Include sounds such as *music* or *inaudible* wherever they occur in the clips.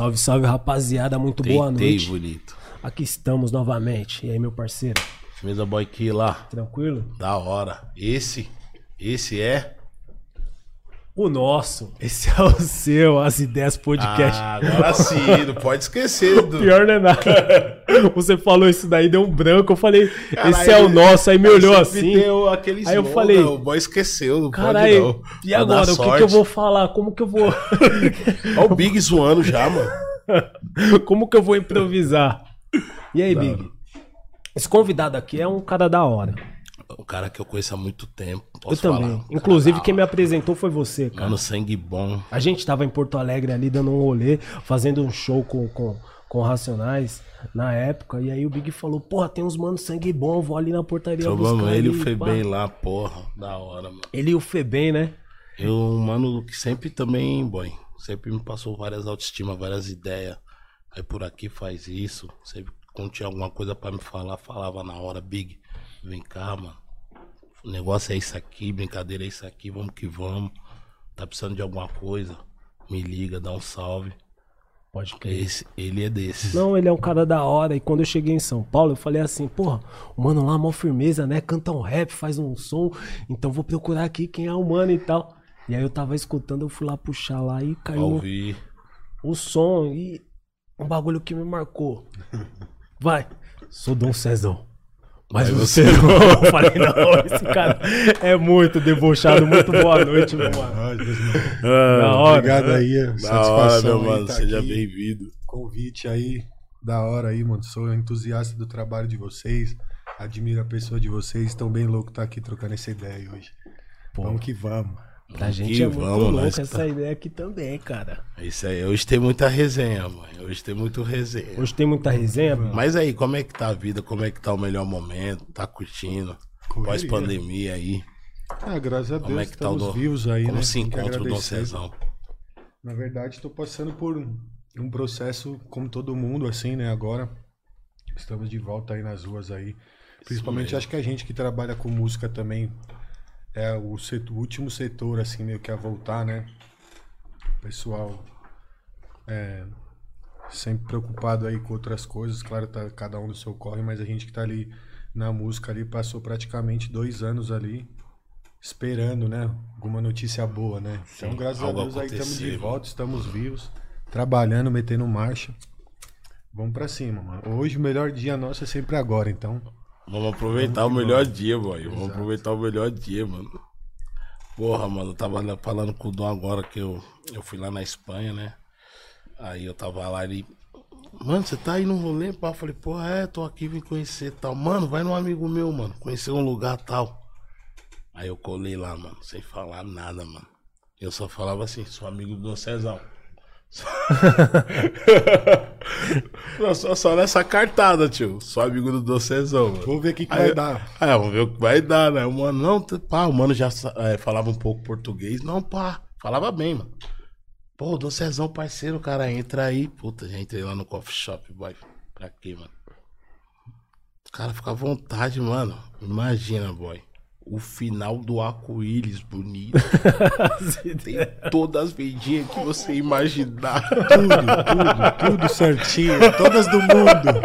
Salve, salve, rapaziada. Muito Deitei, boa noite. bonito. Aqui estamos novamente. E aí, meu parceiro? Mesa boy aqui lá. Tranquilo? Da hora. Esse, esse é. O nosso. Esse é o seu, As Ideias Podcast. Ah, agora sim, não pode esquecer. *laughs* Do... Pior não é nada. *laughs* Você falou isso daí, deu um branco. Eu falei, Caralho, esse é o nosso. Aí me olhou assim. o- aquele Aí eu falei, O boy esqueceu, não Caralho, pode não. e agora? O que, que eu vou falar? Como que eu vou. *laughs* Olha o Big zoando já, mano. Como que eu vou improvisar? E aí, Big? Esse convidado aqui é um cara da hora. O cara que eu conheço há muito tempo. Eu também. falar? Inclusive, quem me apresentou foi você, cara. Mano, sangue bom. A gente tava em Porto Alegre ali dando um rolê, fazendo um show com, com, com Racionais na época. E aí o Big falou: Porra, tem uns manos sangue bom, vou ali na portaria Trombamos buscar ele e o pá." Febem lá, porra. Da hora, mano. Ele e o Febem, né? Eu, um mano, que sempre também, boy, sempre me passou várias autoestimas, várias ideias. Aí por aqui faz isso. Sempre quando tinha alguma coisa pra me falar, falava na hora, Big, vem cá, mano. O negócio é isso aqui, brincadeira é isso aqui, vamos que vamos. Tá precisando de alguma coisa? Me liga, dá um salve. Pode crer. Esse, ele é desses. Não, ele é um cara da hora. E quando eu cheguei em São Paulo, eu falei assim: Porra, o mano lá, mó firmeza, né? Canta um rap, faz um som. Então vou procurar aqui quem é o mano e tal. E aí eu tava escutando, eu fui lá puxar lá e caiu ouvir. o som e um bagulho que me marcou. *laughs* Vai, sou Dom Cezão. Mas você você não. *laughs* Eu falei, não, esse cara é muito debochado. Muito boa noite, meu mano. Da hora. Obrigado aí, Da hora, satisfação meu aí mano, tá seja aqui. bem-vindo. Convite aí, da hora aí, mano. Sou entusiasta do trabalho de vocês. Admiro a pessoa de vocês. Estão bem louco estar aqui trocando essa ideia hoje. Pô. Vamos que vamos. A gente Que é muito que essa tá- ideia aqui também, cara. Isso aí, hoje tem muita resenha, mano. Hoje tem muito resenha. Hoje tem muita resenha, Big? Mas aí, como é que tá a vida? Como é que tá o melhor momento? Tá curtindo? Pós-pandemia aí. Ah, graças a Deus, Como é que tá o estamos do... vivos aí, Como né? se Tem que encontra o Dom. Cezão? Na verdade, estou passando por um, processo como todo mundo, assim, né? Agora estamos de volta aí nas ruas aí. Principalmente acho que a gente que trabalha com música também é o, setor- o último setor, assim, meio que a voltar, né? O pessoal é, sempre preocupado aí com outras coisas, claro, tá cada um no seu corre, mas a gente que tá ali na música ali passou praticamente dois anos ali esperando, né? Alguma notícia boa, né? Então, Sim, graças a Deus aí estamos de volta, estamos vivos, trabalhando, metendo marcha. Vamos pra cima, mano. Hoje o melhor dia nosso é sempre agora, então. Vamos aproveitar o melhor dia, boy. Vamos aproveitar o melhor dia, mano. Porra, mano, eu tava falando com o Dom agora que eu, eu fui lá na Espanha, né? Aí eu tava lá ele. Mano, você tá aí no rolê, pá? Eu falei, porra, é, tô aqui, vim conhecer tal. Mano, vai num amigo meu, mano. Conhecer um lugar tal. Aí eu colei lá, mano, sem falar nada, mano. Eu só falava assim, sou amigo do Dom Cezão. Não, só, só nessa cartada, tio. Sou amigo do Dom Cezão, mano. Vou ver o que, que Aí vai dar. É, vamos ver o que vai dar, né? O mano, não, pá, o mano já é, falava um pouco português. Não, pá, falava bem, mano. Pô, do Cezão, parceiro, cara, entra aí. Puta, já entrei lá no coffee shop, boy. Pra quê, mano? Cara, fica à vontade, mano. Imagina, boy. O final do arco-íris bonito. *laughs* Tem todas as vendinhas que você imaginar. Tudo, tudo, tudo certinho. Todas do mundo.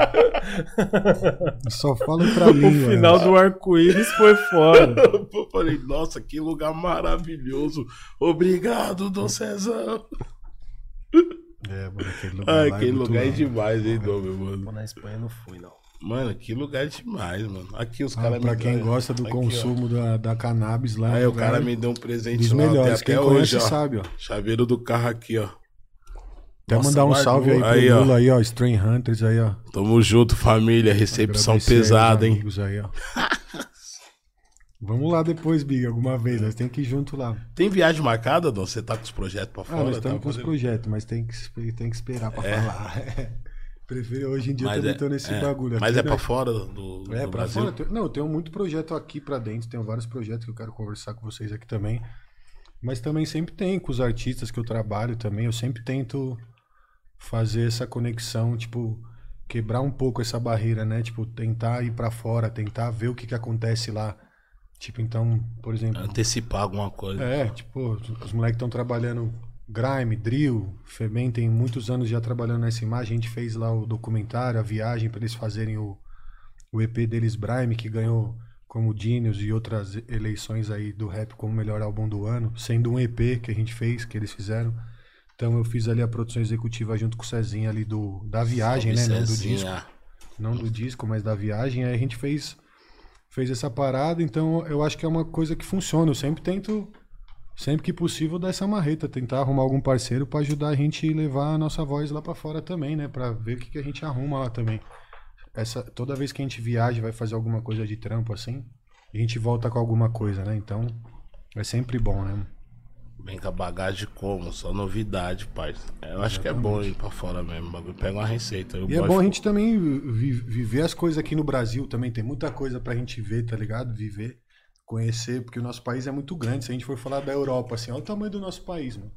Só falo pra mim, O final do arco-íris foi foda. *laughs* Eu falei, nossa, que lugar maravilhoso. Obrigado, Dom Cezão. É, mano, aquele lugar Ai, lá aquele lugar é demais, hein, Dom, meu mano. Na Espanha não fui, não. Mano, que lugar é demais, mano. Aqui os Ah, caras pra quem gosta do Aqui, ó. consumo da, da cannabis lá. Aí é o um cara me deu um presente dos lá, melhores. até Quem hoje, conhece ó. sabe, ó. Chaveiro do carro aqui, ó. Até Nossa, mandar um salve aí pro Aí, ó. Lula aí, ó. Strain Hunters aí, ó. Tamo junto, família. Recepção os pesada, hein? Aí, ó. Vamos lá depois, Big, alguma vez. Nós temos que ir junto lá. Tem viagem marcada, Dom? Você tá com os projetos pra Ah, fora? nós tá estamos com os fazendo- projetos, mas tem que, tem que esperar pra falar. *laughs* Prefiro, hoje em dia eu Mas também é, tô nesse é, bagulho. Mas Aqui, é pra né? fora do, do É, pra Brasil? fora. Não, eu tenho muito projeto aqui pra dentro, tenho vários projetos que eu quero conversar com vocês aqui também. Mas também sempre tem com os artistas que eu trabalho também, eu sempre tento fazer essa conexão, tipo, quebrar um pouco essa barreira, né? Tipo, tentar ir pra fora, tentar ver o que que acontece lá. Tipo, então, por exemplo, Antecipar alguma coisa. é, tipo, os moleques estão trabalhando grime, drill. Febem tem muitos anos já trabalhando nessa imagem. A gente fez lá o documentário, a viagem para eles fazerem o, o EP deles, Brime, que ganhou como Genius e outras eleições aí do rap como melhor álbum do ano, sendo um EP que a gente fez, que eles fizeram. Então eu fiz ali a produção executiva junto com o Cezinha ali do da viagem, Salve, né, não do disco, não do disco, mas da viagem. Aí a gente fez fez essa parada, então eu acho que é uma coisa que funciona. Eu sempre tento sempre que possível dar essa marreta, tentar arrumar algum parceiro pra ajudar a gente a levar a nossa voz lá pra fora também, né, Pra ver o que, que a gente arruma lá também. Essa toda vez que a gente viaja, vai fazer alguma coisa de trampo assim, a gente volta com alguma coisa, né? Então é sempre bom, né? Vem com a bagagem como? Só novidade, pai. Eu acho que é bom ir pra fora mesmo. Pega uma receita. E é bom a gente também vi- viver as coisas aqui no Brasil também. Tem muita coisa pra gente ver, tá ligado? Viver, conhecer, porque o nosso país é muito grande. Se a gente for falar da Europa, assim, olha o tamanho do nosso país, mano.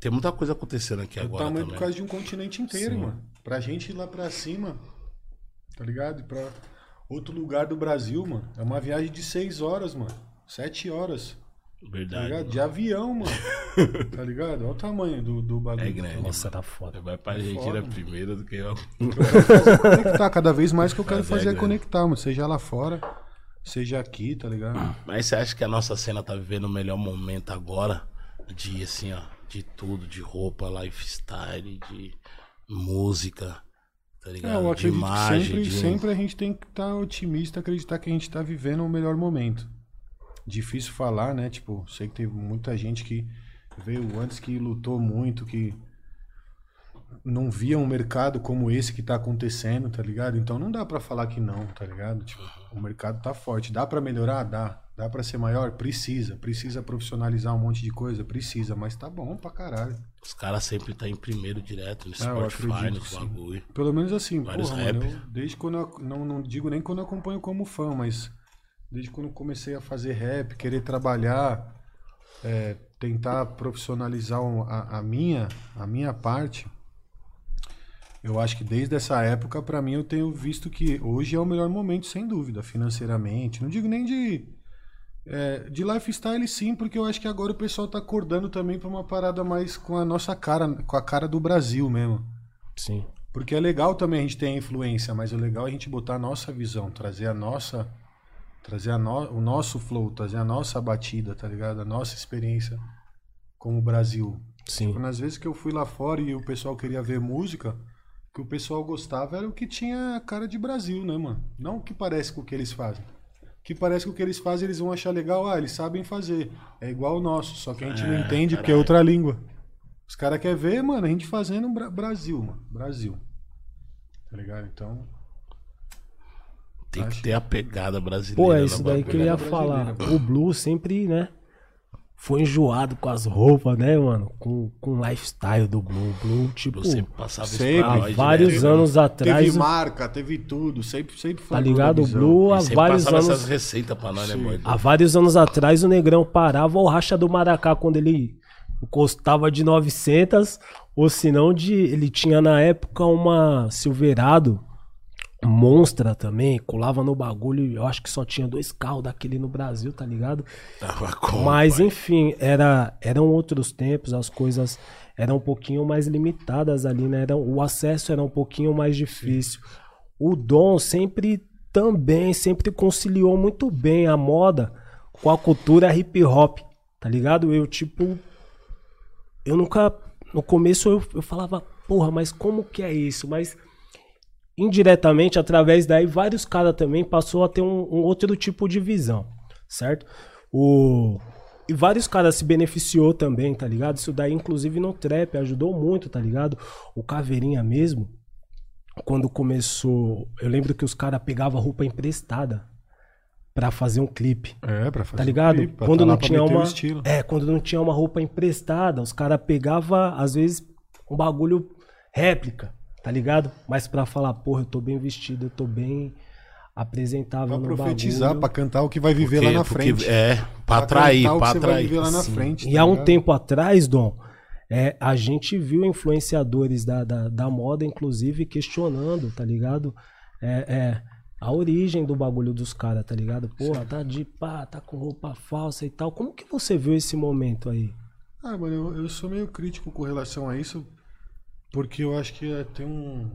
Tem muita coisa acontecendo aqui É o agora tamanho também. por causa de um continente inteiro, Sim. mano. Pra gente ir lá pra cima, tá ligado? E pra outro lugar do Brasil, mano. É uma viagem de seis horas, mano. Sete horas. Tá Verdade. ligado? De avião, mano. *laughs* tá ligado? Olha o tamanho do, do bagulho. É grande. Nossa, tá foda. Vai pra Argentina foda. primeiro do que eu. conectar. Cada vez mais que eu *laughs* quero Fazer fazer é grana. conectar, mano. Seja lá fora, seja aqui, tá ligado? *clears throat* Mas você acha que a nossa cena tá vivendo o melhor momento agora? De assim, ó, de tudo, de roupa, lifestyle, de música, tá É, ligado? eu de acredito imagem, que sempre, de... sempre a gente tem que estar otimista, acreditar que a gente tá vivendo o melhor momento. Difícil falar, né? Tipo, sei que teve muita gente que veio antes que lutou muito, que não via um mercado como esse que tá acontecendo, tá ligado? Então não dá pra falar que não, tá ligado? Tipo, o mercado tá forte. Dá pra melhorar? Dá. Dá pra ser maior? Precisa. Precisa profissionalizar um monte de coisa? Precisa. Mas tá bom pra caralho. Os caras sempre tá em primeiro direto no Ah, eu Spotify, sim. bagulho. Pelo menos assim, Vários porra, mano, eu- desde quando eu, não, não digo nem quando eu acompanho como fã, mas desde quando eu comecei a fazer rap, querer trabalhar, é, tentar profissionalizar a, a minha, a minha parte, eu acho que desde essa época, pra mim, eu tenho visto que hoje é o melhor momento, sem dúvida, financeiramente. Não digo nem de. é, de lifestyle sim, porque eu acho que agora o pessoal tá acordando também pra uma parada mais com a nossa cara, com a cara do Brasil mesmo. Sim. Porque é legal também a gente ter a influência, mas o legal é a gente botar a nossa visão, trazer a nossa. Trazer a no- o nosso flow, trazer a nossa batida, tá ligado? A nossa experiência como Brasil. Sim. Quando às vezes que eu fui lá fora e o pessoal queria ver música, o que o pessoal gostava era o que tinha cara de Brasil, né, mano? Não o que parece com o que eles fazem. O que parece com o que eles fazem, eles vão achar legal, ah, eles sabem fazer. É igual o nosso, só que a gente não É, entende porque é caralho. outra língua. Os caras querem ver, mano, a gente fazendo Bra- Brasil, mano. Brasil. Tá ligado? Então. Tem que Acho- ter a pegada brasileira. Pô, é isso daí que eu ia brasileira, falar. O Blue sempre, né? Foi enjoado com as roupas, né, mano? Com, com o lifestyle do Blue. Blue, tipo, Você passava isso Sempre. há nós vários direto. anos atrás. Teve marca, teve tudo, sempre, sempre foi. Tá ligado? O. Blue, há vários anos. essas receitas pra nós, né, Sim. boy? Há vários anos atrás o Negrão parava o racha do Maracá quando ele encostava de 900, ou senão de ele tinha na época uma Silverado monstra também, colava no bagulho, eu acho que só tinha dois carros daquele no Brasil, tá ligado? Como, Mas pai? enfim, era, eram outros tempos, as coisas eram um pouquinho mais limitadas ali, né? Era, o acesso era um pouquinho mais difícil. O Dom sempre também, sempre conciliou muito bem a moda com a cultura hip hop, tá ligado? Eu, tipo, eu nunca, no começo eu, eu falava, porra, mas como que é isso? Mas indiretamente, através daí, vários caras também passou a ter um, um outro tipo de visão, certo? O... E vários caras se beneficiou também, tá ligado? Isso daí, inclusive, no trap, ajudou muito, tá ligado? O Caveirinha mesmo, quando começou, eu lembro que os caras pegavam roupa emprestada pra fazer um clipe. É, pra fazer Tá ligado? clipe, pra quando tá não tinha uma. estilo. É, quando não tinha uma roupa emprestada, os caras pegavam, às vezes, um bagulho réplica, tá ligado? Mas pra falar, porra, eu tô bem vestido, eu tô bem apresentável Pra no profetizar, bagulho. pra cantar o que vai viver Porque- lá na porque- frente. É, pra atrair, pra vai atrair. viver lá na Sim. frente. E tá há um ligado? tempo atrás, Dom, é, a gente viu influenciadores da, da, da moda, inclusive, questionando, tá ligado? É, é, a origem do bagulho dos caras, tá ligado? Porra, tá de pá, tá com roupa falsa e tal. Como que você viu esse momento aí? Ah, mano, eu, eu sou meio crítico com relação a isso, porque eu acho que é, tem um,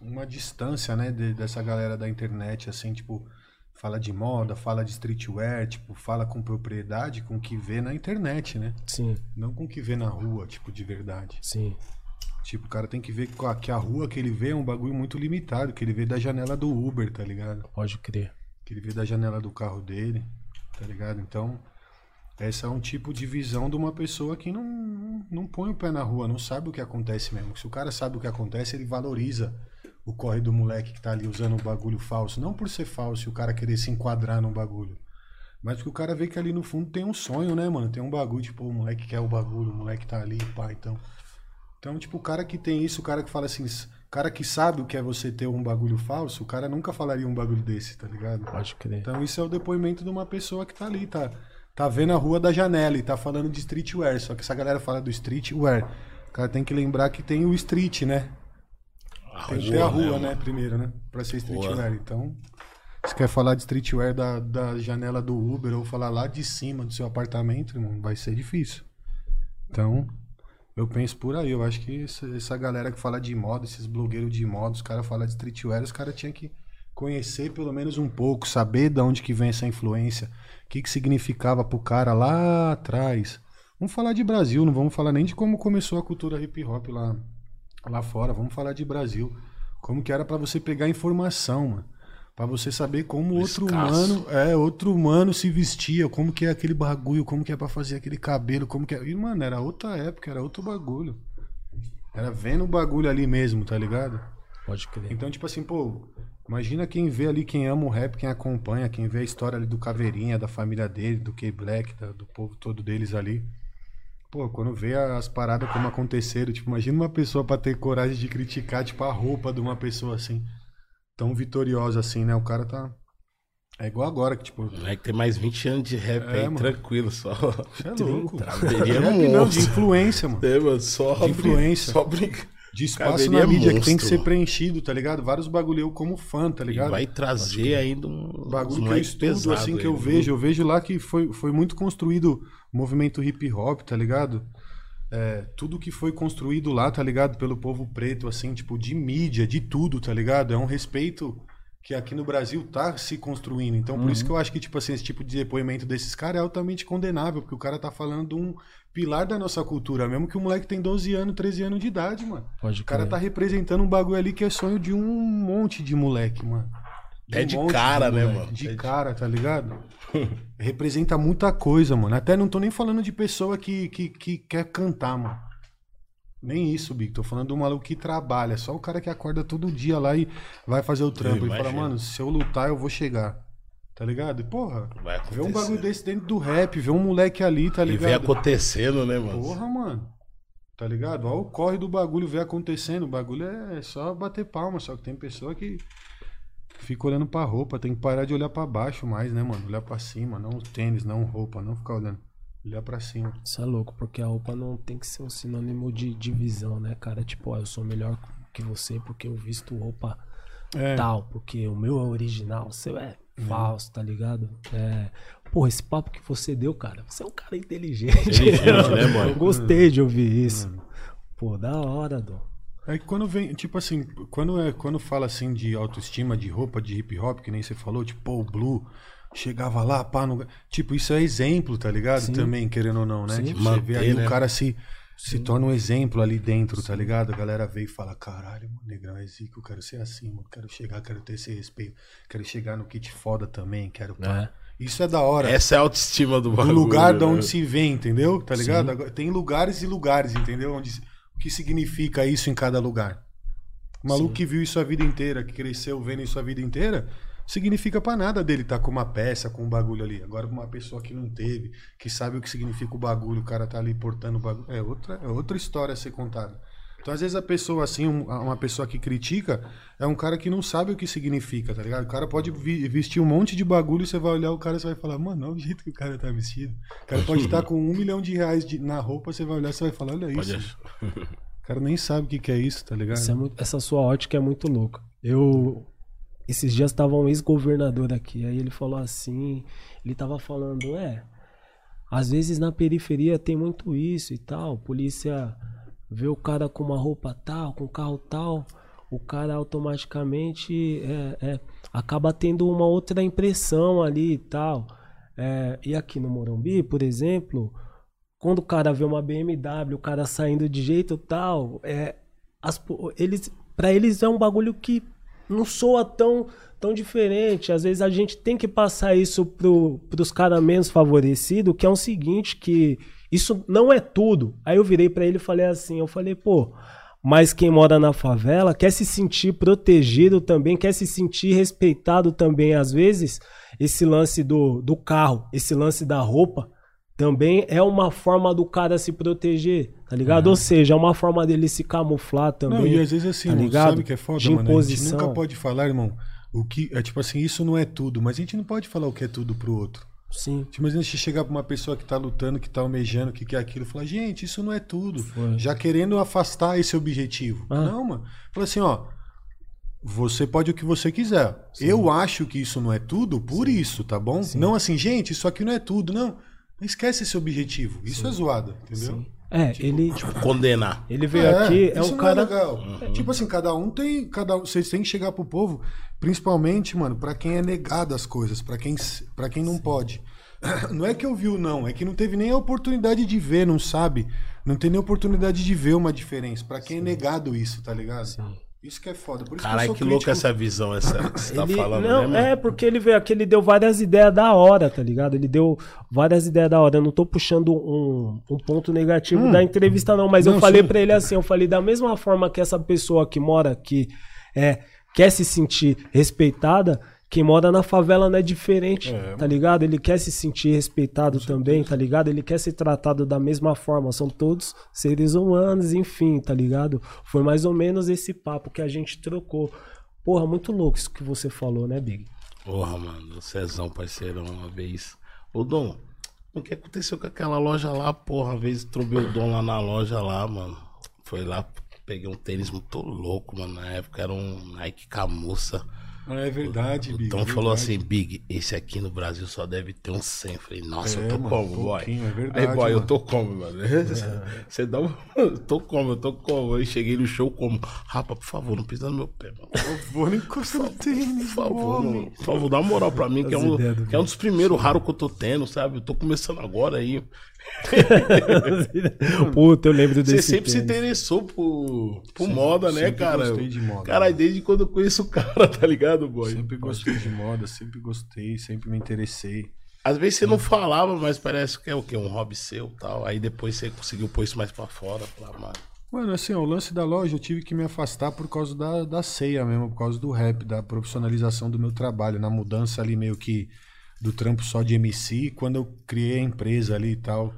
uma distância, né, de- dessa galera da internet, assim, tipo, fala de moda, fala de streetwear, tipo, fala com propriedade com o que vê na internet, né? Sim, Não com o que vê na rua, tipo, de verdade. sim. Tipo, o cara tem que ver que a- que a rua que ele vê é um bagulho muito limitado, que ele vê da janela do Uber, tá ligado? Pode crer. que ele vê da janela do carro dele, tá ligado? Então, essa é um tipo de visão de uma pessoa que não, não põe o pé na rua, não sabe o que acontece mesmo. Se o cara sabe o que acontece, ele valoriza o corre do moleque que tá ali usando um bagulho falso. Não por ser falso e o cara querer se enquadrar num bagulho. Mas porque o cara vê que ali no fundo tem um sonho, né, mano? Tem um bagulho, tipo, o moleque quer o bagulho, o moleque tá ali, pá, então. Então, tipo, o cara que tem isso, o cara que fala assim, o cara que sabe o que é você ter um bagulho falso, o cara nunca falaria um bagulho desse, tá ligado? Pode crer. Então isso é o depoimento de uma pessoa que tá ali, tá, tá vendo a rua da janela e tá falando de streetwear. Só que essa galera fala do streetwear. O cara tem que lembrar que tem o street, né? A Tem que ter a rua, né, né, primeiro, né? Pra ser Boa. streetwear. Então, se quer falar de streetwear da, da janela do Uber ou falar lá de cima do seu apartamento, irmão, vai ser difícil. Então, eu penso por aí. Eu acho que essa, essa galera que fala de moda, esses blogueiros de moda, os caras falam de streetwear, os caras tinham que conhecer pelo menos um pouco, saber de onde que vem essa influência, o que que significava pro cara lá atrás. Vamos falar de Brasil, não vamos falar nem de como começou a cultura hip hop lá, lá fora, vamos falar de Brasil. Como que era pra você pegar informação, mano. Pra você saber como outro Escasso. humano, é, outro humano se vestia, como que é aquele bagulho, como que é pra fazer aquele cabelo, como que é. E, mano, era outra época, era outro bagulho. Era vendo o bagulho ali mesmo, tá ligado? Pode crer. Então, tipo assim, pô, imagina quem vê ali, quem ama o rap, quem acompanha, quem vê a história ali do Caveirinha, da família dele, do K-Black, do povo todo deles ali. Pô, quando vê as paradas como aconteceram, tipo, imagina uma pessoa pra ter coragem de criticar, tipo, a roupa de uma pessoa assim, tão vitoriosa assim, né? O cara tá. É igual agora, que, tipo, moleque tem mais 20 anos de rap É, aí, mano. tranquilo, só. você é louco. *laughs* Caveirinha Rap não, de influência, mano. É, mano, só De influência. Só brinca. De espaço na mídia que tem que monstro, ser preenchido, tá ligado? Vários bagulho eu como fã, tá E ligado? vai trazer ainda um bagulho que eu estudo, pesado assim, que eu aí, vejo, eu vejo lá que foi, foi muito construído o movimento hip hop, tá ligado? É, tudo que foi construído lá, tá ligado? Pelo povo preto, assim, tipo, de mídia, de tudo, tá ligado? É um respeito que aqui no Brasil tá se construindo. Então, por isso que eu acho que, tipo assim, esse tipo de depoimento desses caras é altamente condenável, porque o cara tá falando de um pilar da nossa cultura, mesmo que o moleque tem 12 anos, 13 anos de idade, mano. Pode O cara crer. tá representando um bagulho ali que é sonho de um monte de moleque, mano. É de cara, né, moleque. mano? De É de- cara, tá ligado? *laughs* Representa muita coisa, mano. Até não tô nem falando de pessoa que, que, que quer cantar, mano. Nem isso, Big. Tô falando do maluco que trabalha. Só o cara que acorda todo dia lá e vai fazer o trampo. E fala, mano, se eu lutar, eu vou chegar. Tá ligado? E, porra, vê um bagulho desse dentro do rap, vê um moleque ali, tá E vem ligado? acontecendo, né, mano? Porra, mano. Tá ligado? Olha o corre do bagulho, vê acontecendo. O bagulho é só bater palma, só que tem pessoa que fica olhando pra roupa. Tem que parar de olhar pra baixo mais, né, mano? Olhar pra cima, não tênis, não roupa, não ficar olhando. Olhar pra cima. Isso é louco, porque a roupa não tem que ser um sinônimo de divisão, né, cara? Tipo, ó, eu sou melhor que você porque eu visto roupa É, tal, porque o meu é original, o seu é falso, tá ligado? É. Porra, esse papo que você deu, cara, você é um cara inteligente. Inteligente, *laughs* né, mano? Eu gostei de ouvir isso. Pô, da hora, Dom. É que quando vem, tipo assim, quando, é, quando fala assim de autoestima, de roupa, de hip hop, que nem você falou, tipo, pô, o Blue chegava lá, pá, no... tipo, isso é exemplo, tá ligado? Sim. Também, querendo ou não, né? Sim. Tipo, você vê aí né? o cara se, se torna um exemplo ali dentro, tá ligado? A galera vê e fala, caralho, mano, negrão é zica, eu quero ser assim, mano, quero chegar, quero ter esse respeito, quero chegar no kit foda também, quero pá. É. Isso é da hora. Essa é a autoestima do do bagulho. lugar de né? onde se vê, entendeu? Tá ligado? Agora, tem lugares e lugares, entendeu? Onde, o que significa isso em cada lugar? O maluco Sim. que viu isso a vida inteira, que cresceu vendo isso a vida inteira, significa pra nada dele estar com uma peça, com um bagulho ali. Agora, uma pessoa que não teve, que sabe o que significa o bagulho, o cara tá ali portando o bagulho. É outra, é outra história a ser contada. Então, às vezes, a pessoa assim, um- uma pessoa que critica, é um cara que não sabe o que significa, tá ligado? O cara pode vi- vestir um monte de bagulho e você vai olhar o cara e você vai falar, mano, olha o jeito que o cara tá vestido. O cara pode estar *laughs* com um milhão de reais de- na roupa, você vai olhar e você vai falar, olha isso. O cara nem sabe o que, que é isso, tá ligado? Isso é muito- essa sua ótica é muito louca. Eu. Esses dias tava um ex-governador aqui, aí ele falou assim. Ele tava falando, é. às vezes na periferia tem muito isso e tal. Polícia vê o cara com uma roupa tal, com carro tal, o cara automaticamente é, é, acaba tendo uma outra impressão ali e tal. É, e aqui no Morumbi, por exemplo, quando o cara vê uma BMW, o cara saindo de jeito tal, é, as, eles, para eles é um bagulho que não soa tão, tão diferente. Às vezes a gente tem que passar isso pro, pros caras menos favorecidos, que é o seguinte, que isso não é tudo. Aí eu virei para ele e falei assim, eu falei, pô, mas quem mora na favela quer se sentir protegido também, quer se sentir respeitado também às vezes. Esse lance do, do carro, esse lance da roupa, também é uma forma do cara se proteger, tá ligado? Uhum. Ou seja, é uma forma dele se camuflar também. Não, e às vezes assim, tá ligado? sabe que é foda, De mano? Imposição. A gente nunca pode falar, irmão, o que. É tipo assim, isso não é tudo, mas a gente não pode falar o que é tudo pro outro. Sim. Tipo, imagina se chegar pra uma pessoa que tá lutando, que tá almejando, que quer aquilo, falar, gente, isso não é tudo. Foi. Já querendo afastar esse objetivo. Ah. Não, mano. Fala assim, ó. Você pode o que você quiser. Sim. Eu acho que isso não é tudo por Sim. isso, tá bom? Sim. Não assim, gente, isso aqui não é tudo. Não. Não esquece esse objetivo. Isso Sim. é zoado, entendeu? Sim. É, tipo, ele. *laughs* Tipo, condenar. Ele veio é, aqui, é um cara. É legal. Uhum. Tipo assim, cada um tem. Cada, vocês têm que chegar pro povo, principalmente, mano, para quem é negado as coisas, para quem, pra quem não Sim. pode. *laughs* Não é que ouviu, não. É que não teve nem a oportunidade de ver, não sabe? Não tem nem oportunidade de ver uma diferença. para quem é negado isso, tá ligado? Sim. Isso que é foda. Por Caralho, que, que louco essa visão essa que você tá ele, falando, não, né, É, porque ele veio aqui, ele deu várias ideias da hora, tá ligado? Ele deu várias ideias da hora. Eu não tô puxando um, um ponto negativo hum. da entrevista, não, mas não, eu falei para ele assim, eu falei da mesma forma que essa pessoa que mora aqui é, quer se sentir respeitada, quem mora na favela não é diferente, é, tá ligado? Ele quer se sentir respeitado também, tá ligado? Ele quer ser tratado da mesma forma. São todos seres humanos, enfim, tá ligado? Foi mais ou menos esse papo que a gente trocou. Porra, muito louco isso que você falou, né, Big? Porra, mano, o Cezão, parceirão, uma vez. Ô, Dom, o que aconteceu com aquela loja lá, porra? Uma vez trombei o Dom lá na loja lá, mano. Foi lá, peguei um tênis muito louco, mano. Na época era um Nike Camussa. Ah, é verdade, Big. Então é falou assim, Big, esse aqui no Brasil só deve ter um 100. Eu falei, nossa, é, eu tô mano, como, boy? É verdade, Aí, boy, mano. eu tô como, mano? *laughs* Você dá um... *laughs* Eu tô como, eu tô como. Aí cheguei no show como, rapa, por favor, não pisa no meu pé, mano. Por favor, não encosta no tênis, Por favor, por favor, dá uma moral pra mim, que é, um, que é um dos primeiros raros que eu tô tendo, sabe? Eu tô começando agora aí. *laughs* Puta, eu lembro desse. Você sempre tênis. se interessou por, por moda, né, cara? Gostei de moda. Cara, desde quando eu conheço o cara, tá ligado, boy? Sempre gostei de moda, sempre gostei, sempre me interessei. Às vezes você não falava, mas parece que é o quê? Um hobby seu tal. Aí depois você conseguiu pôr isso mais pra fora, pra mano. Mano, assim, ó, o lance da loja eu tive que me afastar por causa da, da ceia mesmo, por causa do rap, da profissionalização do meu trabalho, na mudança ali meio que do trampo só de MC, quando eu criei a empresa ali e tal,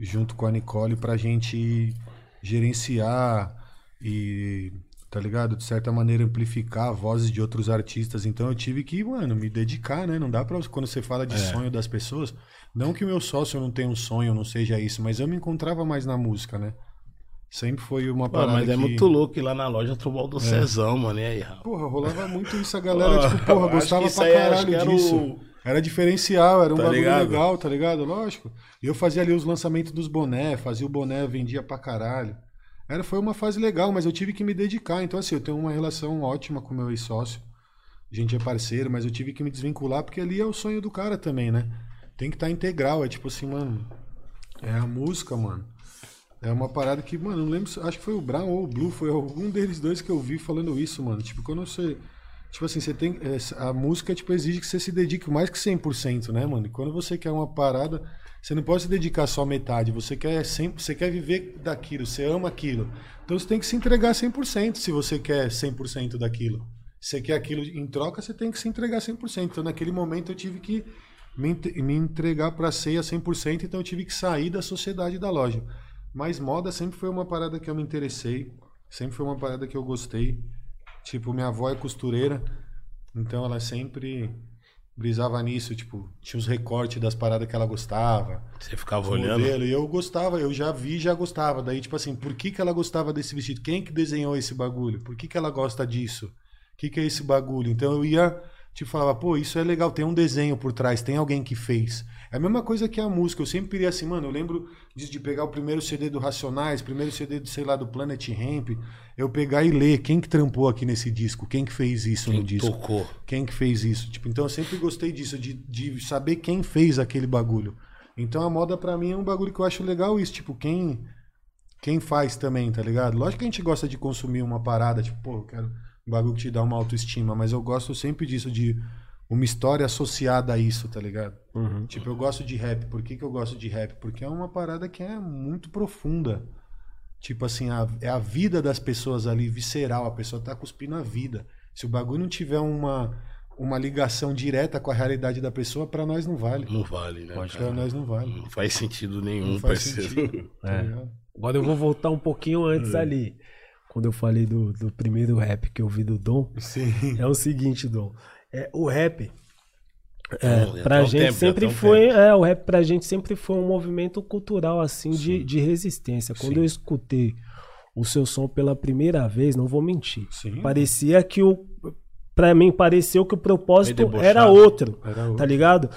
junto com a Nicole, pra gente gerenciar e, tá ligado? De certa maneira amplificar vozes de outros artistas. Então eu tive que, mano, me dedicar, né? Não dá pra, quando você fala de é. sonho das pessoas, não que o meu sócio não tenha um sonho, não seja isso, mas eu me encontrava mais na música, né? Sempre foi uma parada. Pô, mas é muito louco ir lá na loja trombou do é. Cezão, mano. E aí, rapaz? Porra, rolava muito isso. A galera, tipo, porra, gostava pra caralho disso. O era diferencial, era um tá bagulho ligado? legal, tá ligado? Lógico. E eu fazia ali os lançamentos dos boné, fazia o boné, vendia pra caralho. Era, foi uma fase legal, mas eu tive que me dedicar. Então, assim, eu tenho uma relação ótima com meu ex-sócio. A gente é parceiro, mas eu tive que me desvincular, porque ali é o sonho do cara também, né? Tem que estar tá integral. É tipo assim, mano. É a música, mano. É uma parada que, mano, não lembro, acho que foi o Brown ou o Blue, foi algum deles dois que eu vi falando isso, mano. Tipo, quando você Tipo assim, você tem. É, a música tipo, exige que você se dedique mais que 100%, né, mano? E quando você quer uma parada, você não pode se dedicar só metade. Você quer sempre, você quer viver daquilo, você ama aquilo. Então você tem que se entregar 100% se você quer 100% daquilo. Se você quer aquilo em troca, você tem que se entregar 100%. Então naquele momento eu tive que me, entregar para ceia 100%, então eu tive que sair da sociedade da loja. Mas moda sempre foi uma parada que eu me interessei, sempre foi uma parada que eu gostei. Tipo, minha avó é costureira, então ela sempre brisava nisso, tipo, tinha os recortes das paradas que ela gostava. Você ficava olhando? Modelo, e eu gostava, eu já vi já gostava. Daí, tipo assim, por que, que ela gostava desse vestido? Quem que desenhou esse bagulho? Por que, que ela gosta disso? O que, que é esse bagulho? Então eu ia Tipo, falava, pô, isso é legal, tem um desenho por trás, tem alguém que fez. É a mesma coisa que a música. Eu sempre queria assim, mano, eu lembro de, de pegar o primeiro CD do Racionais, primeiro CD, do, sei lá, do Planet Ramp, eu pegar e ler quem que trampou aqui nesse disco, quem que fez isso Quem no disco. tocou. Quem que fez isso? Tipo, então eu sempre gostei disso, de, de saber quem fez aquele bagulho. Então a moda pra mim é um bagulho que eu acho legal isso, tipo, quem quem faz também, tá ligado? Lógico que a gente gosta de consumir uma parada, tipo, pô, eu quero um bagulho que te dá uma autoestima, mas eu gosto sempre disso, de uma história associada a isso, tá ligado? Uhum. Tipo, eu gosto de rap. Por que, que eu gosto de rap? Porque é uma parada que é muito profunda. Tipo assim, a- é a vida das pessoas ali, visceral. A pessoa tá cuspindo a vida. Se o bagulho não tiver uma, uma ligação direta com a realidade da pessoa, pra nós não vale. Não vale, né? Pra nós não vale. Não faz sentido nenhum, Não faz parceiro. sentido. *laughs* Tá É. Agora eu vou voltar um pouquinho antes ali. Quando eu falei do, do primeiro rap que eu vi do Dom. Sim. É o seguinte, Dom. É, o rap, é, pra gente tempo, sempre foi. tempo. É, o rap pra gente sempre foi um movimento cultural, assim, de, de resistência. Quando Sim. eu escutei o seu som pela primeira vez, não vou mentir. Sim. Parecia que o. Pra mim, pareceu que o propósito era outro. Era Tá outro. ligado?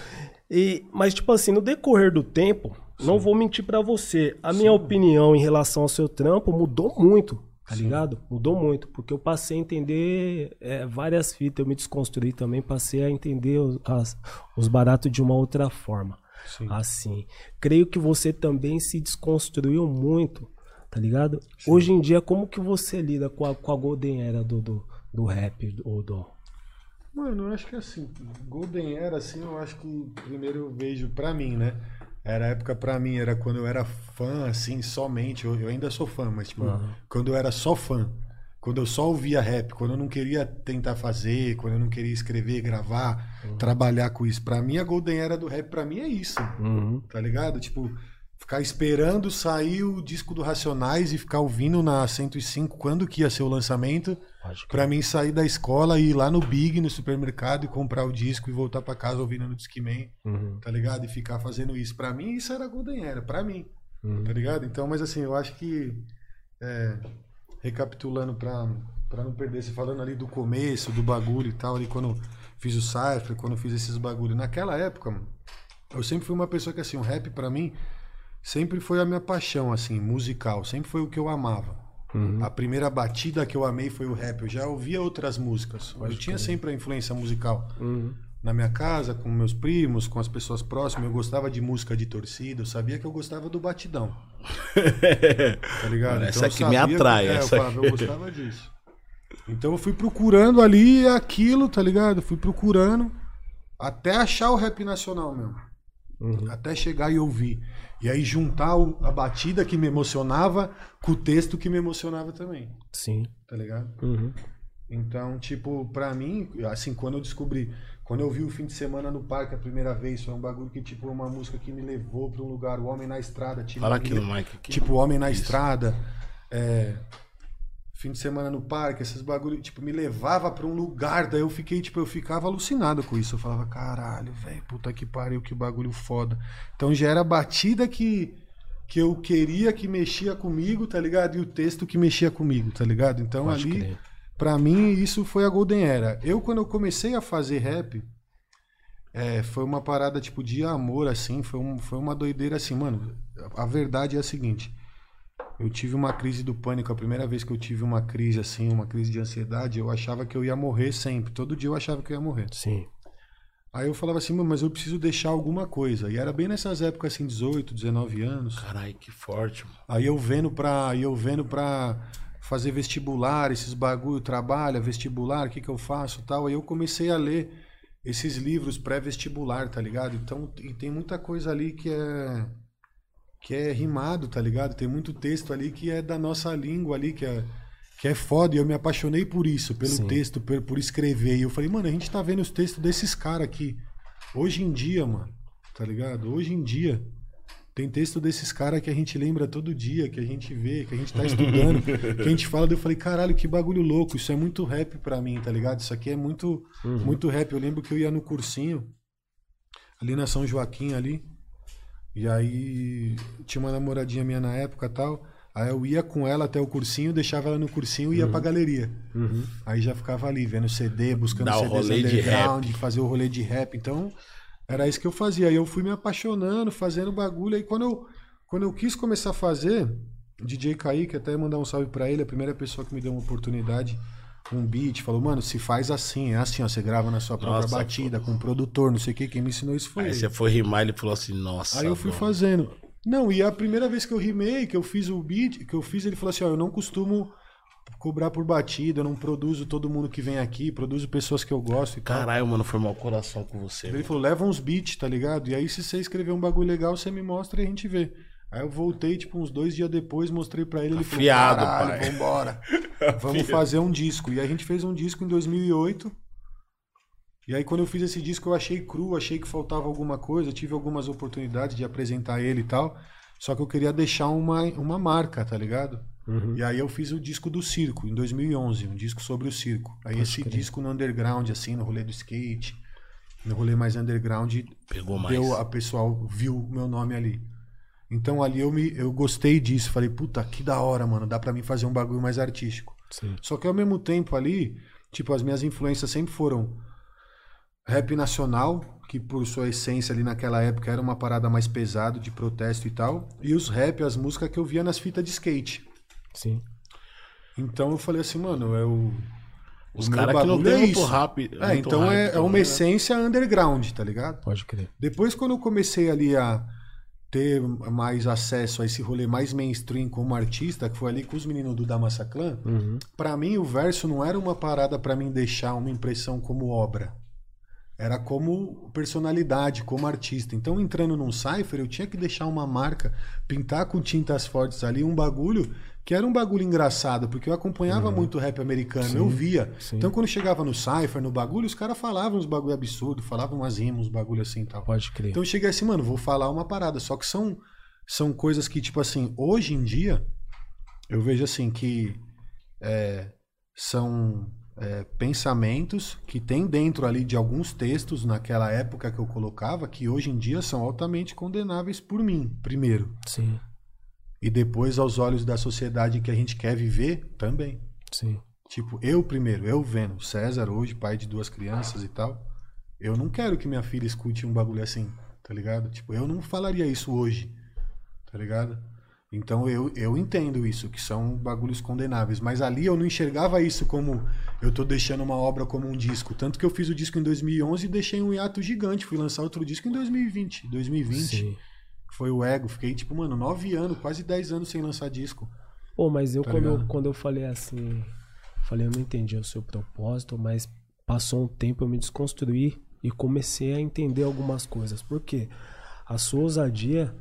E, mas, tipo assim, no decorrer do tempo, não vou mentir pra você. A minha opinião em relação ao seu trampo mudou muito, tá ligado? Mudou muito. Porque eu passei a entender é, várias fitas. Eu me desconstruí também, passei a entender os, as- os baratos de uma outra forma. Sim. Assim. Creio que você também se desconstruiu muito, tá ligado? Hoje em dia, como que você lida com a, com a Golden Era do, do, do rap, ou do. Mano, eu acho que assim, Golden Era, assim, eu acho que primeiro eu vejo pra mim, né? Era a época pra mim, era quando eu era fã, assim, somente. Eu, eu ainda sou fã, mas tipo, quando eu era só fã. Quando eu só ouvia rap, quando eu não queria tentar fazer, quando eu não queria escrever, gravar, trabalhar com isso. Pra mim, a Golden Era do rap, pra mim, é isso. Uhum. Tá ligado? Tipo, ficar esperando sair o disco do Racionais e ficar ouvindo na 105 quando que ia ser o lançamento. Pode Pra mim sair da escola e ir lá no Big, no supermercado e comprar o disco e voltar pra casa ouvindo no Discman, Uhum. tá ligado? E ficar fazendo isso. Pra mim isso era Golden Era, pra mim, Uhum. tá ligado? Então, mas assim, eu acho que é, recapitulando pra, pra não perder, você falando ali do começo, do bagulho e tal, ali quando fiz o Cypher, quando fiz esses bagulhos. Naquela época, mano, eu sempre fui uma pessoa que assim, o rap pra mim sempre foi a minha paixão, assim, musical, sempre foi o que eu amava. A primeira batida que eu amei foi o rap. Eu já ouvia outras músicas. eu tinha sempre a influência musical. Uhum. Na minha casa, com meus primos, com as pessoas próximas, eu gostava de música de torcida. Eu sabia que eu gostava do batidão. *laughs* Tá ligado? Essa eu aqui me sabia que- atrai, é, eu essa falava, aqui. eu gostava disso. Então eu fui procurando ali aquilo, tá ligado? Fui procurando até achar o rap nacional mesmo. Uhum. Até chegar e ouvir. E aí juntar o- a batida que me emocionava com o texto que me emocionava também, Sim. tá ligado? Uhum. Então, tipo, pra mim, assim, quando eu descobri, quando eu vi o fim de semana no parque a primeira vez, foi um bagulho que, tipo, uma música que me levou pra um lugar, o Homem na Estrada. Tipo, Fala aqui no mic. Aqui. Tipo, o Homem na Estrada, é, fim de semana no parque, esses bagulho, tipo, me levava pra um lugar, daí eu fiquei, tipo, eu ficava alucinado com isso. Eu falava, caralho, velho, puta que pariu, que bagulho foda. Então já era a batida que, que eu queria que mexia comigo, tá ligado? E o texto que mexia comigo, tá ligado? Então Pode ali, pra mim, isso foi a Golden Era. Eu, quando eu comecei a fazer rap, é, foi uma parada, tipo, de amor, assim, foi, um, foi uma doideira, assim, mano, a verdade é a seguinte, eu tive uma crise do pânico, a primeira vez que eu tive uma crise, assim, uma crise de ansiedade, eu achava que eu ia morrer sempre, todo dia eu achava que eu ia morrer. Sim. Aí eu falava assim, "Mano, mas eu preciso deixar alguma coisa, e era bem nessas épocas, assim, 18, 19 anos, Caralho, que forte, mano. Aí eu vendo pra, eu vendo pra fazer vestibular, esses bagulho, trabalha, vestibular, o que que eu faço tal. Aí eu comecei a ler esses livros pré-vestibular, tá ligado? Então, e tem muita coisa ali que é que é rimado, tá ligado? Tem muito texto ali que é da nossa língua ali, que é que é foda, e eu me apaixonei por isso, pelo Sim. texto, por, por escrever. E eu falei, mano, a gente tá vendo os textos desses caras aqui. Hoje em dia, mano, tá ligado? Hoje em dia. Tem texto desses caras que a gente lembra todo dia, que a gente vê, que a gente tá estudando, *laughs* que a gente fala, eu falei, caralho, que bagulho louco, isso é muito rap pra mim, tá ligado? Isso aqui é muito, muito rap. Eu lembro que eu ia no cursinho, ali na São Joaquim ali, e aí tinha uma namoradinha minha na época tal, Aí eu ia com ela até o cursinho, deixava ela no cursinho e ia pra galeria. Aí já ficava ali, vendo CD, buscando Dá CDs rolê de underground, fazer o rolê de rap. Então, era isso que eu fazia. Aí eu fui me apaixonando, fazendo bagulho. Aí quando eu, quando eu quis começar a fazer, DJ Kaique, até mandar um salve pra ele, a primeira pessoa que me deu uma oportunidade, um beat, falou, mano, se faz assim, é assim, ó, você grava na sua própria Nossa, batida, com um produtor, não sei o que, quem me ensinou isso foi Aí ele. você foi rimar ele falou assim, nossa. Aí eu fui mano. fazendo. Não, e a primeira vez que eu rimei, que eu fiz o beat, que eu fiz, ele falou assim, ó, eu não costumo cobrar por batida, eu não produzo todo mundo que vem aqui, produzo pessoas que eu gosto e tal. Caralho, mano, foi mau coração com você. Ele mano. falou, leva uns beats, tá ligado? E aí se você escrever um bagulho legal, você me mostra e a gente vê. Aí eu voltei, tipo, uns dois dias depois, mostrei pra ele, ele Afiado, falou, pai." vambora. *laughs* Vamos fazer um disco. E a gente fez um disco em 2008. E aí quando eu fiz esse disco eu achei cru, achei que faltava alguma coisa, tive algumas oportunidades de apresentar ele e tal. Só que eu queria deixar uma, uma marca, tá ligado? Uhum. E aí eu fiz o disco do circo, em 2011, um disco sobre o circo. Aí esse disco no underground, assim, no rolê do skate, no rolê mais underground, Pegou mais. deu, a pessoal viu o meu nome ali. Então ali eu me eu gostei disso, falei, puta, que da hora, mano, dá pra mim fazer um bagulho mais artístico. Sim. Só que ao mesmo tempo ali, tipo, as minhas influências sempre foram rap nacional, que por sua essência ali naquela época era uma parada mais pesado de protesto e tal, e os rap, as músicas que eu via nas fitas de skate. Sim. Então eu falei assim, mano, é o Os caras que não bagulho tem é muito isso. rap. É, então hype é, é também, uma né? essência underground, tá ligado? Pode crer. Depois, quando eu comecei ali a ter mais acesso a esse rolê mais mainstream como artista, que foi ali com os meninos do Damassa Clan, Uhum. pra mim o verso não era uma parada pra mim deixar uma impressão como obra. Era como personalidade, como artista. Então, entrando num cipher, eu tinha que deixar uma marca, pintar com tintas fortes ali um bagulho que era um bagulho engraçado, porque eu acompanhava muito rap americano, eu via. sim. Então, quando chegava no cipher, no bagulho, os caras falavam uns bagulho absurdo, falavam umas rimas, uns bagulho assim e tal. Pode crer. Então eu cheguei assim, mano, vou falar uma parada. Só que são, são coisas que, tipo assim, hoje em dia, eu vejo assim que é, são é, pensamentos que tem dentro ali de alguns textos naquela época que eu colocava, que hoje em dia são altamente condenáveis por mim, primeiro. Sim. E depois, aos olhos da sociedade que a gente quer viver, também. Sim. Tipo, eu primeiro, eu vendo, César hoje, pai de duas crianças e tal, eu não quero que minha filha escute um bagulho assim, tá ligado? Tipo, eu não falaria isso hoje, tá ligado? Então eu, eu entendo isso, que são bagulhos condenáveis, mas ali eu não enxergava isso como eu tô deixando uma obra como um disco, tanto que eu fiz o disco em 2011 e deixei um hiato gigante, fui lançar outro disco em 2020, 2020, Sim. Que foi o Ego, fiquei tipo, mano, nove anos, quase dez anos sem lançar disco. Pô, mas eu Tá quando, eu quando eu falei assim, falei, eu não entendi o seu propósito, mas passou um tempo eu me desconstruí e comecei a entender algumas coisas. Por quê? A sua ousadia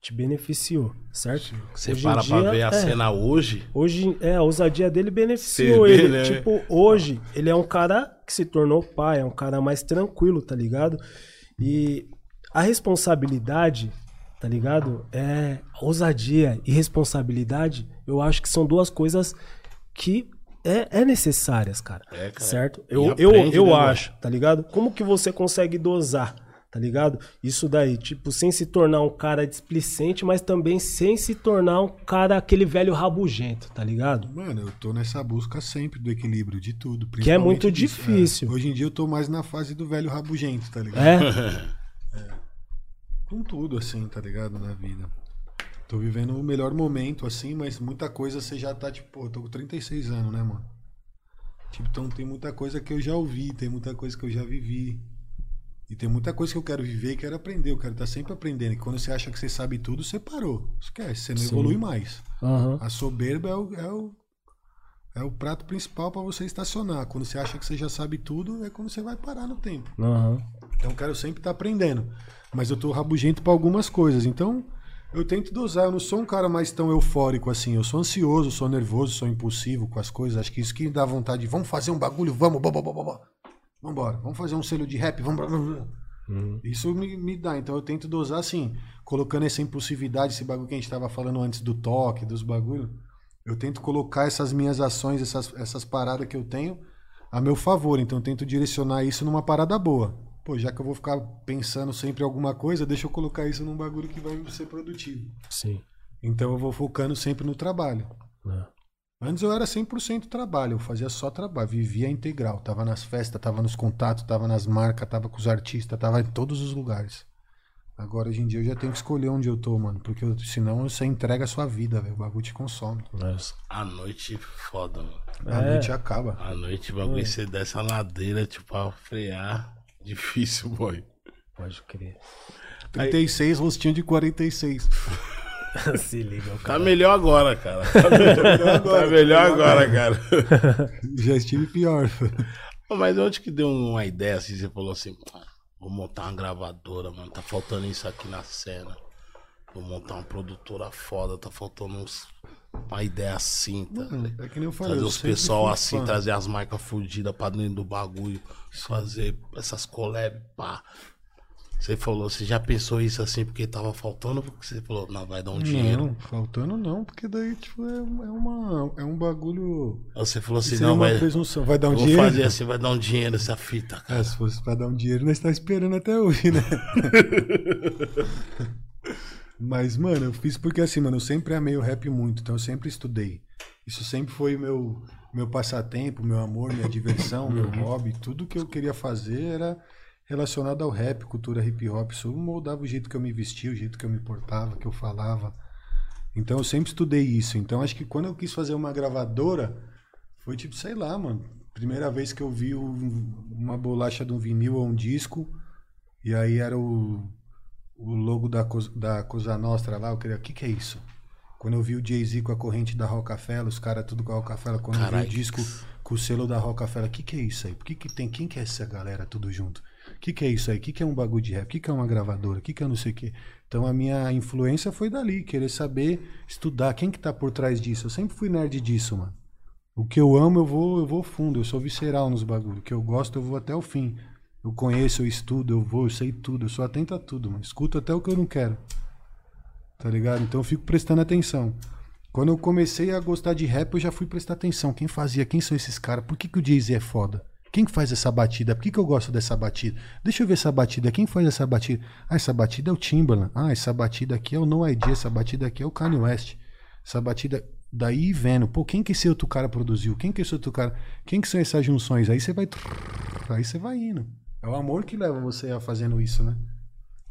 te beneficiou, certo? Você Hoje para pra dia, ver a é, cena hoje. Hoje, é, a ousadia dele beneficiou vê, ele. né? Tipo, hoje, ele é um cara que se tornou pai, é um cara mais tranquilo, tá ligado? E a responsabilidade, tá ligado? É ousadia e responsabilidade, eu acho que são duas coisas que é, é necessárias, cara. É, cara. Certo? Eu, eu, aprende, eu né, mano? acho, tá ligado? Como que você consegue dosar, tá ligado? Isso daí, tipo, sem se tornar um cara displicente, mas também sem se tornar um cara, aquele velho rabugento, tá ligado? Mano, eu tô nessa busca sempre do equilíbrio de tudo. Que é muito disso. difícil. É. Hoje em dia eu tô mais na fase do velho rabugento, tá ligado? É? *laughs* Com tudo, assim, tá ligado? Na vida. Tô vivendo o melhor momento, assim, mas muita coisa você já tá, tipo, pô, tô com 36 anos, né, mano? Tipo, então tem muita coisa que eu já ouvi, tem muita coisa que eu já vivi. E tem muita coisa que eu quero viver e quero aprender. Eu quero estar sempre aprendendo. E quando você acha que você sabe tudo, você parou. Esquece, você não Sim. evolui mais. Aham. A soberba é o, é o, é o prato principal para você estacionar. Quando você acha que você já sabe tudo, é quando você vai parar no tempo. Aham. Então eu quero sempre estar aprendendo. Mas eu tô rabugento para algumas coisas. Então eu tento dosar. Eu não sou um cara mais tão eufórico assim. Eu sou ansioso, sou nervoso, sou impulsivo com as coisas. Acho que isso que dá vontade. Vamos fazer um bagulho, vamos, bom, bom. Vambora, vamos fazer um selo de rap, vamos. Uhum. Isso me, me dá. Então eu tento dosar assim, colocando essa impulsividade, esse bagulho que a gente tava falando antes do toque, dos bagulhos. Eu tento colocar essas minhas ações, essas, essas paradas que eu tenho a meu favor. Então eu tento direcionar isso numa parada boa. Pô, já que eu vou ficar pensando sempre em alguma coisa, deixa eu colocar isso num bagulho que vai ser produtivo. Sim. Então eu vou focando sempre no trabalho. É. Antes eu era 100% trabalho, eu fazia só trabalho, vivia integral. Tava nas festas, tava nos contatos, tava nas marcas, tava com os artistas, tava em todos os lugares. Agora, hoje em dia, eu já tenho que escolher onde eu tô, mano. Porque eu- senão você entrega a sua vida, velho. O bagulho te consome. Mas- A noite foda, mano. A É. noite acaba. A noite o bagulho você desce a ladeira, tipo, pra frear. *laughs* Difícil, boy. Pode crer. 36, rostinho de 46. *laughs* Se liga, o Tá cara. melhor agora, cara. Tá melhor *laughs* agora, tá melhor agora cara. Já estive pior. Mas onde que deu uma ideia assim? Você falou assim, "Ah, vou montar uma gravadora, mano. Tá faltando isso aqui na cena. Vou montar uma produtora foda, tá faltando uns, uma ideia assim, tá? É que nem eu falei. Trazer eu os pessoal assim, fã. trazer as marcas fudidas pra dentro do bagulho, fazer essas collab, pá. Você falou, você já pensou isso assim porque tava faltando? Porque você falou, não, vai dar um dinheiro. Não, faltando não, porque daí, tipo, é, é uma, é um bagulho. Você falou assim, não, vai, presunção. Vai dar um vou dinheiro? fazer assim, vai dar um dinheiro essa fita, cara. É, se fosse pra dar um dinheiro, nós tá esperando até hoje, né? *laughs* Mas, mano, eu fiz porque assim, mano, eu sempre amei o rap muito, então eu sempre estudei. Isso sempre foi meu meu passatempo, meu amor, minha diversão, meu hobby, tudo que eu queria fazer era relacionado ao rap, cultura hip hop. Isso moldava o jeito que eu me vestia, o jeito que eu me portava, que eu falava. Então eu sempre estudei isso. Então acho que quando eu quis fazer uma gravadora, foi tipo, sei lá, mano. Primeira vez que eu vi um- uma bolacha de um vinil ou um disco, e aí era o, o logo da, da Cosa Nostra lá, eu queria, o que que é isso? Quando eu vi o Jay-Z com a corrente da Rockefeller, os caras tudo com a Rockefeller, quando eu Caralho, vi o disco com o selo da Rockefeller, o que que é isso aí? Por que que tem, quem que é essa galera tudo junto? O que que é isso aí? O que que é um bagulho de rap? O que que é uma gravadora? O que que é não sei o quê? Então a minha influência foi dali, querer saber, estudar, quem que tá por trás disso? Eu sempre fui nerd disso, mano. O que eu amo, eu vou, eu vou fundo, eu sou visceral nos bagulhos. O que eu gosto, eu vou até o fim. Eu conheço, eu estudo, eu vou, eu sei tudo, eu sou atento a tudo, mano. Escuto até o que eu não quero. Tá ligado? Então eu fico prestando atenção. Quando eu comecei a gostar de rap, eu já fui prestar atenção. Quem fazia? Quem são esses caras? Por que, que o Jay-Z é foda? Quem que faz essa batida? Por que, que eu gosto dessa batida? Deixa eu ver essa batida. Quem faz essa batida? Ah, essa batida é o Timbaland. Ah, essa batida aqui é o No ID. Essa batida aqui é o Kanye West. Essa batida daí vendo. Pô, quem que esse outro cara produziu? Quem que esse outro cara? Quem que são essas junções? Aí você vai. Aí você vai indo. É o amor que leva você a fazendo isso, né?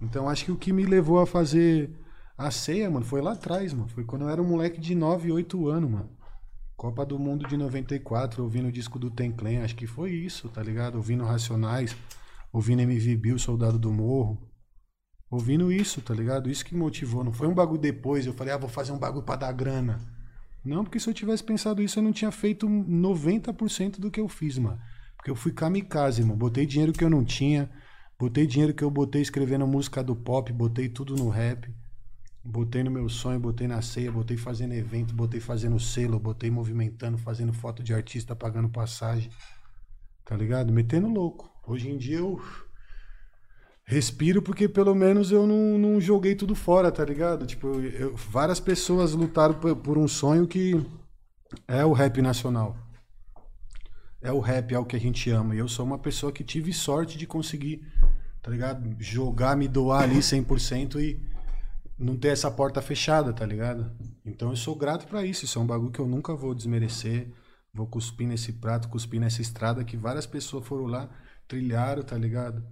Então acho que o que me levou a fazer a ceia, mano, foi lá atrás, mano. Foi quando eu era um moleque de 9, 8 anos, mano. Copa do Mundo de 94, ouvindo o disco do Ten Clan, acho que foi isso, tá ligado? Ouvindo Racionais, ouvindo MV Bill, Soldado do Morro. Ouvindo isso, tá ligado? Isso que motivou. Não foi um bagulho depois, eu falei, ah, vou fazer um bagulho pra dar grana. Não, porque se eu tivesse pensado isso, eu não tinha feito 90% do que eu fiz, mano. Porque eu fui kamikaze, mano. Botei dinheiro que eu não tinha. Botei dinheiro que eu botei escrevendo música do pop, botei tudo no rap. Botei no meu sonho, botei na ceia, botei fazendo evento, botei fazendo selo, botei movimentando, fazendo foto de artista, pagando passagem. Tá ligado? Metendo louco. Hoje em dia eu respiro porque pelo menos eu não, não joguei tudo fora, tá ligado? Tipo, eu- várias pessoas lutaram por, por um sonho que é o rap nacional. É o rap, é o que a gente ama. E eu sou uma pessoa que tive sorte de conseguir, tá ligado? Jogar, me doar ali 100% e não ter essa porta fechada, tá ligado? Então eu sou grato pra isso. Isso é um bagulho que eu nunca vou desmerecer. Vou cuspir nesse prato, cuspir nessa estrada que várias pessoas foram lá, trilharam, tá ligado?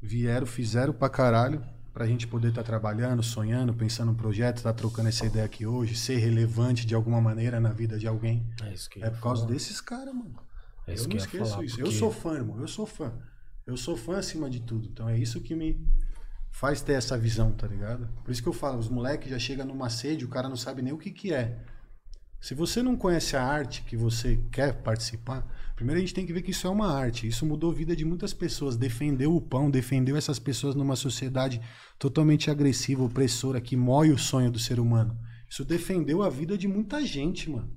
Vieram, fizeram pra caralho pra gente poder estar trabalhando, sonhando, pensando no projeto, tá trocando essa ideia aqui hoje, ser relevante de alguma maneira na vida de alguém. É isso que eu É por causa falar. desses caras, mano. É isso eu que não eu esqueço falar, isso. Eu porque- sou fã, irmão. Eu sou fã. Eu sou fã acima de tudo. Então é isso que me faz ter essa visão, tá ligado? Por isso que eu falo, os moleques já chegam numa sede, o cara não sabe nem o que que é. Se você não conhece a arte que você quer participar, primeiro a gente tem que ver que isso é uma arte. Isso mudou a vida de muitas pessoas. Defendeu o pão, defendeu essas pessoas numa sociedade totalmente agressiva, opressora, que mói o sonho do ser humano. Isso defendeu a vida de muita gente, mano.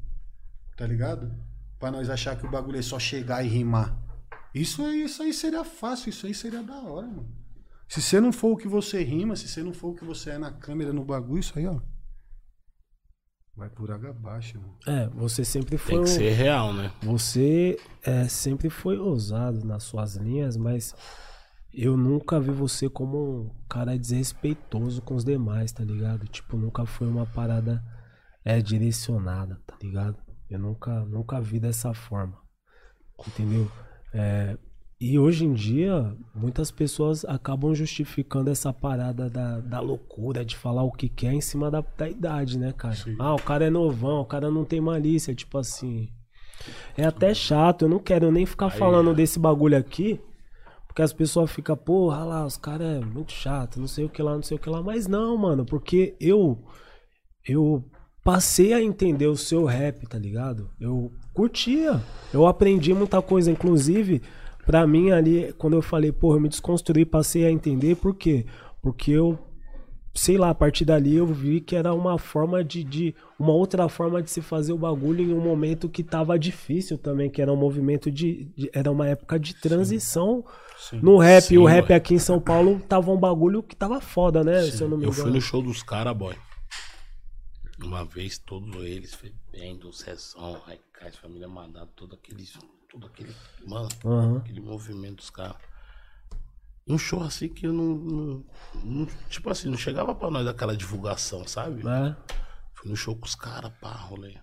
Tá ligado? Pra nós achar que o bagulho é só chegar e rimar. Isso aí, isso aí seria fácil, isso aí seria da hora, mano. Se você não for o que você rima, se você não for o que você é na câmera, no bagulho, isso aí, ó. Vai por água abaixo, mano. É, você sempre foi. Tem que ser real, né? Você é, sempre foi ousado nas suas linhas, mas eu nunca vi você como um cara desrespeitoso com os demais, tá ligado? Tipo, nunca foi uma parada é, direcionada, tá ligado? Eu nunca, nunca vi dessa forma, entendeu? É, e hoje em dia, muitas pessoas acabam justificando essa parada da, da loucura de falar o que quer em cima da, da idade, né, cara? Sim. Ah, o cara é novão, o cara não tem malícia, tipo assim. É até chato, eu não quero nem ficar falando desse bagulho aqui, porque as pessoas ficam, porra lá, os caras é muito chato, não sei o que lá, não sei o que lá. Mas não, mano, porque eu. Eu passei a entender o seu rap, tá ligado? Eu curtia. Eu aprendi muita coisa, inclusive, pra mim ali, quando eu falei, porra, eu me desconstruí, passei a entender, por quê? Porque eu, sei lá, a partir dali eu vi que era uma forma de, de uma outra forma de se fazer o bagulho em um momento que tava difícil também, que era um movimento de, de- era uma época de transição Sim. no rap, Sim, e o rap ué. aqui em São Paulo tava um bagulho que tava foda, né? Se eu não me Eu engano. fui no show dos caras, boy. Uma vez, todos eles, foi bem do Sessão, Raikais, Família Mandado, todo aquele. Todo aquele. Mano, Aham. aquele movimento dos caras. Um show assim que eu não, não- não- Tipo assim, não chegava pra nós aquela divulgação, sabe? né? Fui no show com os caras, pá, rolê.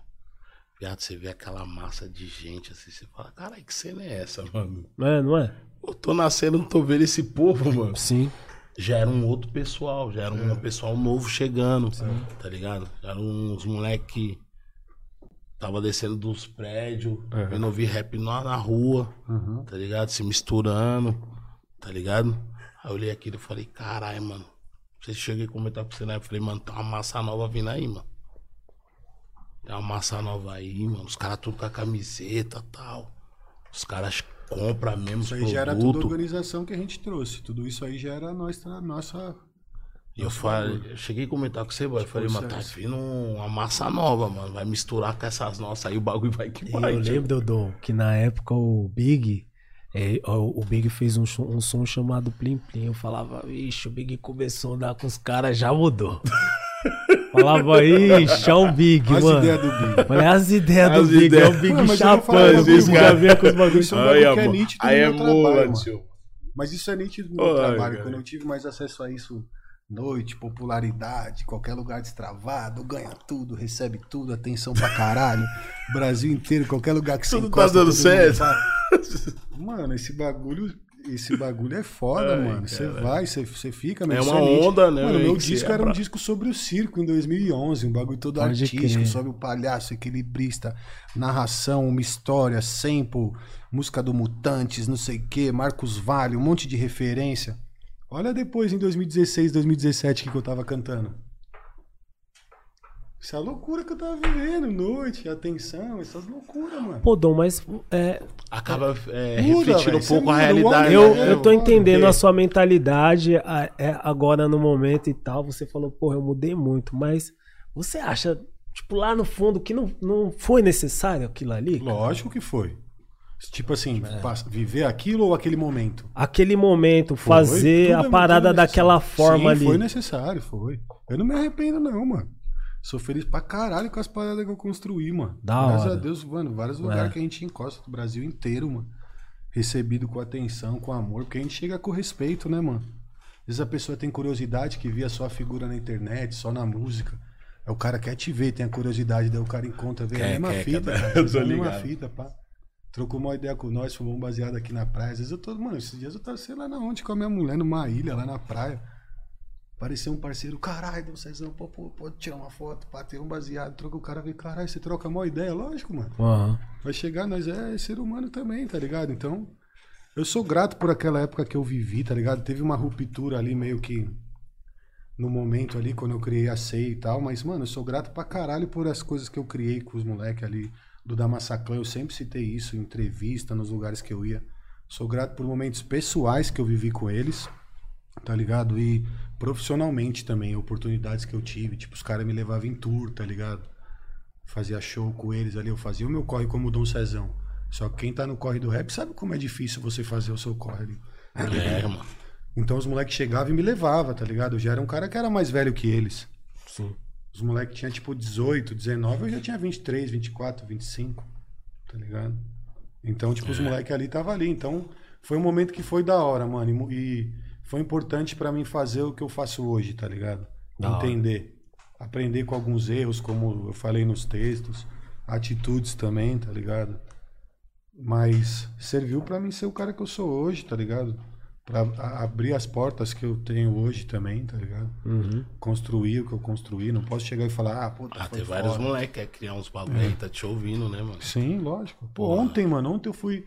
Viado, você vê aquela massa de gente assim, você fala, caralho, que cena é essa, mano? Não é, não é? Eu tô nascendo, não tô vendo esse povo, mano Sim. já era um outro pessoal, já era É. um pessoal novo chegando, tá ligado? Já eram uns moleque que tava descendo dos prédios, É. vendo ouvir rap na, na rua, Uhum. tá ligado? Se misturando, tá ligado? Aí eu olhei aquilo e falei, caralho, mano. Você cheguei a comentar pra você lá, eu falei, mano, tem uma massa nova vindo aí, mano. Tem uma massa nova aí, mano. Os caras tudo com a camiseta e tal. Os caras compram mesmo Isso aí já era tudo organização que a gente trouxe. Tudo isso aí já era nossa. nossa E eu, falei, eu cheguei a comentar com você, boy. Eu falei, mano, tá processo. vindo uma massa nova, mano. Vai misturar com essas nossas aí, o bagulho vai que vai. eu tio. lembro, Dodô, que na época o Big, é, o, Big fez um, som- um som chamado Plim Plim. Eu falava, ixi, o Big começou a andar com os caras, já mudou. *laughs* falava, ixi, é o Big, Olha as mano. ideias do Big. Olha as ideias do As Big, ideias. é o Big mas chapando. O Big já vinha com os bagulhos. Isso é um bagulho que é nítido aí é mano. tio. Mas isso é nítido no meu Ai, trabalho. cara. Quando eu tive mais acesso a isso, noite, popularidade, qualquer lugar destravado, ganha tudo, recebe tudo, atenção pra caralho. *laughs* Brasil inteiro, qualquer lugar que você Tudo tá encosta, dando todo mundo certo. *laughs* Mano, esse bagulho, esse bagulho é foda, Ai, mano. Você vai, você, você fica, É meu, isso uma onda, né, Mano, meu disco você era um disco sobre o circo em 2011, um bagulho todo Pode artístico, sobre o palhaço, equilibrista, narração, uma história, sample, música do Mutantes, não sei o que, Marcos Vale, um monte de referência. Olha depois, em 2016, 2017, o que, que eu tava cantando. Isso é a loucura que eu tava vivendo, noite, atenção, essas loucuras, mano. Pô, Dom, mas é, Acaba é, Muda, refletindo um pouco a muda, realidade. eu, né, eu tô entendendo a sua mentalidade é, agora no momento e tal. Você falou, porra, eu mudei muito, mas você acha, tipo, lá no fundo, que não, não foi necessário aquilo ali? Lógico que foi. Tipo assim, É. viver aquilo ou aquele momento? Aquele momento, Foi, fazer a é- parada daquela forma Sim, ali. Foi necessário, foi. Eu não me arrependo, não, mano. Sou feliz pra caralho com as paradas que eu construí, mano. Da Graças hora. a Deus, mano, vários lugares que a gente encosta do Brasil inteiro, mano. Recebido com atenção, com amor, porque a gente chega com respeito, né, mano? Às vezes a pessoa tem curiosidade que via só a figura na internet, só na música. Aí o cara quer te ver, tem a curiosidade, daí o cara encontra, vê a Quer, mesma quer, fita, quer, cara. *laughs* eu tô a mesma ligado. fita, pá. Trocou uma ideia com nós, fumou um baseado aqui na praia. Às vezes eu tô, mano, esses dias eu tava, sei lá na onde, com a minha mulher, numa ilha, lá na praia. Apareceu um parceiro, caralho, Dom Cezão, pô, pô, pode tirar uma foto, ter um baseado, troca o cara, vê, caralho, você troca uma ideia, lógico, mano. Aham. Vai chegar, nós é ser humano também, tá ligado? Então, eu sou grato por aquela época que eu vivi, tá ligado? Teve uma ruptura ali meio que no momento ali, quando eu criei a CEI e tal, mas, mano, eu sou grato pra caralho por as coisas que eu criei com os moleques ali do Damassaclã. Eu sempre citei isso em entrevista, nos lugares que eu ia. Sou grato por momentos pessoais que eu vivi com eles, tá ligado? E profissionalmente também, oportunidades que eu tive. Tipo, os caras me levavam em tour, tá ligado? Fazia show com eles ali. Eu fazia o meu corre como Dom Cezão. Só que quem tá no corre do rap sabe como é difícil você fazer o seu corre ali. É, mano. Então os moleques chegavam e me levavam, tá ligado? Eu já era um cara que era mais velho que eles. Sim. Os moleques tinham tipo 18, 19, eu já tinha 23, 24, 25, tá ligado? Então, tipo, os moleques ali estavam ali. Então, foi um momento que foi da hora, mano. E, foi importante pra mim fazer o que eu faço hoje, tá ligado? Da hora. Entender. Aprender com alguns erros, como eu falei nos textos. Atitudes também, tá ligado? Mas serviu pra mim ser o cara que eu sou hoje, tá ligado? Pra a- abrir as portas que eu tenho hoje também, tá ligado? Uhum. Construir o que eu construí. Não posso chegar e falar, ah, puta, Ah, tem vários moleques que quer criar uns bagulho aí, tá te ouvindo, né, mano? Sim, lógico. Pô, ontem, mano, ontem eu fui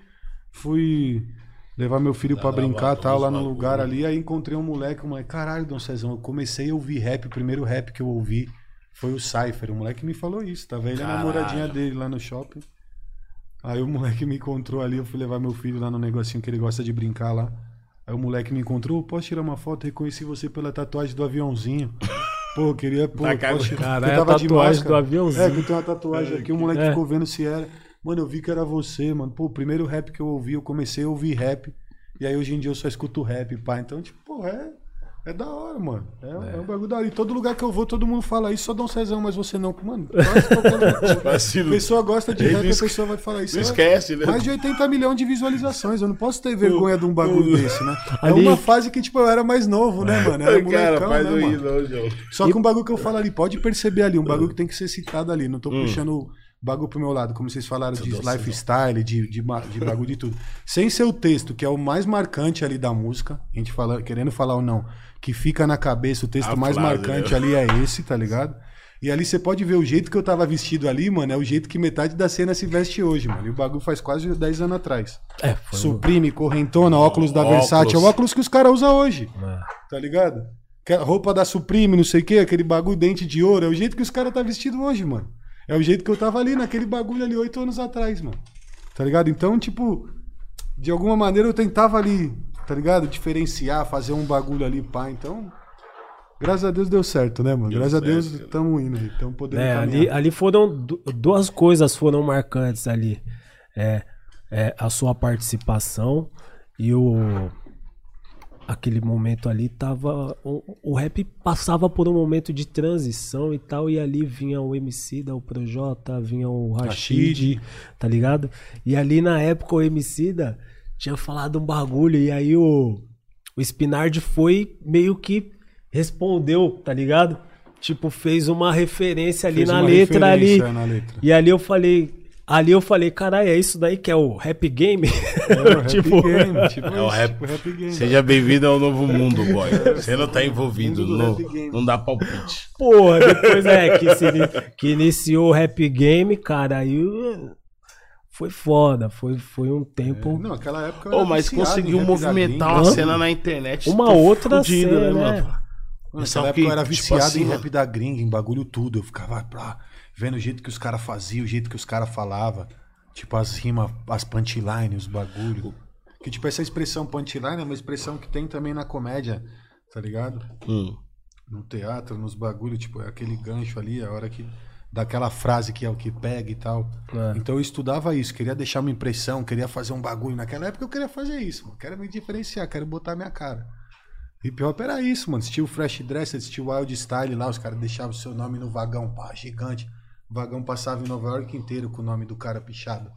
fui levar meu filho pra gravar brincar tal lá no bagulho. lugar ali, aí encontrei um moleque, um moleque, caralho, Dom Cezão, eu comecei a ouvir rap, o primeiro rap que eu ouvi foi o Cypher, o moleque me falou isso, tava ele a namoradinha dele lá no shopping. Aí o moleque me encontrou ali, eu fui levar meu filho lá no negocinho que ele gosta de brincar lá. Aí o moleque me encontrou, posso tirar uma foto? Reconheci você pela tatuagem do aviãozinho. *laughs* Pô, eu queria, pô, Tá cagando. posso tirar- Caralho, eu tava tatuagem do aviãozinho. É, que tenho uma tatuagem aqui, o moleque É. ficou vendo se era. Mano, eu vi que era você, mano. Pô, o primeiro rap que eu ouvi, eu comecei a ouvir rap. E aí hoje em dia eu só escuto rap, pá. Então, tipo, pô, é. É da hora, mano. É, é. um bagulho da hora. E todo lugar que eu vou, todo mundo fala isso, só Dom Cezão, mas você não. Mano, quase lugar. Vacilo. *laughs* A pessoa gosta de rap, a pessoa vai falar isso. Não É esquece, né? Mais de 80 milhões de visualizações. Eu não posso ter vergonha de um bagulho desse, né? É uma fase que, tipo, eu era mais novo, né, mano? Era Cara, molecão, faz né, mano? não. Só que um bagulho que eu falo ali, pode perceber ali, um bagulho que tem que ser citado ali. Não tô puxando bagulho pro meu lado, como vocês falaram de lifestyle, de, de, de bagulho de tudo. Sem ser o texto, que é o mais marcante ali da música, a gente fala, querendo falar ou não, que fica na cabeça, o texto A mais frase, marcante né? ali é esse, tá ligado? E ali você pode ver o jeito que eu tava vestido ali, mano, é o jeito que metade da cena se veste hoje, mano. E o bagulho faz quase 10 anos atrás. É, foi um- Suprime, correntona, óculos da Óculos. Versace, é o óculos que os caras usam hoje. É. Tá ligado? Que a Roupa da Supreme, não sei o que, aquele bagulho dente de ouro. É o jeito que os caras tá vestido hoje, mano. É o jeito que eu tava ali, naquele bagulho ali, oito anos atrás, mano. Tá ligado? Então, tipo, de alguma maneira eu tentava ali, tá ligado? Diferenciar, fazer um bagulho ali, pá. Então, graças a Deus deu certo, né, mano? Deu graças a Deus certo, tamo indo aí. Tamo podendo É, ali, ali foram du- duas coisas foram marcantes ali. É, é, a sua participação e o aquele momento ali tava o, o rap passava por um momento de transição e tal e ali vinha o MC da o Projota, vinha o Rashid, Rashid. tá ligado? E ali na época o MC da tinha falado um bagulho e aí o o Spinard foi meio que respondeu, tá ligado? Tipo, fez uma referência ali Fez na uma letra ali. na letra. E ali eu falei, ali eu falei, caralho, é isso daí que é o rap game? É o *laughs* rap tipo, game, tipo É o rap. tipo rap game. Seja bem-vindo ao novo mundo, boy. Você não tá envolvido, não, rap não dá palpite. porra, depois é que, se, que iniciou o rap game, cara, aí foi foda, foi, foi um tempo. Não, aquela época era mas conseguiu movimentar uma cena na internet. Uma outra fudido, cena, né? Mano, Pessoal Naquela época que, eu era tipo viciado assim, em mano. rap da gringa, em bagulho tudo. Eu ficava pá, vendo o jeito que os caras faziam, o jeito que os caras falavam. Tipo, as rimas, as punchlines, os bagulho. Que tipo, essa expressão punchline é uma expressão que tem também na comédia, tá ligado? Hum. No teatro, nos bagulhos, tipo, é aquele gancho ali, a hora que. Daquela frase que é o que pega e tal. É. Então eu estudava isso, queria deixar uma impressão, queria fazer um bagulho. Naquela época eu queria fazer isso, mano. Quero me diferenciar, quero botar minha cara. Hip hop era isso, mano. Estilo Fresh Dress, estilo Wild Style lá, os caras deixavam o seu nome no vagão, pá, gigante. O vagão passava em Nova York inteiro com o nome do cara pichado.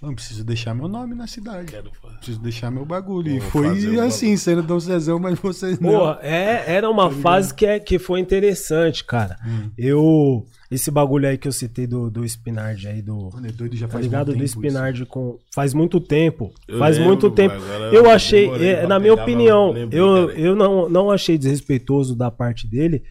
Não preciso deixar meu nome na cidade. Quero. Preciso deixar meu bagulho. E Vou foi fazer o assim, sendo Dom Cezão, mas vocês não. É, era uma fase que, é, que foi interessante, cara. Hum. Eu. Esse bagulho aí que eu citei do, do Spinard aí, do. Mano, é doido já Tá faz ligado? muito Do isso. Spinard com. Faz muito tempo. Eu faz lembro, muito tempo. Eu achei, é, na minha opinião, eu, eu não, não achei desrespeitoso da parte dele.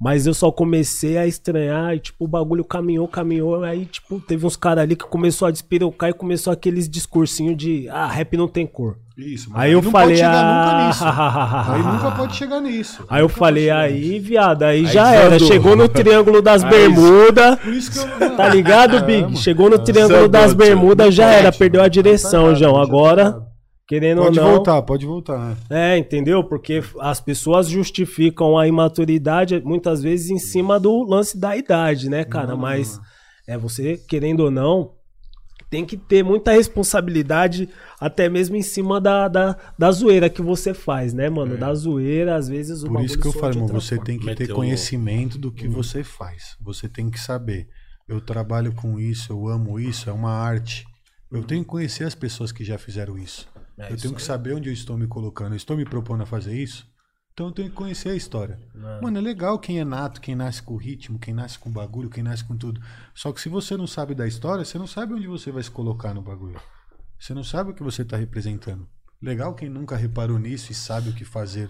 Mas eu só comecei a estranhar e, tipo, o bagulho caminhou, caminhou. Aí, tipo, teve uns caras ali que começou a despirocar e começou aqueles discursinhos de, ah, rap não tem cor. Isso, mas Aí eu não falei, pode chegar ah, nunca nisso. *laughs* Aí nunca pode chegar nisso. Aí eu falei, aí, nisso. viado, aí, Aí já era. desandou. Chegou no *laughs* Triângulo das Aí- Bermudas. Por isso que eu. *laughs* Tá ligado, Big? Chegou no Triângulo Desandou, das. Bermudas, já era. Perdeu a direção, Tá João. tá Agora, errado. Querendo Pode ou não. voltar, pode voltar. É, entendeu? Porque as pessoas justificam a imaturidade muitas vezes em cima do lance da idade, né, cara? Não, Mas não. é você, querendo ou não, tem que ter muita responsabilidade, até mesmo em cima da, da, da zoeira que você faz, né, mano? Da zoeira, às vezes o É. Por isso que eu falo, outra você tem que ter conhecimento do Uhum. que você faz. Você tem que saber. Eu trabalho com isso, eu amo isso, é uma arte. Eu tenho que conhecer as pessoas que já fizeram isso. É eu tenho que saber onde eu estou me colocando. Eu estou me propondo a fazer isso? Então eu tenho que conhecer a história. É. Mano, é legal quem é nato, quem nasce com ritmo, quem nasce com bagulho, quem nasce com tudo. Só que se você não sabe da história, você não sabe onde você vai se colocar no bagulho. Você não sabe o que você está representando. Legal quem nunca reparou nisso e sabe o que fazer.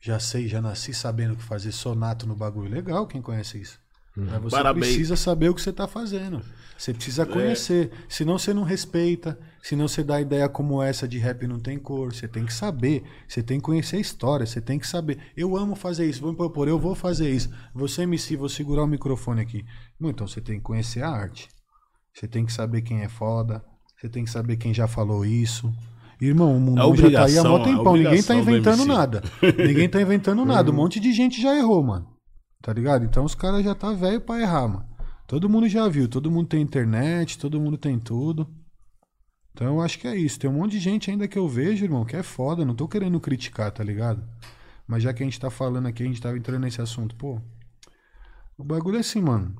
Já sei, já nasci sabendo o que fazer, sou nato no bagulho. Legal quem conhece isso. Mas você Parabéns. precisa saber o que você está fazendo. Você precisa conhecer. Senão você não respeita. Senão você dá ideia como essa de rap não tem cor. Você tem que saber. Você tem que conhecer a história. Você tem que saber. Eu amo fazer isso. Vou propor. Eu vou fazer isso. Você, MC, vou segurar o microfone aqui. Bom, Então você tem que conhecer a arte. Você tem que saber quem é foda. Você tem que saber quem já falou isso. Irmão, o mundo É já tá aí há mó é tempão. Ninguém tá inventando nada. Ninguém tá inventando *laughs* nada. Um monte de gente já errou, mano. Tá ligado? Então os caras já tá velho pra errar, mano. Todo mundo já viu, todo mundo tem internet, todo mundo tem tudo. Então eu acho que é isso. Tem um monte de gente ainda que eu vejo, irmão, que é foda. Não tô querendo criticar, tá ligado? Mas já que a gente tá falando aqui, a gente tava entrando nesse assunto, pô. O bagulho é assim, mano.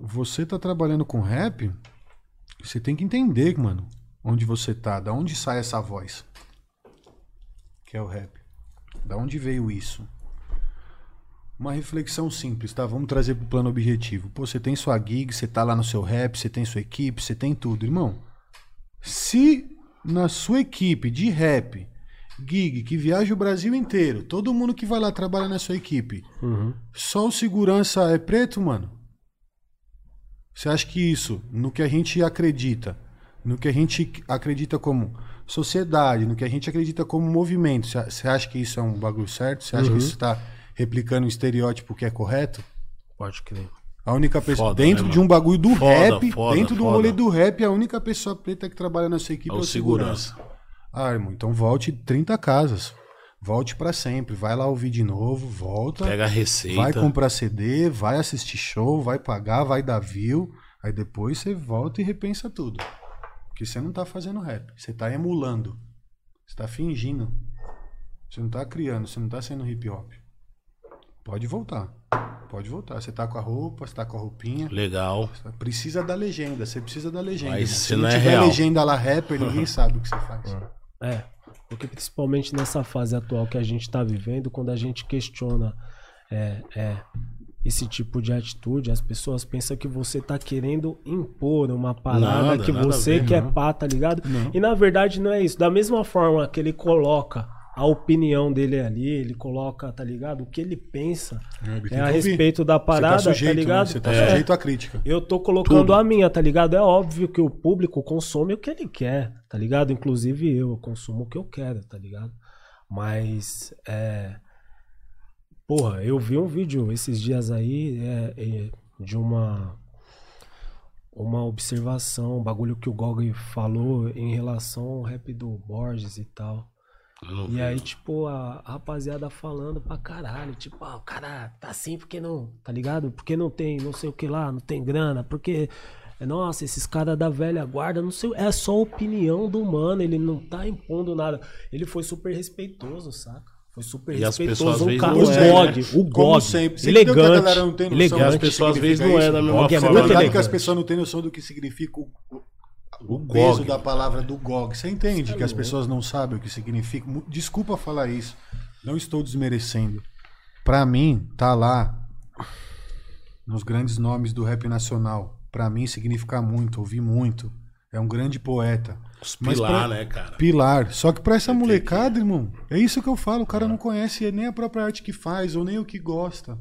Você tá trabalhando com rap, você tem que entender, mano, onde você tá, da onde sai essa voz. Que é o rap. Da onde veio isso? Uma reflexão simples, tá? Vamos trazer pro plano objetivo. Pô, você tem sua gig, você tá lá no seu rap, você tem sua equipe, você tem tudo, irmão. Se na sua equipe de rap, gig, que viaja o Brasil inteiro, todo mundo que vai lá trabalha na sua equipe, Uhum. só o segurança é preto, mano? Você acha que isso, no que a gente acredita, no que a gente acredita como sociedade, no que a gente acredita como movimento, você acha que isso é um bagulho certo? Você acha Uhum. que isso está replicando um estereótipo que é correto? Pode crer. A única pessoa. Foda, dentro né, de um bagulho do Foda, rap, foda, dentro do rolê do rap, a única pessoa preta que trabalha na sua equipe É é o segurança. segurança. Ah, irmão, então volte 30 casas. Volte pra sempre. Vai lá ouvir de novo, volta. Pega a receita. Vai comprar CD, vai assistir show, vai pagar, vai dar view. Aí depois você volta e repensa tudo. Porque você não tá fazendo rap. Você tá emulando. Você tá fingindo. Você não tá criando, você não tá sendo hip hop. Pode voltar. Pode voltar. Você tá com a roupa, você tá com a roupinha. Legal. Precisa da legenda, você precisa da legenda. Mas Se não não é tiver real. legenda lá rapper, ninguém *laughs* sabe o que você faz. É, porque principalmente nessa fase atual que a gente está vivendo, quando a gente questiona é, é, esse tipo de atitude, as pessoas pensam que você tá querendo impor uma parada Nada, que nada você ver, quer não. pá, tá ligado? Não. E na verdade não é isso. Da mesma forma que ele coloca a opinião dele ali, ele coloca, tá ligado? O que ele pensa tem é a ouvir. respeito da Você parada, tá sujeito, tá ligado? Né? Você tá É. sujeito à crítica. Eu tô colocando Tudo. a minha, tá ligado? É óbvio que o público consome o que ele quer, tá ligado? Inclusive eu, eu consumo o que eu quero, tá ligado? Mas, é. Porra, eu vi um vídeo esses dias aí é, é, de uma. Uma observação, um bagulho que o Gog falou em relação ao rap do Borges e tal. Não E aí, tipo, a a rapaziada falando pra caralho, tipo, ah, o cara tá assim porque não, tá ligado? Porque não tem não sei o que lá, não tem grana, porque, nossa, esses caras da velha guarda, não sei, é só opinião do mano, ele não tá impondo nada. Ele foi super respeitoso, saca? Foi super E as respeitoso. o cara, o é, GOG, né? o Como GOG, sempre. Elegante, galera não tem noção elegante. E as pessoas, às vezes, não é da mesma Gog é muito forma. ligado elegante. que as pessoas não têm noção do que significa o, o, o peso GOG. da palavra do GOG. Você entende é que as pessoas não sabem o que significa? Desculpa falar isso. Não estou desmerecendo. Pra mim, tá lá nos grandes nomes do rap nacional. Pra mim significa muito, ouvi muito. É um grande poeta. Os pilar, pra- né, cara? Pilar. Só que pra essa molecada, irmão, é isso que eu falo. O cara não conhece nem a própria arte que faz, ou nem o que gosta.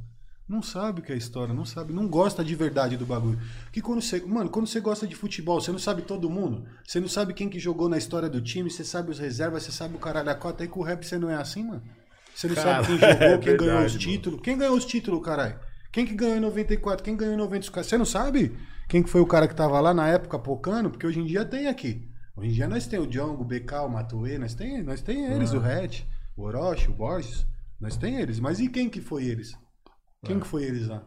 Não sabe o que é história, não sabe, não gosta de verdade do bagulho. Que quando você, mano, quando você gosta de futebol, você não sabe todo mundo, você não sabe quem que jogou na história do time, você sabe os reservas, você sabe o caralho a cota, aí com o rap você não é assim, mano. Você não Cara, sabe quem *laughs* jogou, é quem ganhou os verdade, títulos. Quem ganhou os títulos, caralho? Quem que ganhou em 94? Quem ganhou em 90? Você não sabe quem que foi o cara que tava lá na época pocando? Porque hoje em dia tem aqui. Hoje em dia nós tem o Django, o BK, o Matuê, nós tem, nós tem eles, o Red, o Orochi, o Borges. Nós tem eles. Mas e quem que foi eles? Quem que foi eles lá?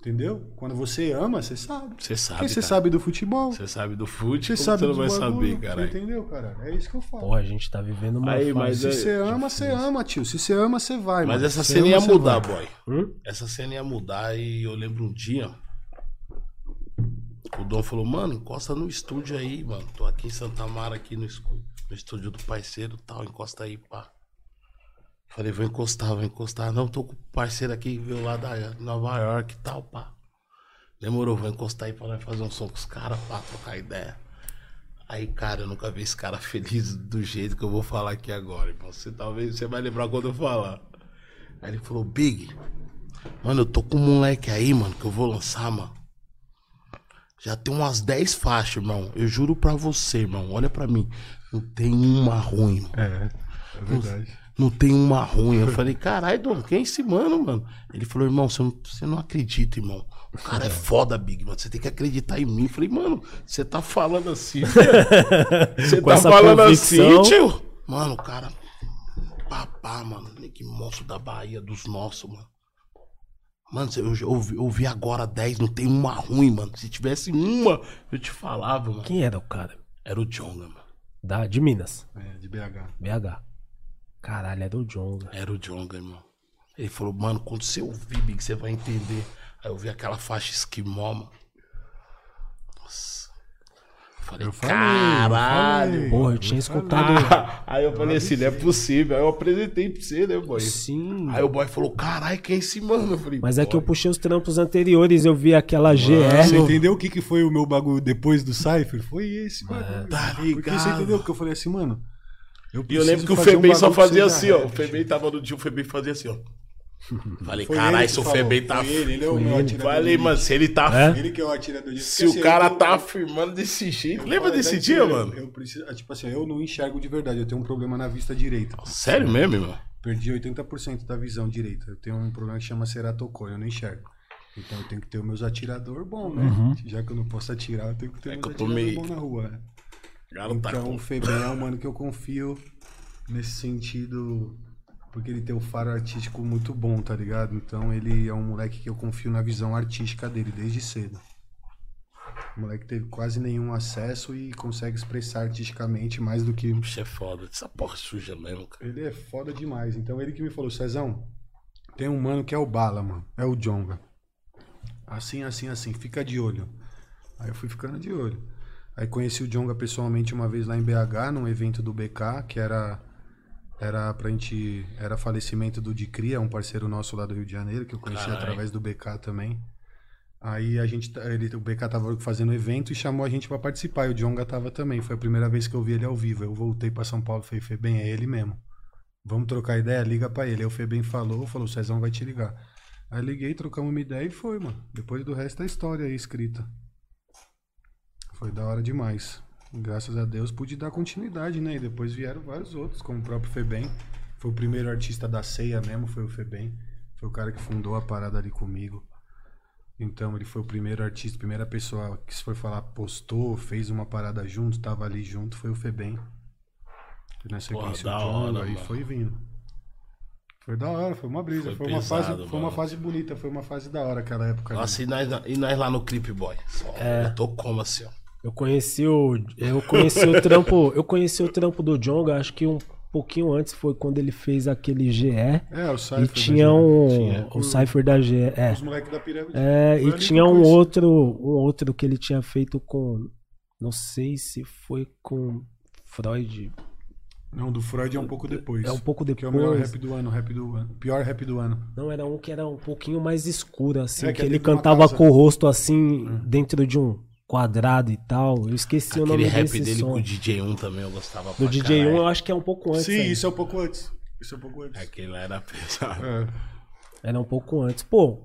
Entendeu? Quando você ama, você sabe. Você sabe, Porque você sabe do futebol. Você sabe do fute, Você sabe você não vai bagulho, saber, cara. Entendeu, cara? É isso que eu falo. Porra, a gente tá vivendo uma Aí, fase. mas Se é- você ama, você ama, tio. Se você ama, você vai, Mas mano. essa cena ama, ia mudar, vai. boy. Hum? Essa cena ia mudar e eu lembro um dia. O Dom falou, mano, encosta no estúdio aí, mano. Tô aqui em Santa Mara, aqui no, no estúdio do parceiro tal, encosta aí, pá. Falei, vou encostar, vou encostar. Não, tô com o parceiro aqui, veio lá da Nova York e tal, pá. Demorou, vou encostar aí pra nós fazer um som com os caras, pá, trocar ideia. Aí, cara, eu nunca vi esse cara feliz do jeito que eu vou falar aqui agora, irmão. Você talvez você vai lembrar quando eu falar. Aí ele falou, Big, mano, eu tô com um moleque aí, mano, que eu vou lançar, mano. Já tem umas 10 faixas, irmão. Eu juro pra você, irmão. Olha pra mim. Não tem uma ruim, mano. É, é verdade. Não tem uma ruim. Eu falei, caralho, dono, quem é esse mano, mano? Ele falou, irmão, você não, você não acredita, irmão. O cara é foda, Big, mano. Você tem que acreditar em mim. Eu falei, mano, você tá falando assim, velho? *laughs* Você tá essa falando convicção. assim, tio? Mano, o cara. Papá, mano. Que monstro da Bahia, dos nossos, mano. Mano, eu, eu, ouvi- eu ouvi agora 10, não tem uma ruim, mano. Se tivesse uma, eu te falava, mano. Quem era o cara? Era o Jonga, mano. Da, de Minas. É, de BH. BH. Caralho, era o Jonga. Era o Jonga, irmão. Ele falou, mano, quando você ouvir, Big, você vai entender. Aí eu vi aquela faixa esquimó, mano. Nossa. Eu falei, Eu falei, caralho. eu falei. Porra, eu tinha escutado. *laughs* Aí eu falei assim, não é possível. Aí eu apresentei pra você, né, boy? Sim. Aí o boy falou, caralho, quem é esse mano? Eu falei, Mas é que eu "Boy, puxei os trampos anteriores, eu vi aquela GR. Você entendeu o que, que foi o meu bagulho depois do Cypher? Foi esse bagulho. Tá Porque você ligado. entendeu? Porque eu falei assim, mano. Eu, E eu lembro que o fazer um Febem só fazia assim, ó. O. Febem tava no dia, o Febem fazia assim, ó. *laughs* Falei, caralho, se o Febem tá. ele, ele é o meu atirador Falei, mano, se ele tá. É? Ele que é o atirador de. Se o cara eu- tá afirmando desse jeito. Lembra Fala, desse dia, eu- mano? Eu preciso, ah, tipo assim, eu não enxergo de verdade. Eu tenho um problema na vista direita. Sério mesmo, irmão? Perdi 80% da visão direita. Eu tenho um problema que chama ceratocone, eu não enxergo. Então eu tenho que ter os meus atirador bom, né? Já que eu não posso atirar, eu tenho que ter É meus eu atirador meio- bom na rua, O cara tá Então com. o Febem é um mano que eu confio nesse sentido, porque ele tem o faro artístico muito bom, tá ligado? Então ele é um moleque que eu confio na visão artística dele desde cedo. O moleque teve quase nenhum acesso e consegue expressar artisticamente mais do que. Bicho é foda. Essa porra suja mesmo, cara. Ele é foda demais. Então ele que me falou, Cezão, tem um mano que é o Bala, mano. É o Jonga. Assim, assim, assim, fica de olho. Aí eu fui ficando de olho. Aí conheci o Jonga pessoalmente uma vez lá em BH, num evento do BK, que era era pra gente. Era falecimento do Dicria, um parceiro nosso lá do Rio de Janeiro, que eu conheci Caralho. através do BK também. Aí a gente, ele, o BK tava fazendo evento e chamou a gente pra participar. E o Jonga tava também. Foi a primeira vez que eu vi ele ao vivo. Eu voltei pra São Paulo e falei, Febem, é ele mesmo. Vamos trocar ideia? Liga pra ele. Aí o Febem falou, falou, o Cezão vai te ligar. Aí liguei, trocamos uma ideia e foi, mano. Depois do resto da história aí escrita. Foi da hora demais. Graças a Deus pude dar continuidade, né? E depois vieram vários outros, como o próprio Febem. Foi o primeiro artista da ceia mesmo, foi o Febem. Foi o cara que fundou a parada ali comigo. Então ele foi o primeiro artista, primeira pessoa que se for falar postou, fez uma parada junto, tava ali junto, foi o Febem. E na sequência da o Jonga, hora, aí mano. foi vindo. Foi da hora, foi uma brisa, Foi foi, uma pesado, fase, foi uma fase bonita, foi uma fase da hora aquela época. ali. Nossa, e nós, e nós lá no Clip Boy? Só, Eu tô como assim, ó. Eu conheci o. Eu conheci o trampo. *laughs* Eu conheci o trampo do Jonga, acho que um pouquinho antes foi quando ele fez aquele GE. É, o Cypher. E tinha um. Tinha. O Cypher da GE. É. Os moleques da pirâmide. É, Foi e tinha um conheci. outro, um outro que ele tinha feito com. Não sei se foi com Freud. Não, do Freud é um pouco depois. É um pouco Que é o melhor depois. rap do ano, rap do ano. Pior rap do ano. Não, era um que era um pouquinho mais escuro, assim, É, que, que é ele cantava com o rosto assim, dentro de um quadrado e tal. Eu esqueci o Aquele nome rap desse dele som. com o DJ1 também eu gostava Do DJ1 caralho. eu acho que é um pouco antes. Sim, ainda. isso é um pouco antes. Isso é um pouco antes. Aquele lá era pesado. É. Era um pouco antes. Pô,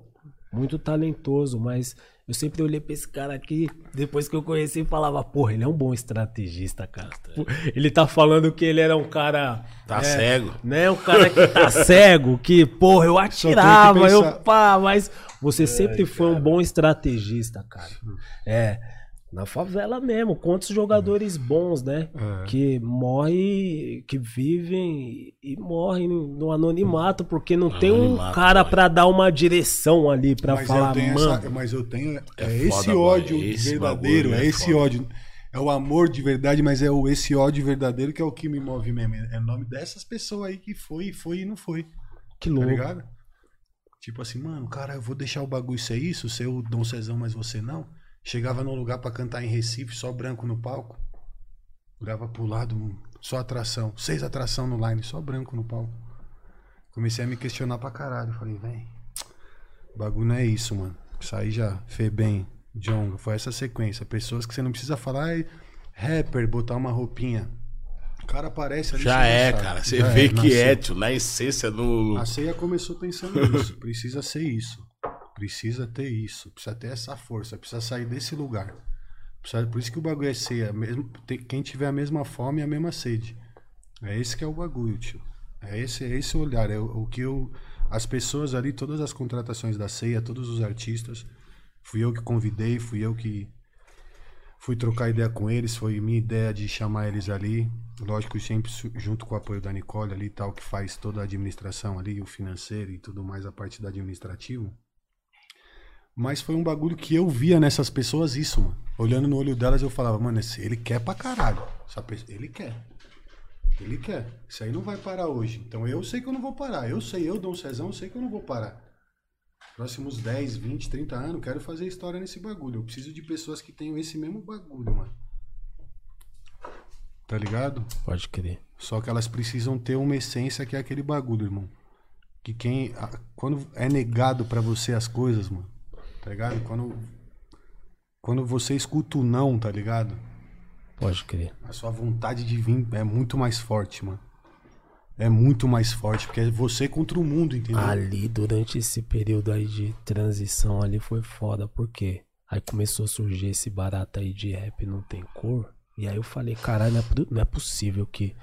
muito talentoso, mas eu sempre olhei pra esse cara aqui, depois que eu conheci, e falava, porra, ele é um bom estrategista, cara. Ele tá falando que ele era um cara. Tá é, cego. Né? Um cara que tá *laughs* cego, que, porra, eu atirava, eu pá, mas você sempre foi um bom estrategista, cara. É. Na favela mesmo, quantos jogadores bons, né? É. Que morrem, que vivem e morrem no anonimato, porque não tem um Anonimato, cara pra dar uma direção ali pra mas, falar, eu tenho mano. essa, mas eu tenho. É, É esse foda, ódio Esse verdadeiro, é é esse foda. ódio. É o amor de verdade, mas é o, esse ódio verdadeiro que é o que me move mesmo. É o nome dessas pessoas aí que foi, foi e não foi. Que Tá louco. ligado? Tipo assim, mano, cara, eu vou deixar o bagulho ser isso, ser o Dom Cezão, mas você não. Chegava num lugar pra cantar em Recife, só branco no palco. Olhava pro lado, só atração. Seis atração no line, só branco no palco. Comecei a me questionar pra caralho. Falei, vem, bagulho não é isso, mano. Isso aí já fez bem. Jonga, foi essa sequência. Pessoas que você não precisa falar, "Ai, rapper, botar uma roupinha. O cara aparece ali. Já é, sabe. cara. Você Já vê que nasceu. é, tio, na essência, no. A ceia começou pensando nisso. Precisa ser isso. Precisa ter isso. Precisa ter essa força. Precisa sair desse lugar. Precisa- por isso que o bagulho é ceia. Mesmo, quem tiver a mesma fome e a mesma sede. É esse que é o bagulho, tio. É esse, é esse olhar. É o, o que eu. As pessoas ali, todas as contratações da ceia, todos os artistas. Fui eu que convidei, fui eu que fui trocar ideia com eles, foi minha ideia de chamar eles ali. Lógico, sempre junto com o apoio da Nicole ali tal, que faz toda a administração ali, o financeiro e tudo mais, a parte do administrativo. Mas foi um bagulho que eu via nessas pessoas isso, mano. Olhando no olho delas, eu falava, mano, esse, ele quer pra caralho. Essa pessoa, ele quer. Ele quer. Isso aí não vai parar hoje. Então eu sei que eu não vou parar. Eu sei, eu, Dom Cezão, eu sei que eu não vou parar. Próximos 10, 20, 30 anos, quero fazer história nesse bagulho. Eu preciso de pessoas que tenham esse mesmo bagulho, mano. Tá ligado? Pode crer. Só que elas precisam ter uma essência que é aquele bagulho, irmão. Que quem. a- quando é negado pra você as coisas, mano. Tá ligado? Quando. Quando você escuta o não, tá ligado? Pode crer. A sua vontade de vir é muito mais forte, mano. É muito mais forte, porque é você contra o mundo, entendeu? Ali, durante esse período aí de transição ali, foi foda. Por quê? Aí começou a surgir esse barato aí de rap não tem cor. E aí eu falei, caralho, não é, não é possível que...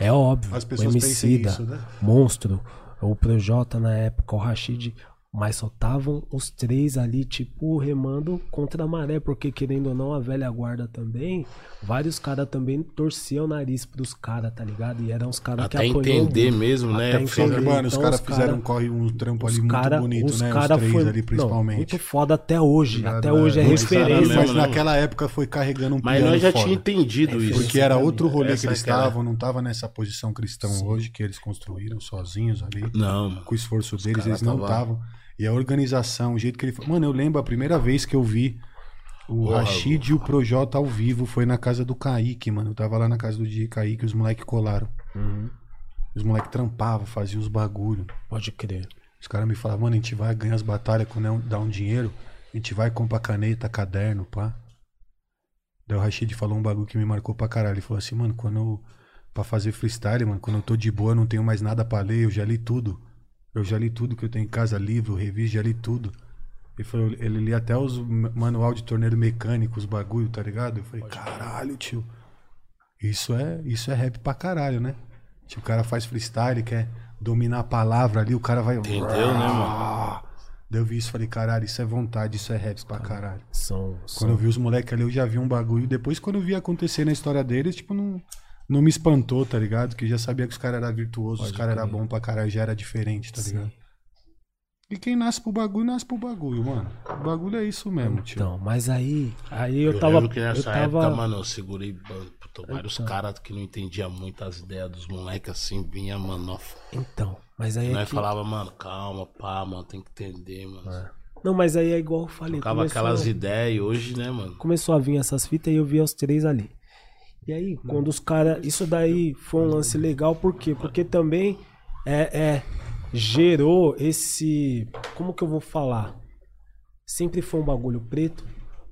É óbvio, As o pessoas Emicida, isso, né? Monstro, o Projota na época, o Rashid... Mas só estavam os três ali, tipo, remando contra a maré. Porque, querendo ou não, a velha guarda também... Vários caras também torciam o nariz pros caras, tá ligado? E eram os caras que Até apoiam entender mesmo, né? Até entender. mano, os Então, caras os fizeram cara- um corre, um trampo ali muito cara, bonito, os né? cara os três foi, ali, Não, principalmente. muito foda até hoje. Até hoje é, referência. Mas naquela época foi carregando um Mas nós já foda. tinha entendido isso. Porque era outro rolê Essa que eles estavam, não tava nessa posição cristão hoje que eles construíram sozinhos ali. Não, mano. Com o esforço deles, caras eles não tava- estavam. E a organização, o jeito que ele. Mano, eu lembro a primeira vez que eu vi o Rashid e o Projota ao vivo foi na casa do Kaique, mano. Eu tava lá na casa do DJ Kaique, os moleques colaram. Uhum, Os moleques trampavam, faziam os bagulho. pode crer. Os caras me falavam, mano, a gente vai ganhar as batalhas quando é dá um dinheiro, a gente vai comprar caneta, caderno, pá. Daí o Rashid falou um bagulho que me marcou pra caralho. Ele falou assim, mano, quando eu. Pra fazer freestyle, mano, quando eu tô de boa, eu não tenho mais nada pra ler, eu já li tudo. Eu já li tudo que eu tenho em casa, livro, revista, já li tudo. Ele falou, ele lia até os ma- manual de torneiro mecânico, os bagulho, tá ligado? Eu falei, caralho, tio. Isso é, isso é rap pra caralho, né? Tipo, o cara faz freestyle, quer dominar a palavra ali, o cara vai. Entendeu, né, mano? Daí eu vi isso falei, caralho, isso é vontade, isso é rap pra caralho. São, Quando são eu vi os moleques ali, eu já vi um bagulho. Depois, quando eu vi acontecer na história deles, tipo, não, não me espantou, tá ligado? Que eu já sabia que os caras eram virtuosos, os caras eram bons pra caralho, já era diferente, tá ligado? E quem nasce pro bagulho, nasce pro bagulho, mano. O bagulho é isso mesmo, tio. Então, mas aí, aí eu, Eu, tava. lembro que eu nessa tava época, mano, eu segurei ban- puta, vários Então. caras que não entendiam muito as ideias dos moleques assim, vinha, mano, Então, mas aí é nós que... falava, mano, calma, pá, mano, tem que entender, mano. Não, mas aí é igual eu falei. Tocava começou- aquelas ideias e hoje, né, mano? começou a vir essas fitas e eu vi os três ali. E aí, quando os caras. Isso daí foi um lance legal, por quê? Porque também é, é, gerou esse. Como que eu vou falar? Sempre foi um bagulho preto.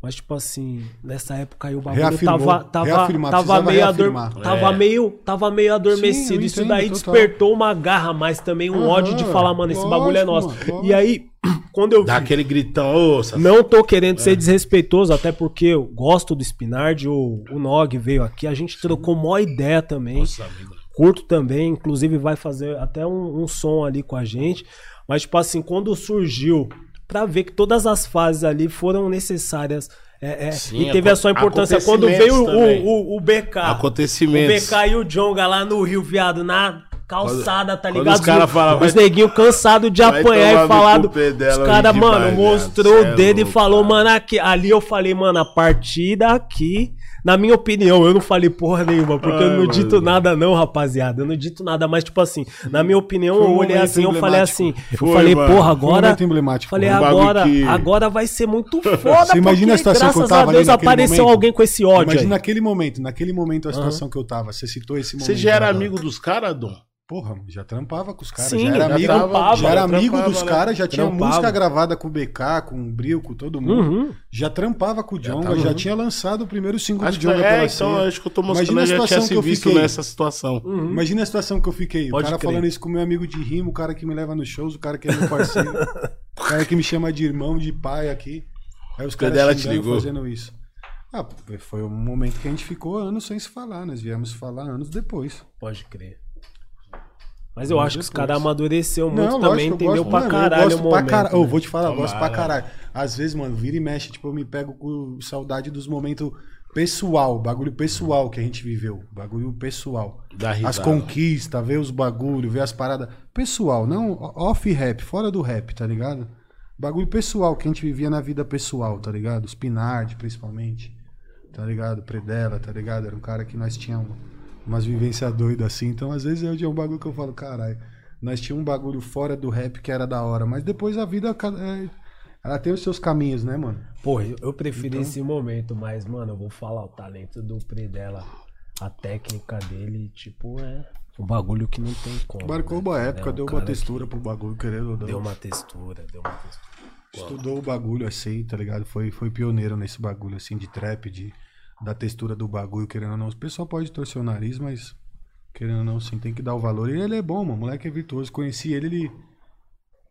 Mas, tipo assim, nessa época aí o bagulho Reafirmou. tava, tava, tava, meio ador... tava, É. meio, tava meio adormecido. Sim, eu Isso entendo, daí total. despertou uma garra, mas também um Aham, ódio de falar, mano, esse bagulho é lógico, nosso. mano, lógico. E aí, *clears throat* quando eu vi. Dá aquele gritão, ô, Sassá. Não tô querendo ser desrespeitoso, até porque eu gosto do Spinard, o, o Nog veio aqui, a gente trocou mó ideia também. Nossa, amigo. Curto também, inclusive vai fazer até um, um som ali com a gente. Mas, tipo assim, quando surgiu, pra ver que todas as fases ali foram necessárias. é, é, Sim, e teve a sua importância quando veio o, também. o, o BK. Acontecimentos. O BK e o Jonga lá no Rio, viado, na calçada, tá quando ligado? os cara falam, os neguinhos cansados de apanhar e falar no do. pé dela Os caras, demais, mano, viado. mostrou o é dedo e louco, falou, cara. mano, aqui. Ali eu falei, mano, a partir daqui Na minha opinião, eu não falei porra nenhuma, porque eu Ai, não dito mano. nada, não, rapaziada. Eu não dito nada, mas, tipo assim, na minha opinião, Foi um eu olhei assim, eu falei assim. Foi, eu falei, mano. porra, Foi um agora. momento emblemático. Falei, Um agora, que- agora vai ser muito foda, *laughs* Você imagina a porque, situação que eu graças tava a Deus apareceu momento? alguém com esse ódio Imagina aí. naquele momento, naquele momento a situação que eu tava. Você citou esse momento. Você já era agora. amigo dos caras, Dom? Porra, já trampava com os caras. Sim, já era já amigo, trampava, já era já amigo dos né? caras, já tinha Trampava. música gravada com o BK, com o Bril, com todo mundo. Uhum. Já trampava com o Jonga, tava já junto. tinha lançado o primeiro single Acho do Jonga é, pela então acho que eu tô mostrando, Imagina a já tinha situação que eu visto fiquei. nessa situação. Uhum. Imagina a situação que eu fiquei. Pode o cara crer. falando isso com meu amigo de rimo, o cara que me leva nos shows, o cara que é meu parceiro, *laughs* o cara que me chama de irmão, de pai aqui. Aí os caras fazendo isso. Ah, foi um momento que a gente ficou anos sem se falar. Nós viemos falar anos depois. Pode crer. Mas eu Mas acho que os caras amadureceu muito Não, também, lógico, eu entendeu gosto, pra mano, caralho eu gosto o pra momento. caralho. Eu né? vou te falar, eu gosto pra caralho. Às vezes, mano, vira e mexe, tipo, eu me pego com saudade dos momentos pessoal, bagulho pessoal que a gente viveu. Bagulho pessoal. As conquistas, ver os bagulho, ver as paradas. Pessoal, não off rap, fora do rap, tá ligado? Bagulho pessoal que a gente vivia na vida pessoal, tá ligado? Os Pinard, principalmente. Tá ligado? Predela, tá ligado? Era um cara que nós tínhamos umas vivências doidas assim. Então, às vezes, eu tinha um bagulho que eu falo, caralho. Nós tínhamos um bagulho fora do rap que era da hora. Mas depois a vida, é, ela tem os seus caminhos, né, mano? Porra, eu- prefiro Então- esse momento, mas, mano, eu vou falar o talento do Predela, a técnica dele, tipo, é um bagulho que não tem como. Marcou né? uma época, É um deu uma textura pro bagulho, querendo ou não. Deu uma textura, deu uma textura. Estudou o bagulho assim, tá ligado? Foi, foi pioneiro nesse bagulho assim de trap, de, da textura do bagulho, querendo ou não. O pessoal pode torcer o nariz, mas querendo ou não, sim, tem que dar o valor. E ele é bom, mano. O moleque é virtuoso. Conheci ele, ele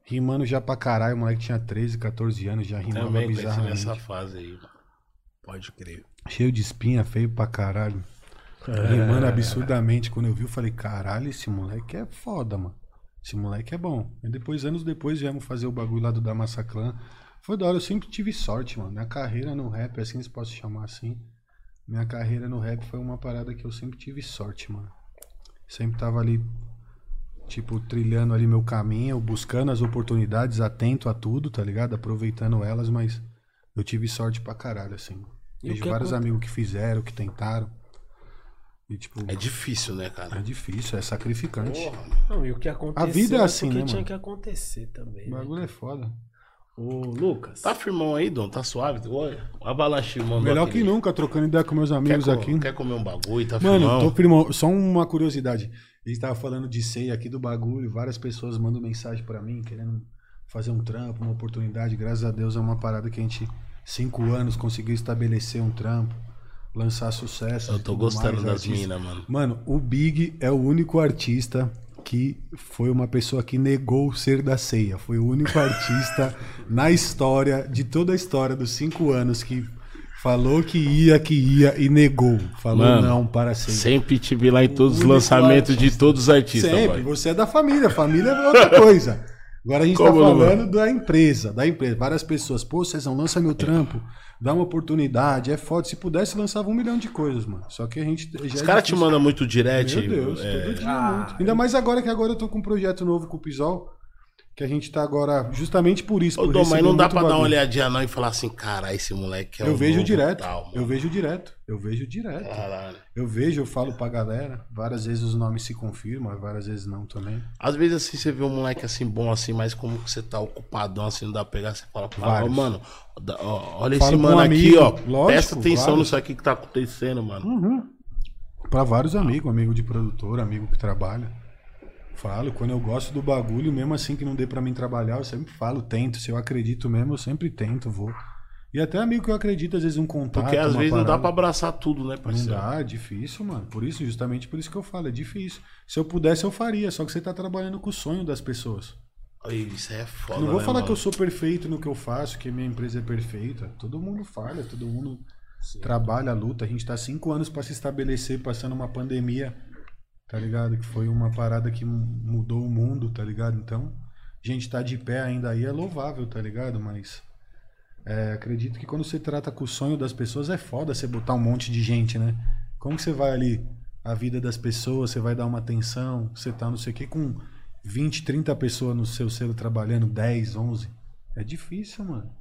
rimando já pra caralho. O moleque tinha 13, 14 anos, já rimava Também bizarramente. nessa fase aí. mano. Pode crer. Cheio de espinha, feio pra caralho. Rimando absurdamente. Quando eu vi, eu falei, caralho, esse moleque é foda, mano. Esse moleque é bom. E depois, anos depois, viemos fazer o bagulho lá do Da Massaclan. Foi da hora, eu sempre tive sorte, mano. Minha carreira no rap, assim se posso chamar assim. Minha carreira no rap foi uma parada que eu sempre tive sorte, mano. Sempre tava ali, tipo, trilhando ali meu caminho, buscando as oportunidades, atento a tudo, tá ligado? Aproveitando elas, mas eu tive sorte pra caralho, assim. E Vejo vários aconte- amigos que fizeram, que tentaram. E, tipo, É difícil, né, é cara? difícil, é sacrificante. Porra, Não, e o que aconteceu vida é assim, porque né, tinha mano? que acontecer também. O né? bagulho é foda. Ô, Lucas. Tá firmão aí, Dom? Tá suave? Olha, o Abalachi mandou Melhor que nunca, trocando ideia com meus Quer, amigos co- aqui. quer comer um bagulho? Tá Mano, firmão? tô firmão. Só uma curiosidade. A gente tava falando de ceia aqui do bagulho. Várias pessoas mandam mensagem pra mim, querendo fazer um trampo, uma oportunidade. Graças a Deus é uma parada que a gente, cinco anos, conseguiu estabelecer um trampo, lançar sucesso. Eu tô gostando mais, das minas, mano. Mano, o Big é o único artista que foi uma pessoa que negou ser da ceia. Foi o único artista na história, de toda a história dos cinco anos, que falou que ia, que ia e negou. Falou Mano, não para a ceia. Sempre te vi lá em todos os lançamentos de artista. todos os artistas, Sempre, boy. você é da família, família é outra coisa. Agora a gente Como tá não, falando da empresa, da empresa. Várias pessoas, pô, Cezão, lança meu trampo, dá uma oportunidade, é foda. Se pudesse, lançava um milhão de coisas, mano. Só que a gente. já Os é caras te mandam muito direct. Meu Deus, é, todo dia Ah, muito. Ainda mais agora que agora eu tô com um projeto novo com o Pisol, que a gente tá agora justamente por isso. Ô, Dom, mas não dá pra dar uma bagulho. olhadinha não e falar assim, cara, esse moleque é Eu um vejo direto, tal, eu vejo direto, eu vejo direto. Caralho. Eu vejo, eu falo pra galera, várias vezes os nomes se confirmam, várias vezes não também. Às vezes assim, você vê um moleque assim bom assim, mas como que você tá ocupadão assim, não dá pra pegar, você fala, fala mano, olha Falo esse mano um aqui, amigo, ó. lógico, presta atenção vários. nisso aqui que tá acontecendo, mano. Pra vários amigos, amigo de produtor, amigo que trabalha. Falo, quando eu gosto do bagulho, mesmo assim que não dê pra mim trabalhar, eu sempre falo, tento. Se eu acredito mesmo, eu sempre tento, vou. E até amigo que eu acredito, às vezes um contato. Porque às vezes não dá parada. pra abraçar tudo, né, Não parceiro? dá, é difícil, mano. Por isso, justamente por isso que eu falo, é difícil. Se eu pudesse, eu faria. Só que você tá trabalhando com o sonho das pessoas. Isso é foda, não vou né, falar mano? que eu sou perfeito no que eu faço, que minha empresa é perfeita. Todo mundo falha, todo mundo trabalha, luta. A gente tá cinco anos pra se estabelecer, passando uma pandemia, tá ligado? Que foi uma parada que mu- mudou o mundo, tá ligado? Então, gente tá de pé ainda aí é louvável, tá ligado? Mas é, acredito que quando você trata com o sonho das pessoas é foda você botar um monte de gente, né? Como que você vai ali, a vida das pessoas, você vai dar uma atenção, você tá não sei o que, com 20, 30 pessoas no seu selo trabalhando, 10, 11. É difícil, mano.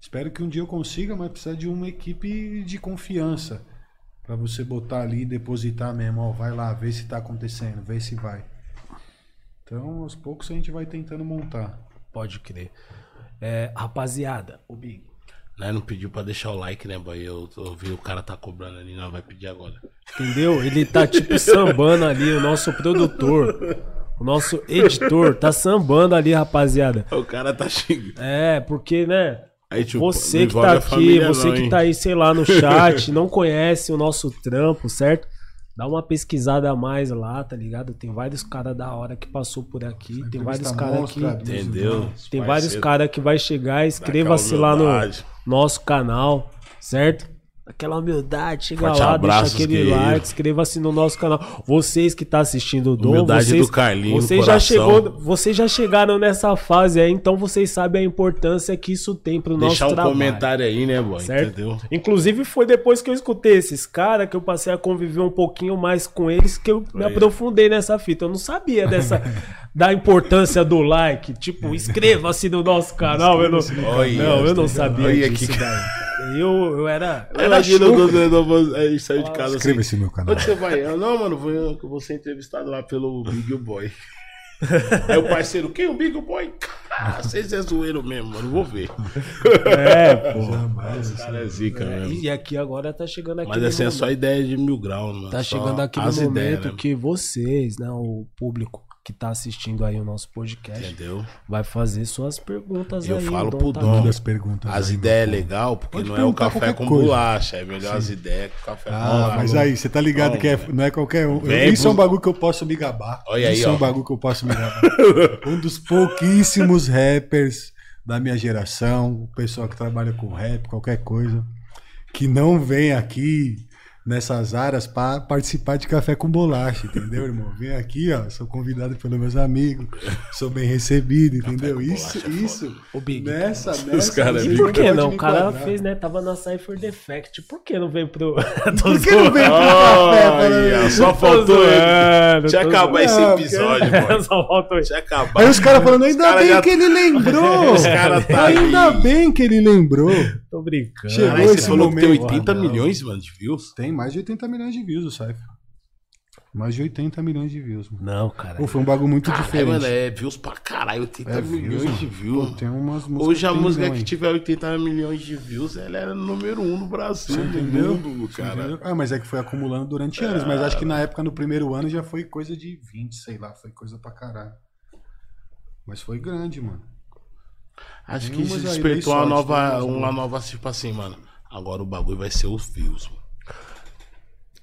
Espero que um dia eu consiga, mas precisa de uma equipe de confiança. Pra você botar ali e depositar mesmo, ó, vai lá, vê se tá acontecendo, vê se vai. Então, aos poucos a gente vai tentando montar. Pode crer. É, rapaziada, o Big. Né, não pediu pra deixar o like, né, boy? Eu, eu vi o cara tá cobrando ali, não vai pedir agora. Entendeu? Ele tá tipo sambando ali, o nosso produtor, o nosso editor, tá sambando ali, rapaziada. O cara tá xingando. É, porque, né? Aí, tipo, Você que tá aqui, família você não, que tá aí, sei lá, no *laughs* chat, não conhece o nosso trampo, certo? Dá uma pesquisada a mais lá, tá ligado? Tem vários caras da hora que passou por aqui, tem vários caras que Entendeu? tem Os vários caras que vai chegar, inscreva-se lá no nosso canal, certo? Aquela humildade, chega Forte lá, abraços, deixa aquele guerreiro. like, inscreva-se no nosso canal. Vocês que tá assistindo o Dom, Humildade vocês, do Carlinho vocês já chegou, vocês já chegaram nessa fase aí, então vocês sabem a importância que isso tem pro nosso Deixar um trabalho. comentário aí, né, boy? Certo? Entendeu? Inclusive foi depois que eu escutei esses caras que eu passei a conviver um pouquinho mais com eles que eu me Aí. aprofundei nessa fita. Eu não sabia dessa *laughs* da importância do like, tipo, inscreva-se no nosso canal. Eu não, Olha, não, eu não sabia Olha disso que- daí. cara. Eu, eu era, eu era Imagina chuco. o Dodô aí saiu de casa assim. Inscreva-se no meu canal. Onde você vai? Eu, não, mano, vou, eu vou ser entrevistado lá pelo Big Boy. Aí o parceiro, quem é o Big Boy? Ah, vocês é zoeiro mesmo, mano. Vou ver. É, *laughs* pô. Jamais. Cara é zica mesmo. E aqui agora tá chegando aquele Mas assim é momento- só ideia de mil graus, mano. Tá Só chegando aquele as momento ideias, né? que vocês, né, o público que tá assistindo aí o nosso podcast, Entendeu? vai fazer suas perguntas Eu aí. falo o Dom pro tá Dom. Das perguntas. As aí, ideias é legal, porque Pode não é o café com coisa. bolacha. É melhor as ideias com café com Ah, bolacha. mas aí, você tá ligado Vamos, que é- não é qualquer um. Vem Isso é um bagulho que eu posso me gabar. Olha aí, Isso é ó. um bagulho que eu posso me gabar. *laughs* um dos pouquíssimos rappers da minha geração, o pessoal que trabalha com rap, qualquer coisa, que não vem aqui nessas áreas pra participar de café com bolacha, entendeu, irmão? Vem aqui, ó, sou convidado pelos meus amigos, sou bem recebido, entendeu? Isso, bolacha é isso. O Big. Nessa, nessa. caras é você E por que não? O cara fez, né? Tava na Cypher Defect. Por que não veio pro. *laughs* *laughs* Por que não vem pro café Olha, só faltou ele. Deixa acabar esse episódio, *laughs* mano. Só falta ele. Deixa acabar. Aí os caras falando, ainda cara bem já- que ele lembrou. Os cara tá ainda aí. bem que ele lembrou. Tô brincando. Chegou Caralho, você esse falou que tem momento. 80 Ah, não. milhões, mano, de views? Tem mais de 80 milhões de views o Cypher. Mais de 80 milhões de views. Mano. Não, cara. Pô, foi um bagulho muito Caralho, diferente. mano, é views pra caralho, 80 É, milhões views, de views. Pô, tem umas músicas Hoje a que música que tiver 80 milhões de views, ela era número um no Brasil, Você entendeu? mundo, cara. entendeu? Ah, mas é que foi acumulando durante anos. Mas acho que na época, no primeiro ano, já foi coisa de 20, sei lá. Foi coisa pra caralho. Mas foi grande, mano. Acho que Tem isso umas aí, despertou uma nova, uma nova, tipo assim, mano. Agora o bagulho vai ser os views, mano.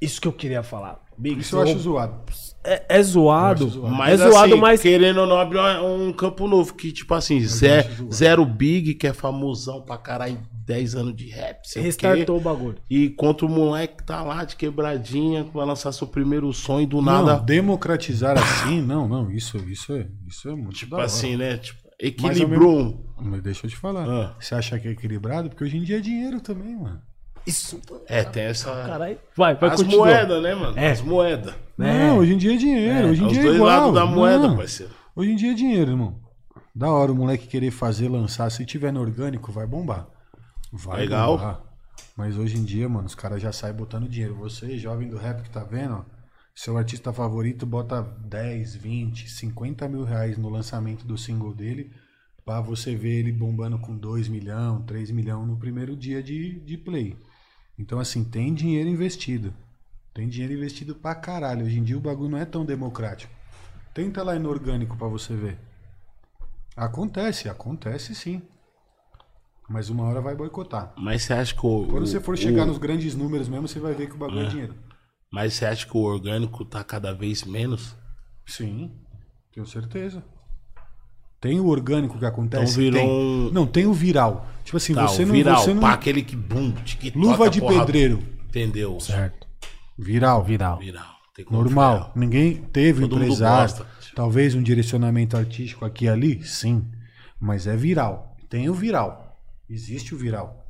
Isso que eu queria falar. Big, Isso eu acho zoado. é, é zoado. Zoado. Mas, é zoado, assim, mas. querendo ou não, abriu um campo novo. Que, tipo assim, Zé, Zero Big, que é famosão pra caralho, 10 anos de rap, sei o quê. Restartou o bagulho. E contra o moleque que tá lá de quebradinha, que vai lançar seu primeiro som e do Não, nada. democratizar assim, não, não. Isso, isso, é, isso é muito Tipo assim, né? Tipo, Mas equilibrou. um. Mas deixa eu te falar. Ah. Você acha que é equilibrado? Porque hoje em dia é dinheiro também, mano. Isso. É, tem essa. Caralho. Vai, vai As continuar. moedas, né, mano? É. As moedas. É. Não, hoje em dia é dinheiro. hoje em Os dia é dois igual. lados da moeda, Não. parceiro. Hoje em dia é dinheiro, irmão. Da hora o moleque querer fazer, lançar. Se tiver no orgânico, vai bombar. Vai Legal. bombar. Mas hoje em dia, mano, os caras já saem botando dinheiro. Você, jovem do rap que tá vendo, ó, seu artista favorito bota 10, 20, 50 mil reais no lançamento do single dele pra você ver ele bombando com 2 milhão, 3 milhão no primeiro dia de, de play. Então, assim, tem dinheiro investido. Tem dinheiro investido pra caralho. Hoje em dia o bagulho não é tão democrático. Tenta lá ir no orgânico pra você ver. Acontece, acontece sim. Mas uma hora vai boicotar. Mas você acha que o. Quando você for chegar o- nos grandes números mesmo, você vai ver que o bagulho é, dinheiro. Mas você acha que o orgânico tá cada vez menos? Sim, tenho certeza. Tem o orgânico que acontece? Então virou tem. Não, tem o viral. Tipo assim, Tá, você o não... viral, você não... pá, aquele que boom, TikTok. Luva de porra- pedreiro. Entendeu? Certo. Viral. Viral. Viral. Normal. viral. Ninguém teve um Todo empresário. Talvez um direcionamento artístico aqui e ali? Sim. Mas é viral. Tem o viral. Existe o viral.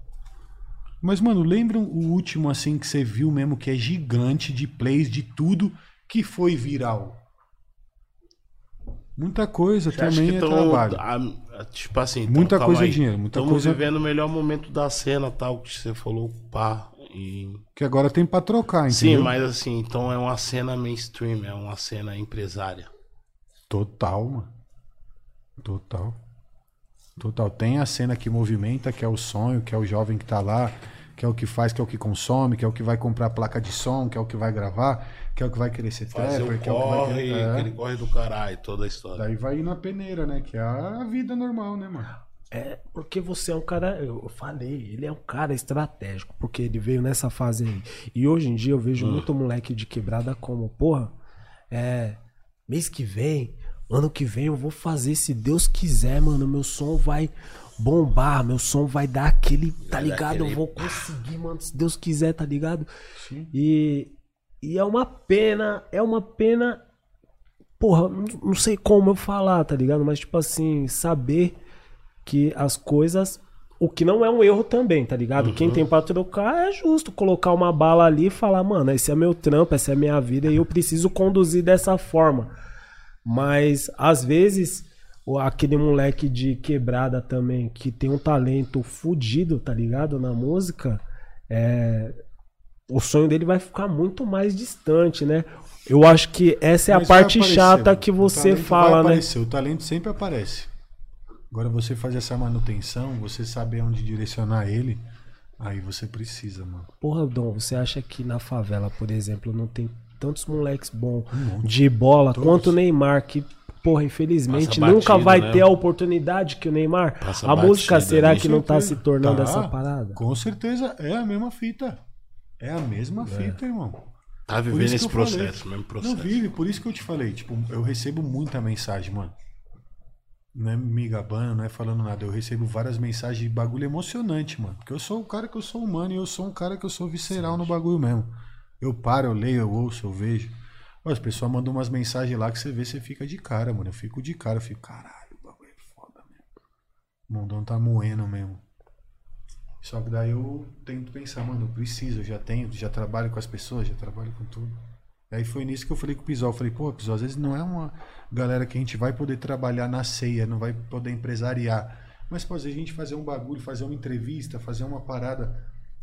Mas, mano, lembram o último assim que você viu mesmo que é gigante de plays de tudo que foi viral? Muita coisa acha também é tão, trabalho. a- a- tipo assim, Muita coisa é aí. dinheiro, muita Tamo coisa- vivendo o melhor momento da cena, tal, que você falou, pá, E... Que agora tem pra trocar, Sim, entendeu? mas assim, então é uma cena mainstream, é uma cena empresária. Total, mano. Total. Total. Tem a cena que movimenta, que é o sonho, que é o jovem que tá lá, que é o que faz, que é o que consome, que é o que vai comprar placa de som, que é o que vai gravar, que é o que vai querer ser Fazer trapper, que é o que vai corre, querer... É. aquele corre do caralho, toda a história. Daí vai ir na peneira, né? Que é a vida normal, né, mano? É porque você é um cara, eu falei, ele é um cara estratégico, porque ele veio nessa fase aí. E hoje em dia eu vejo muito moleque de quebrada como, porra, é, mês que vem, ano que vem eu vou fazer, se Deus quiser, mano, meu som vai bombar, meu som vai dar aquele, tá ligado? Eu vou conseguir, mano, se Deus quiser, tá ligado? E, e é uma pena, é uma pena porra, não- não sei como eu falar, tá ligado? Mas, tipo assim, saber que as coisas. O que não é um erro também, tá ligado? Quem tem pra trocar é justo colocar uma bala ali e falar, mano, esse é meu trampo, essa é minha vida e eu preciso conduzir dessa forma. Mas, às vezes, aquele moleque de quebrada também, que tem um talento fudido, tá ligado? Na música, é, o sonho dele vai ficar muito mais distante, né? Eu acho que essa é Mas a parte aparecer, chata que você fala, né? O talento sempre aparece. Agora você fazer essa manutenção, você saber onde direcionar ele, aí você precisa, mano. Porra, Dom, você acha que na favela, por exemplo, não tem tantos moleques bons Um de bola Todos. quanto o Neymar, que, porra, infelizmente Passa nunca batido, vai né? ter a oportunidade que o Neymar. Passa a música, batido, será né? que não tá se certeza. tornando Tá, essa parada? Com certeza é a mesma fita. É a mesma É. fita, irmão. Tá vivendo esse eu falei. processo, mesmo processo. Não vive, por isso que eu te falei. Tipo, eu recebo muita mensagem, mano. Não é me gabando, não é falando nada. Eu recebo várias mensagens de bagulho emocionante, mano. Porque eu sou o cara que eu sou humano e eu sou um cara que eu sou visceral no bagulho mesmo. Eu paro, eu leio, eu ouço, eu vejo. As pessoas mandam umas mensagens lá que você vê, você fica de cara, mano. Eu fico de cara, eu fico, caralho, o bagulho é foda mesmo. O mundão tá moendo mesmo. Só que daí eu tento pensar, mano, eu preciso, eu já tenho, já trabalho com as pessoas, já trabalho com tudo. Aí foi nisso que eu falei com o Pisol. Eu falei, pô, Pisol, às vezes não é uma galera que a gente vai poder trabalhar na ceia, não vai poder empresariar. Mas, pô, às vezes a gente fazer um bagulho, fazer uma entrevista, fazer uma parada,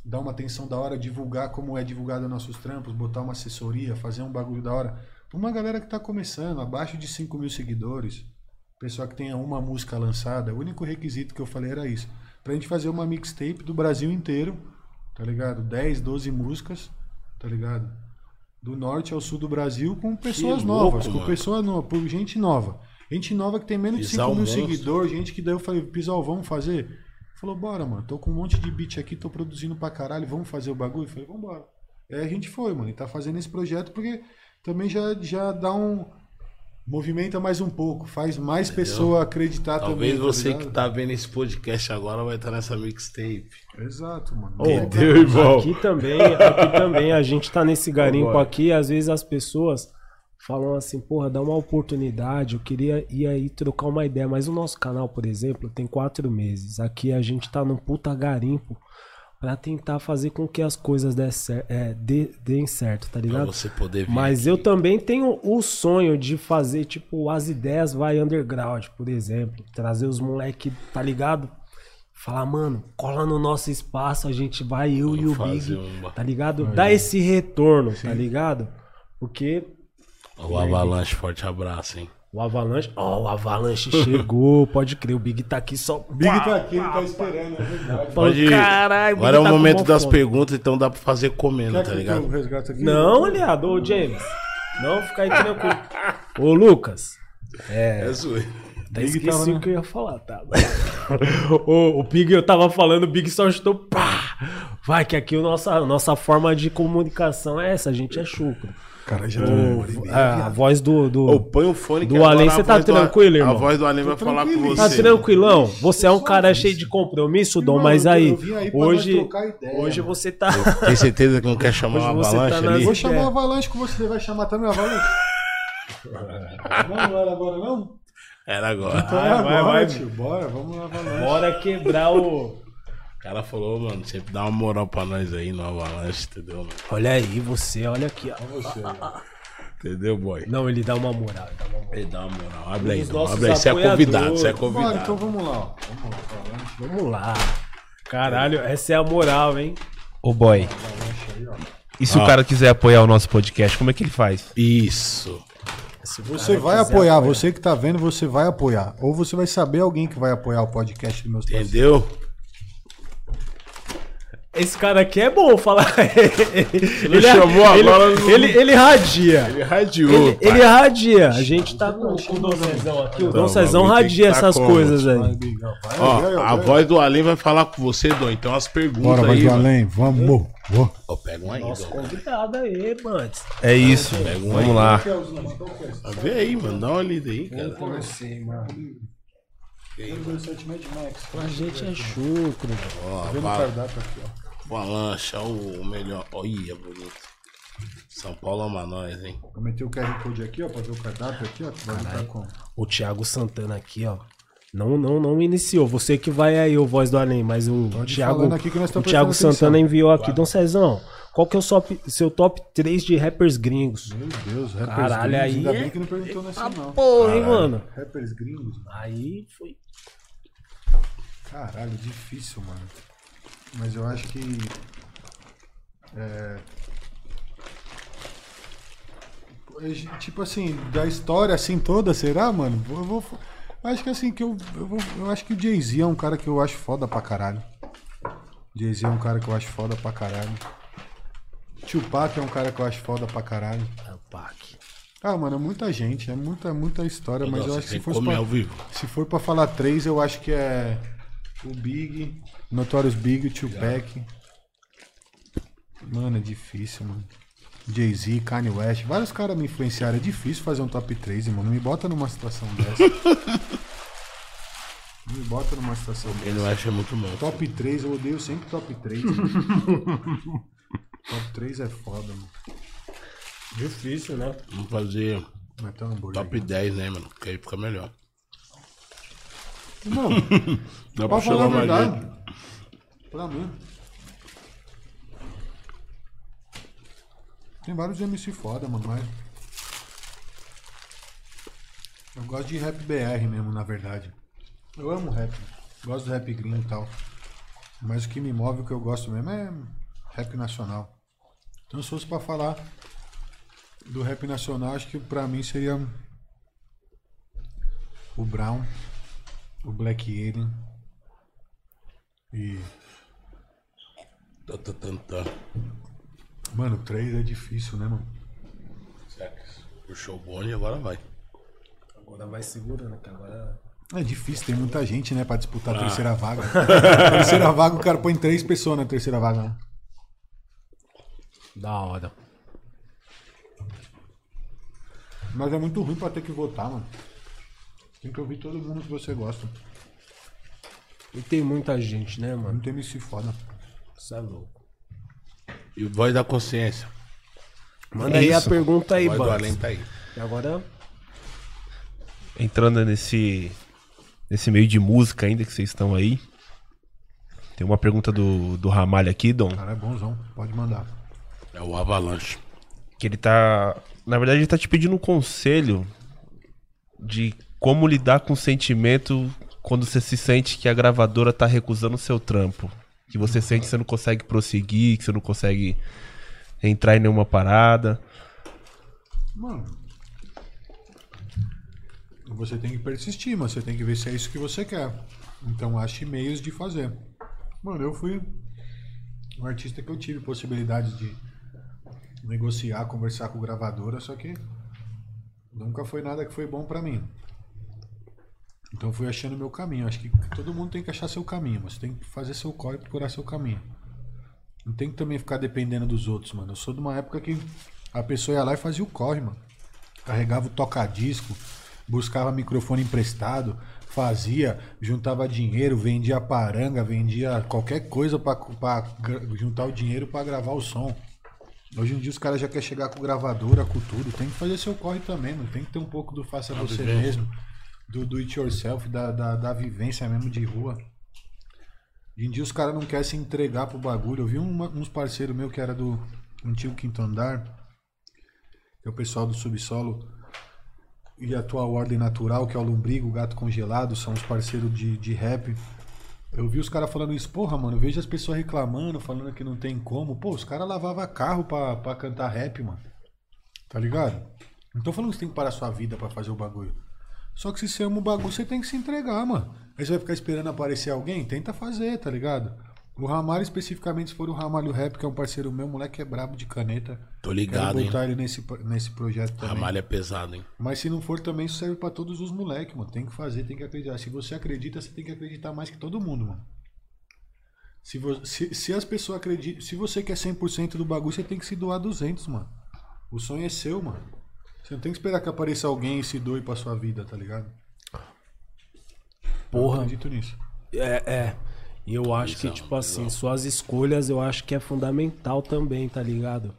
dar uma atenção da hora, divulgar como é divulgado nossos trampos, botar uma assessoria, fazer um bagulho da hora. Pra uma galera que tá começando, abaixo de 5 mil seguidores, pessoa que tenha uma música lançada, o único requisito que eu falei era isso. Pra gente fazer uma mixtape do Brasil inteiro, tá ligado? 10, 12 músicas, tá ligado? Do norte ao sul do Brasil com pessoas louco, novas, com mano. pessoas novas, por gente nova. Gente nova que tem menos de Pisar 5 o mil seguidores, gente que daí eu falei, Pisol, vamos fazer? Falou, bora, mano, tô com um monte de beat aqui, tô produzindo pra caralho, vamos fazer o bagulho? Eu falei, vambora. Aí a gente foi, mano, e tá fazendo esse projeto porque também já, já dá um. Movimenta mais um pouco, faz mais pessoa acreditar Talvez também. você ligado? que tá vendo esse podcast agora vai estar nessa mixtape. Exato, mano. Ô, Entendeu, irmão? Aqui também, aqui também, a gente tá nesse garimpo aqui, às vezes as pessoas falam assim, porra, dá uma oportunidade, eu queria ir aí trocar uma ideia, mas o nosso canal, por exemplo, tem quatro meses. Aqui a gente tá num puta garimpo pra tentar fazer com que as coisas dê cer- é, dê- deem certo, tá Pra ligado? você poder vir. Mas aqui. eu também tenho o sonho de fazer, tipo, as ideias vai underground, por exemplo. Trazer os moleque, tá ligado? Falar, mano, cola no nosso espaço, a gente vai, eu e o Big, uma- tá ligado? Dá esse retorno, tá ligado? Porque O Avalanche, forte abraço, hein? o Avalanche, ó, o Avalanche chegou, *laughs* pode crer, o Big tá aqui só. Big tá aqui, ele tá esperando, é verdade. Pode ir. caralho, Agora é o tá momento das fome." perguntas, então dá pra fazer comendo, Quer tá que ligado? aqui? Não, aliado, ô James. Não, fica aí tranquilo. Ô, Lucas. É zoeira. Até Big esqueci tava, né? o que eu ia falar, tá? *laughs* o, o Big, eu tava falando, o Big só chutou, pá! Vai, que aqui a nossa, nossa forma de comunicação é essa, a gente é chucro. Cara, já O- a, a voz do. do Ô, põe o fone Do Além, você tá do- tranquilo, irmão? A voz do Além vai falar com tá você. tranquilão? Você é um cara isso. cheio de compromisso, Dom, mas aí, hoje, hoje você tá. Tem certeza que não quer chamar uma tá avalanche ali? Vou É. chamar o Avalanche com você, vai chamar também o Avalanche? não, não era agora não? Era agora. Então é Vai, vai, agora, vai. tio. Bora, vamos lá, Avalanche. Bora quebrar o. O cara falou, mano, sempre dá uma moral pra nós aí no Avalanche, entendeu, mano? Olha aí, você, olha aqui, ó. Entendeu, boy? Não, ele dá uma moral, ele dá uma moral. Ele dá uma moral. Abre aí, Abre aí. Você é convidado, você é convidado. então vamos lá. ó. Vamos lá, Avalanche. Vamos lá. Caralho, essa é a moral, hein? Ô boy, E se o cara quiser apoiar o nosso podcast, como é que ele faz? Isso. Você vai quiser apoiar, você que tá vendo, você vai apoiar. Ou você vai saber alguém que vai apoiar o podcast do meus parceiros. Esse cara aqui é bom falar. *laughs* ele, chamou ele, agora no- ele, ele radia. Ele radiou. Ele, ele radia. A gente tá com, com o Dom Cezão aqui. O Dom Não, Cezão radia tá essas como? coisas aí. Vai, Bigão, vai, Ó, vai, a voz do Além vai falar com você, Dom. Então as perguntas Bora, vai aí. do mano. além, vamos. Ó. Ó, pega um aí, Nosso Dom. convidado aí, Mantes. É isso. Vamos lá. Vê aí, mano. Dá uma lida aí, cara. Você, mano. A gente é chucro. Ó, Vê no va- cardápio aqui, ó. Avalanche, ó, o melhor. Olha, bonito. São Paulo ama nós, hein? Eu meti o QR Code aqui, ó, pra ver o cardápio aqui, ó. que Vai entrar com. O Thiago Santana aqui, ó. Não, não, não iniciou. Você que vai aí, o Voz do Além, mas o Pode Thiago, falando aqui que nós o Thiago Santana atenção. enviou aqui. Dom Cezão, qual que é o seu, seu top 3 de rappers gringos? Meu Deus, rappers Caralho, gringos. aí Ainda é- bem que não perguntou nessa, não. Porra, hein, mano? Rappers gringos. Aí foi. Caralho, difícil, mano. Mas eu acho que. É. é, Tipo assim, da história assim toda, será, mano? Eu vou. Acho que assim, que eu. Eu, vou- eu acho que o Jay-Z é um cara que eu acho foda pra caralho. Jay-Z é um cara que eu acho foda pra caralho. Tupac é um cara que eu acho foda pra caralho. Tupac. Ah, mano, é muita gente, é muita, muita história, mas eu acho que se comer pra, vivo. se for pra falar três, eu acho que é o Big, Notorious Big, o Tupac. Mano, é difícil, mano. Jay-Z, Kanye West, vários caras me influenciaram. É difícil fazer um top 3, irmão. Não me bota numa situação dessa. *laughs* Não me bota numa situação dessa. Ele acha muito bom. Top 3, eu odeio sempre top 3. mano. *laughs* top 3 é foda, mano. Difícil, né? Vamos fazer tem um top 10, né, mano? Que aí fica melhor. Não, *laughs* Dá pra falar a verdade. gente. Pra mim. Tem vários MC foda, mano, mas. Eu gosto de rap BR mesmo, na verdade. Eu amo rap. Gosto do rap gringo e tal. Mas o que me move, o que eu gosto mesmo é rap nacional. Então se fosse pra falar do rap nacional, acho que pra mim seria o Brown, o Black Alien e Tá, tá, tá, tá. Mano, três é difícil, né, mano? Será que puxou o bonde e agora vai. Agora vai segurando, que agora. É difícil, tem muita gente, né, pra disputar a Ah. terceira vaga. *laughs* a terceira vaga, o cara põe três pessoas na terceira vaga, né? Da hora. Mas é muito ruim pra ter que votar, mano. Tem que ouvir todo mundo que você gosta. E tem muita gente, né, Não mano? tem MC foda. Isso é louco. E voz da consciência. Manda É aí isso. a pergunta aí, Bugs. além tá aí. E agora. Entrando nesse, nesse meio de música ainda que vocês estão aí. Tem uma pergunta do, do Ramalho aqui, Dom. Cara, é bonzão. Pode mandar. É o Avalanche. Que ele tá. Na verdade, ele tá te pedindo um conselho de como lidar com o sentimento quando você se sente que a gravadora tá recusando o seu trampo. Que você sente que você não consegue prosseguir, que você não consegue entrar em nenhuma parada. Mano. Você tem que persistir, mas você tem que ver se é isso que você quer. Então ache meios de fazer. Mano, eu fui um artista que eu tive possibilidade de negociar, conversar com gravadora, só que nunca foi nada que foi bom pra mim. Então eu fui achando meu caminho. Acho que todo mundo tem que achar seu caminho, mas tem que fazer seu corre e procurar seu caminho. Não tem que também ficar dependendo dos outros, mano. Eu sou de uma época que a pessoa ia lá e fazia o corre, mano. Carregava o toca-disco, buscava microfone emprestado, fazia, juntava dinheiro, vendia paranga, vendia qualquer coisa gra- juntar o dinheiro pra gravar o som. Hoje em dia os caras já querem chegar com gravadora, com tudo. Tem que fazer seu corre também, mano. Tem que ter um pouco do faça você vivência. mesmo, do do it yourself, da, da, da vivência mesmo de rua. Hoje em dia os caras não querem se entregar pro bagulho. Eu vi uma- uns parceiros meus que era do antigo quinto andar, que é o pessoal do subsolo, e a tua ordem natural, que é o lombrigo, o gato congelado, são os parceiros de, de rap. Eu vi os caras falando isso, porra, mano, vejo as pessoas reclamando, falando que não tem como. Pô, os caras lavavam carro pra, pra cantar rap, mano. Tá ligado? Não tô falando que você tem que parar sua vida pra fazer o bagulho. Só que se você ama o bagulho, você tem que se entregar, mano. Aí você vai ficar esperando aparecer alguém? Tenta fazer, tá ligado? O Ramalho, especificamente, se for o Ramalho Rap, que é um parceiro meu, moleque é brabo de caneta. Tô ligado, Quero hein? botar ele nesse, nesse projeto também. Ramalho é pesado, hein? Mas se não for também, isso serve pra todos os moleques, mano. Tem que fazer, tem que acreditar. Se você acredita, você tem que acreditar mais que todo mundo, mano. Se, vo- se, se as pessoas acreditam. Se você quer 100% do bagulho, você tem que se doar 200, mano. O sonho é seu, mano. Você não tem que esperar que apareça alguém e se doe pra sua vida, tá ligado? Eu Porra. acredito nisso. É, é. E eu acho que, tipo assim, suas escolhas eu acho que é fundamental também, tá ligado?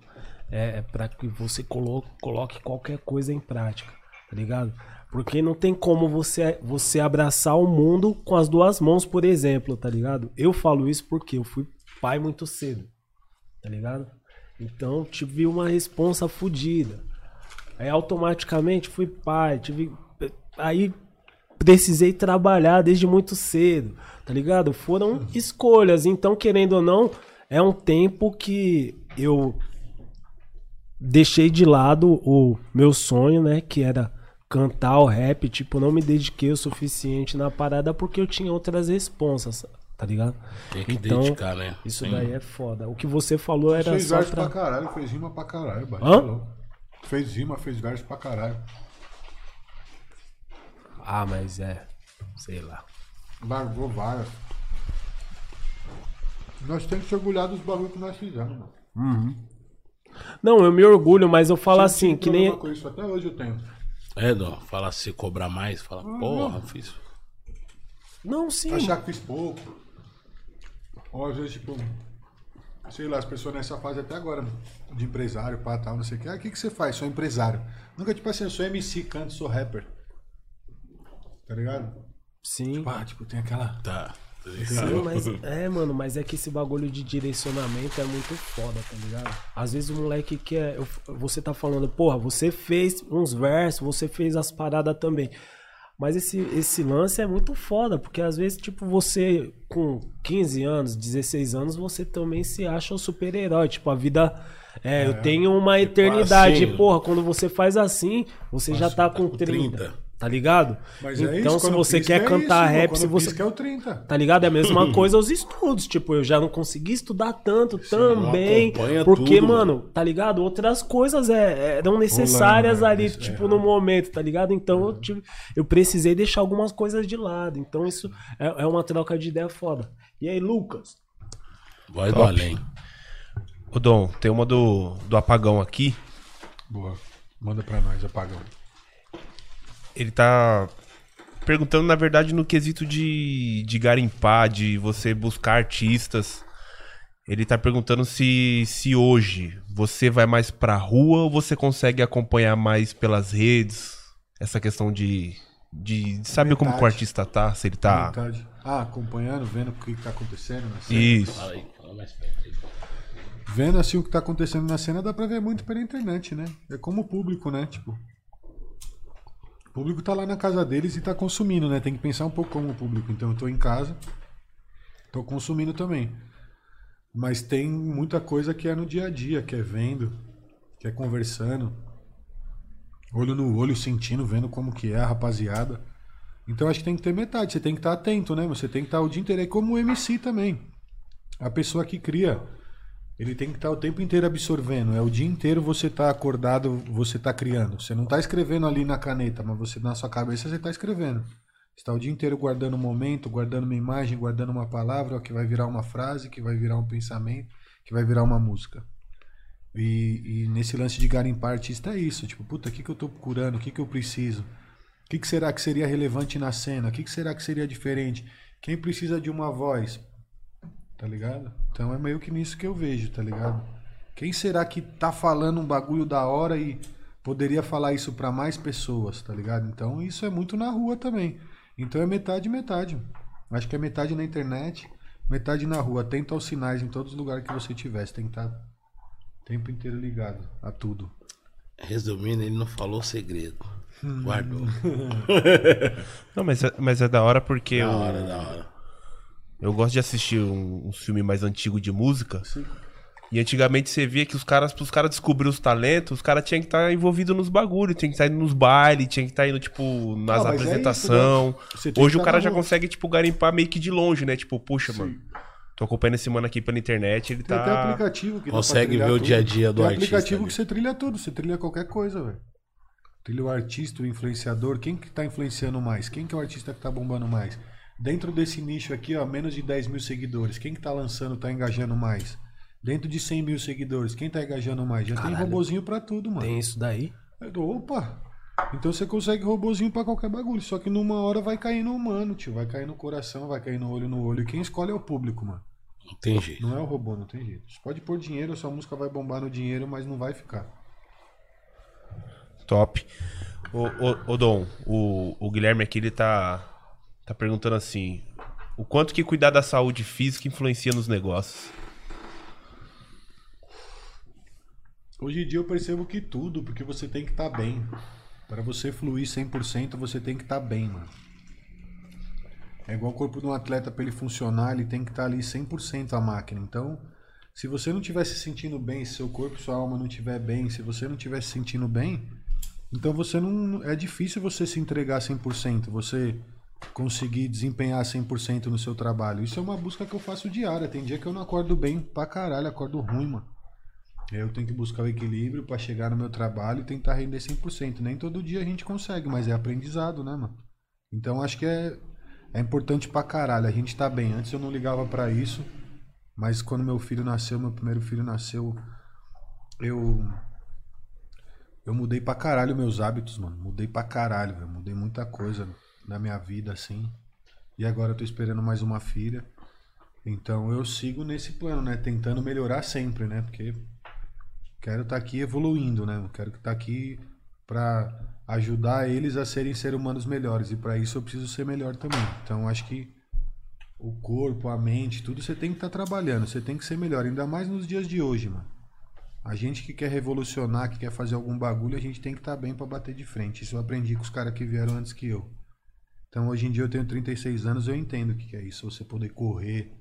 É, é pra que você colo coloque qualquer coisa em prática, tá ligado? Porque não tem como você, você abraçar o mundo com as duas mãos, por exemplo, tá ligado? Eu falo isso porque eu fui pai muito cedo, tá ligado? Então tive uma responsa fodida. Aí automaticamente fui pai, tive. Aí precisei trabalhar desde muito cedo, tá ligado? Foram escolhas, então querendo ou não, é um tempo que eu deixei de lado o meu sonho, né, que era cantar o rap, tipo, não me dediquei o suficiente na parada porque eu tinha outras responsas, tá ligado? Tem que Então, dedicar, né? Isso Tem- daí é foda. O que você falou era fez só verso pra... pra caralho, fez rima pra caralho, bate, Hã? louco. Fez rima, fez verso pra caralho. Ah, mas é, sei lá. Largou várias. Nós temos que se orgulhar dos bagulhos que nós fizemos, mano. Não, eu me orgulho, mas eu falo Sempre assim, que nem com isso, até hoje eu tenho. É, Dó, fala se cobrar mais, fala, porra, fiz. Não, sim. Achar que fiz pouco. Ou às vezes, tipo, sei lá, as pessoas nessa fase até agora, de empresário, pá, tal, não sei o que. Ah, o que, que você faz? Sou empresário. Nunca, tipo assim, eu sou MC, canto, sou rapper. Tá ligado? Sim. Pá, tipo, tem aquela. Tá. tá Sim, ligado? mas é, mano, mas é que esse bagulho de direcionamento é muito foda, tá ligado? Às vezes o moleque quer. eu- Você tá falando, porra, você fez uns versos, você fez as paradas também. Mas esse, esse lance é muito foda, porque às vezes, tipo, você com 15 anos, 16 anos, você também se acha um super-herói. Tipo, a vida. É, eu tenho uma eternidade. assim, porra, quando você faz assim, você já tá com 30. 30. Tá ligado? Mas é então, isso, se você pisca quer é cantar isso, rap, se você. pisca é o 30. Tá ligado? É a mesma coisa os estudos. Tipo, eu já não consegui estudar tanto também. acompanha Porque, tudo, mano, tá ligado? Outras coisas é, eram necessárias ali, Isso, tipo, é. no momento, tá ligado? Então eu, tive, eu precisei deixar algumas coisas de lado. Então isso é, é uma troca de ideia foda. E aí, Lucas? Voz do além. Ô Dom, tem uma do, do apagão aqui. Boa. Manda pra nós, apagão. Ele tá perguntando, na verdade, no quesito de, de garimpar, de você buscar artistas. Ele tá perguntando se, se hoje você vai mais pra rua ou você consegue acompanhar mais pelas redes. Essa questão de, de, de saber como que o artista tá, se ele tá. Metade. Ah, acompanhando, vendo o que tá acontecendo na cena. Isso. Fala aí, fala mais perto aí. Vendo assim o que tá acontecendo na cena, dá pra ver muito pela internet, né? É como o público, né? Tipo. O público tá lá na casa deles e tá consumindo, né? Tem que pensar um pouco como o público. Então eu tô em casa, tô consumindo também. Mas tem muita coisa que é no dia a dia, que é vendo, que é conversando. Olho no olho, sentindo, vendo como que é a rapaziada. Então acho que tem que ter metade, você tem que estar atento, né? Você tem que estar o dia inteiro. É como o MC também. A pessoa que cria, ele tem que estar o tempo inteiro absorvendo. É o dia inteiro você tá acordado, você tá criando. Você não tá escrevendo ali na caneta, mas você na sua cabeça você tá escrevendo. Você tá o dia inteiro guardando um momento, guardando uma imagem, guardando uma palavra que vai virar uma frase, que vai virar um pensamento, que vai virar uma música. E, e nesse lance de garimpar artista é isso. Tipo, puta, o que, que eu tô procurando? O que, que eu preciso? O que, que será que seria relevante na cena? O que, que será que seria diferente? Quem precisa de uma voz? Tá ligado? Então é meio que nisso que eu vejo, tá ligado? Quem será que tá falando um bagulho da hora e poderia falar isso pra mais pessoas, tá ligado? Então isso é muito na rua também. Então é metade metade. Acho que é metade na internet, metade na rua. Atento aos sinais em todos os lugares que você tiver. Você tem que estar o tempo inteiro ligado a tudo. Resumindo, ele não falou o segredo. Guardou. *laughs* Não, mas é, mas é da hora porque Da o, hora, da hora. Eu gosto de assistir um, um filme mais antigo de música. Sim. E antigamente você via que os caras, pros caras descobrir os talentos, os caras tinham que estar envolvidos nos bagulhos, tinha que estar indo nos bailes, tinha que estar indo, tipo, nas Ah, mas é né? Tem Hoje o tá cara já consegue, tipo, garimpar meio que de longe, né? Tipo, puxa, Sim. mano. Tô acompanhando esse mano aqui pela internet, ele Tem até tá. aplicativo que Consegue ver o tudo. dia a dia do Tem artista aplicativo ali. que você trilha tudo, você trilha qualquer coisa, velho. Trilha o artista, o influenciador, quem que tá influenciando mais? Quem que é o artista que tá bombando mais? Dentro desse nicho aqui, ó, menos de 10 mil seguidores, quem que tá lançando, tá engajando mais? Dentro de 100 mil seguidores, quem tá engajando mais? Já tem Caralho. robozinho pra tudo, mano. Tem isso daí? Dou, Opa! Então você consegue robozinho pra qualquer bagulho. Só que numa hora vai cair no humano, tio. Vai cair no coração, vai cair no olho no olho. Quem escolhe é o público, mano. Não tem jeito. Não é o robô, não tem jeito. Você pode pôr dinheiro, sua música vai bombar no dinheiro, mas não vai ficar. Top. Ô, ô, ô Dom, o, o Guilherme aqui, ele tá, tá perguntando assim: o quanto que cuidar da saúde física influencia nos negócios? Hoje em dia eu percebo que tudo, porque você tem que estar bem. Para você fluir 100%, você tem que estar bem, mano. É igual o corpo de um atleta, para ele funcionar, ele tem que estar ali 100% a máquina. Então, se você não estiver se sentindo bem, se seu corpo sua alma não estiver bem, se você não estiver se sentindo bem, então você não é difícil você se entregar 100%, você conseguir desempenhar 100% no seu trabalho. Isso é uma busca que eu faço diária. Tem dia que eu não acordo bem pra caralho, acordo ruim, mano. Eu tenho que buscar o equilíbrio pra chegar no meu trabalho e tentar render 100%. Nem todo dia a gente consegue, mas é aprendizado, né, mano? Então acho que é, é importante pra caralho. A gente tá bem. Antes eu não ligava pra isso, mas quando meu filho nasceu, meu primeiro filho nasceu, eu. Eu mudei pra caralho meus hábitos, mano. Mudei pra caralho, velho. Mudei muita coisa na minha vida, assim. E agora eu tô esperando mais uma filha. Então eu sigo nesse plano, né? Tentando melhorar sempre, né? Porque quero estar aqui evoluindo, né? Quero estar aqui pra ajudar eles a serem seres humanos melhores. E pra isso eu preciso ser melhor também. Então acho que o corpo, a mente, tudo você tem que estar trabalhando. Você tem que ser melhor. Ainda mais nos dias de hoje, mano. A gente que quer revolucionar, que quer fazer algum bagulho, a gente tem que estar bem pra bater de frente. Isso eu aprendi com os caras que vieram antes que eu. Então hoje em dia eu tenho 36 anos, eu entendo o que é isso. Você poder correr,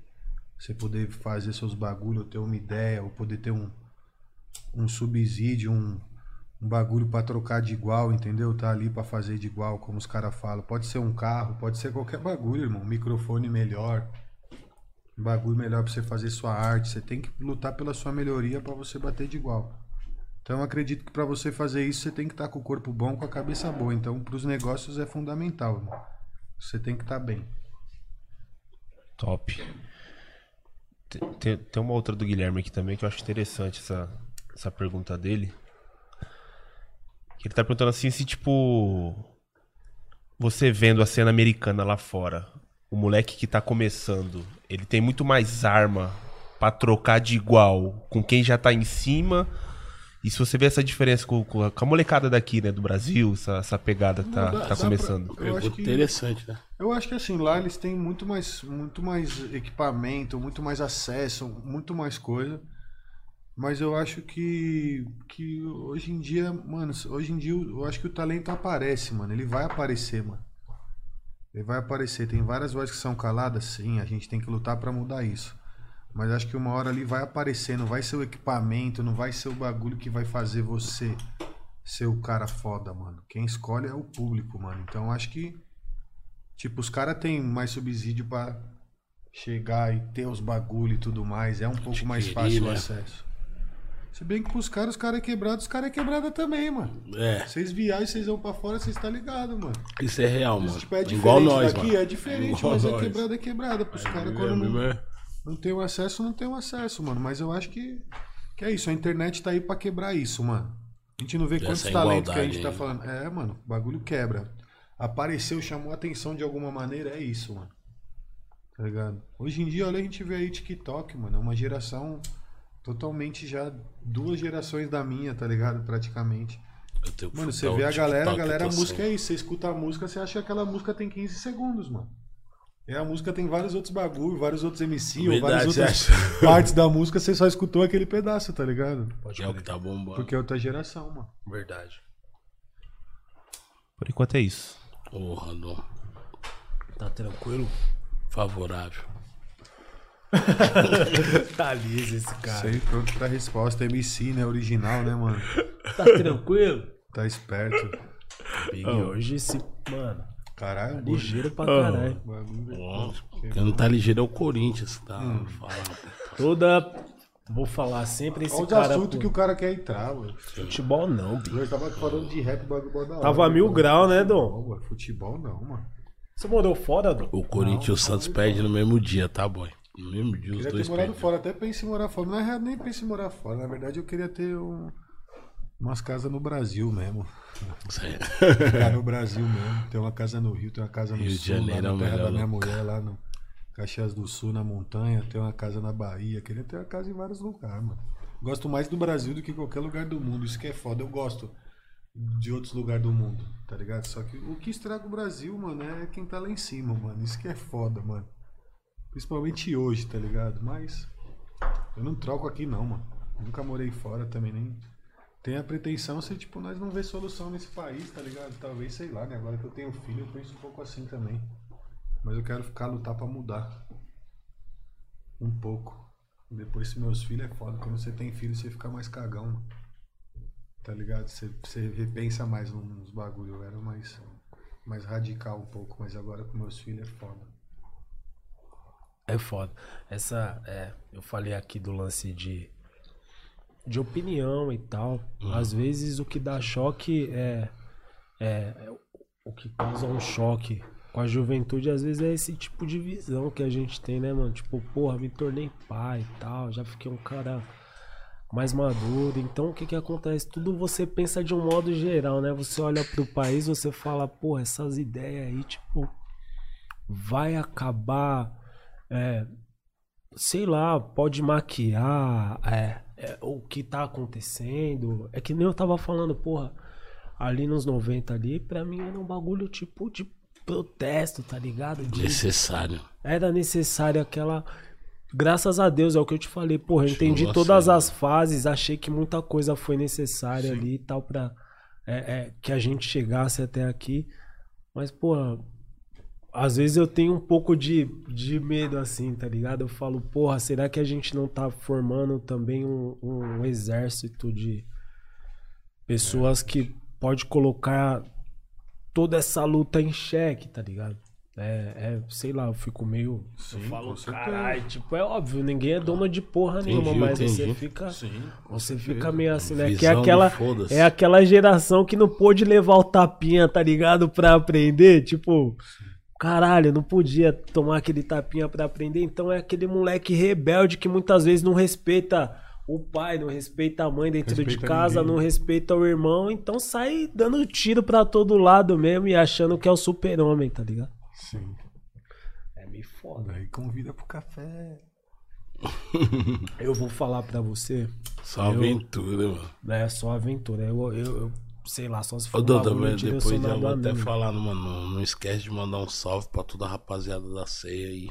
você poder fazer seus bagulhos, ter uma ideia, ou poder ter um, um subsídio, um, um bagulho pra trocar de igual, entendeu? Tá ali pra fazer de igual, como os caras falam. Pode ser um carro, pode ser qualquer bagulho, irmão. Um microfone melhor, um bagulho melhor pra você fazer sua arte. Você tem que lutar pela sua melhoria pra você bater de igual. Então eu acredito que pra você fazer isso, você tem que estar com o corpo bom, com a cabeça boa. Então pros negócios é fundamental, irmão. Você tem que estar bem. Top. Tem, tem- uma outra do Guilherme aqui também que eu acho interessante essa, essa pergunta dele. Ele tá perguntando assim se, tipo. Você vendo a cena americana lá fora, o moleque que tá começando, ele tem muito mais arma pra trocar de igual com quem já tá em cima. E se você vê essa diferença com, com a, com a molecada daqui, né, do Brasil, essa, essa pegada que tá, dá- tá dá pra- começando. Eu Pergunta acho que- interessante, né? Eu acho que assim, lá eles têm muito mais, muito mais equipamento, muito mais acesso, muito mais coisa. Mas eu acho que, que hoje em dia, mano, hoje em dia eu acho que o talento aparece, mano. Ele vai aparecer, mano. Ele vai aparecer. Tem várias vozes que são caladas, sim. A gente tem que lutar pra mudar isso. Mas acho que uma hora ali vai aparecer. Não vai ser o equipamento, não vai ser o bagulho que vai fazer você ser o cara foda, mano. Quem escolhe é o público, mano. Então acho que Tipo, os caras têm mais subsídio pra chegar e ter os bagulho e tudo mais. É um pouco mais fácil o né? acesso. Se bem que pros caras, os caras é quebrado, os caras é quebrada também, mano. É, Vocês viajam, vocês vão pra fora, vocês tá ligado, mano. isso é real, mano. Isso, tipo, é diferente Igual nós, daqui, mano. é diferente, Igual mas é nós. quebrada, é quebrada. Pros caras, É quando mesmo, não, é. Não tem o acesso, não tem o acesso, mano. Mas eu acho que, que é isso. A internet tá aí pra quebrar isso, mano. A gente não vê Essa quantos talentos que a gente tá falando. É, mano, o bagulho quebra. Apareceu, chamou a atenção de alguma maneira, é isso, mano. Tá ligado? Hoje em dia, olha, a gente vê aí TikTok, mano. É uma geração totalmente já. Duas gerações da minha, tá ligado? Praticamente. Tenho Mano, você vê a galera, a galera, a música é isso. Você escuta a música, você acha que aquela música tem 15 segundos, mano. E a música tem vários outros bagulho, vários outros MC, ou várias outras *laughs* partes da música, você só escutou aquele pedaço, tá ligado? É o que tá bombando. Porque é outra geração, mano. Verdade. Por enquanto é isso. Porra, Dom. Tá tranquilo? Favorável. *laughs* tá liso esse cara. Sempre pronto pra resposta. MC, né? Original, né, mano? Tá tranquilo? Tá esperto. Big, hoje esse. Mano, Caralho, tá ligeiro pra caralho. Ó, Quem não tá ligeiro é o Corinthians, tá? Hum. Toda. Vou falar sempre esse Olha os cara. assuntos pô, que o cara quer entrar, mano. Futebol não, Big. Eu tava falando de rap, bagulho da hora. Tava mil Mano, grau, né, Dom? Futebol, mano. Futebol não, mano. Você morou fora, Dom? O Corinthians e o Santos perdem no mesmo dia, tá, boy? No mesmo dia os Queria dois ter morado perdem. fora, até pensei em morar fora. Na real, nem pensei em morar fora. Na verdade, eu queria ter um- umas casas no Brasil mesmo. Ficar no Brasil mesmo. Tem uma casa no Rio, tem uma casa no Rio de Sul, Janeiro é lá o na terra da minha lugar. mulher, lá no Caxias do Sul, na montanha. Tem uma casa na Bahia. Queria ter uma casa em vários lugares, mano. Gosto mais do Brasil do que qualquer lugar do mundo. Isso que é foda. Eu gosto de outros lugares do mundo, tá ligado? Só que o que estraga o Brasil, mano, é quem tá lá em cima, mano. Isso que é foda, mano. Principalmente hoje, tá ligado? Mas eu não troco aqui não, mano. Nunca morei fora também, nem. Tem a pretensão se, tipo, nós não vê solução nesse país, tá ligado? Talvez, sei lá, né? Agora que eu tenho filho, eu penso um pouco assim também. Mas eu quero ficar lutar pra mudar. Um pouco. Depois, se meus filhos é foda. Quando você tem filho, você fica mais cagão. Tá ligado? Você, você repensa mais nos bagulho. Eu era mais, mais radical um pouco, mas agora com meus filhos é foda. É foda. Essa, é, eu falei aqui do lance de, de opinião e tal. Às vezes o que dá choque é, é, é o que causa um choque com a juventude, às vezes é esse tipo de visão que a gente tem, né, mano? Tipo, porra, me tornei pai e tal, já fiquei um cara mais maduro. Então, o que que acontece? Tudo você pensa de um modo geral, né? Você olha pro país, você fala, porra, essas ideias aí, tipo, vai acabar, é, sei lá, pode maquiar é, é, o que tá acontecendo. É que nem eu tava falando, porra, ali nos 90 ali, pra mim era um bagulho tipo de protesto, tá ligado? De, Necessário. era necessário aquela. Graças a Deus, é o que eu te falei, porra, eu entendi todas as fases, achei que muita coisa foi necessária ali e tal pra é, é, que a gente chegasse até aqui. Mas, porra, às vezes eu tenho um pouco de, de medo assim, tá ligado? Eu falo, porra, será que a gente não tá formando também um, um exército de pessoas que pode colocar toda essa luta em xeque, tá ligado? É, é, sei lá, eu fico meio. eu falo, certeza. caralho, tipo, é óbvio, ninguém é dono de porra nenhuma, Entendi, mas você entendi. fica. Sim. Você fica meio assim, né? Visão Que é aquela, é aquela geração que não pôde levar o tapinha, tá ligado? Pra aprender. Tipo, caralho, não podia tomar aquele tapinha pra aprender. Então é aquele moleque rebelde que muitas vezes não respeita o pai, não respeita a mãe dentro de Respeita casa, ninguém. não respeita o irmão. Então sai dando tiro pra todo lado mesmo e achando que é o super-homem, tá ligado? Sim. É meio foda. Daí convida pro café. *laughs* Eu vou falar pra você, Só aventura, mano. né? Só aventura. Eu, eu, eu sei lá, só se for Ô, um mas depois eu vou até falar, mano. Não, não esquece de mandar um salve pra toda a rapaziada da ceia aí.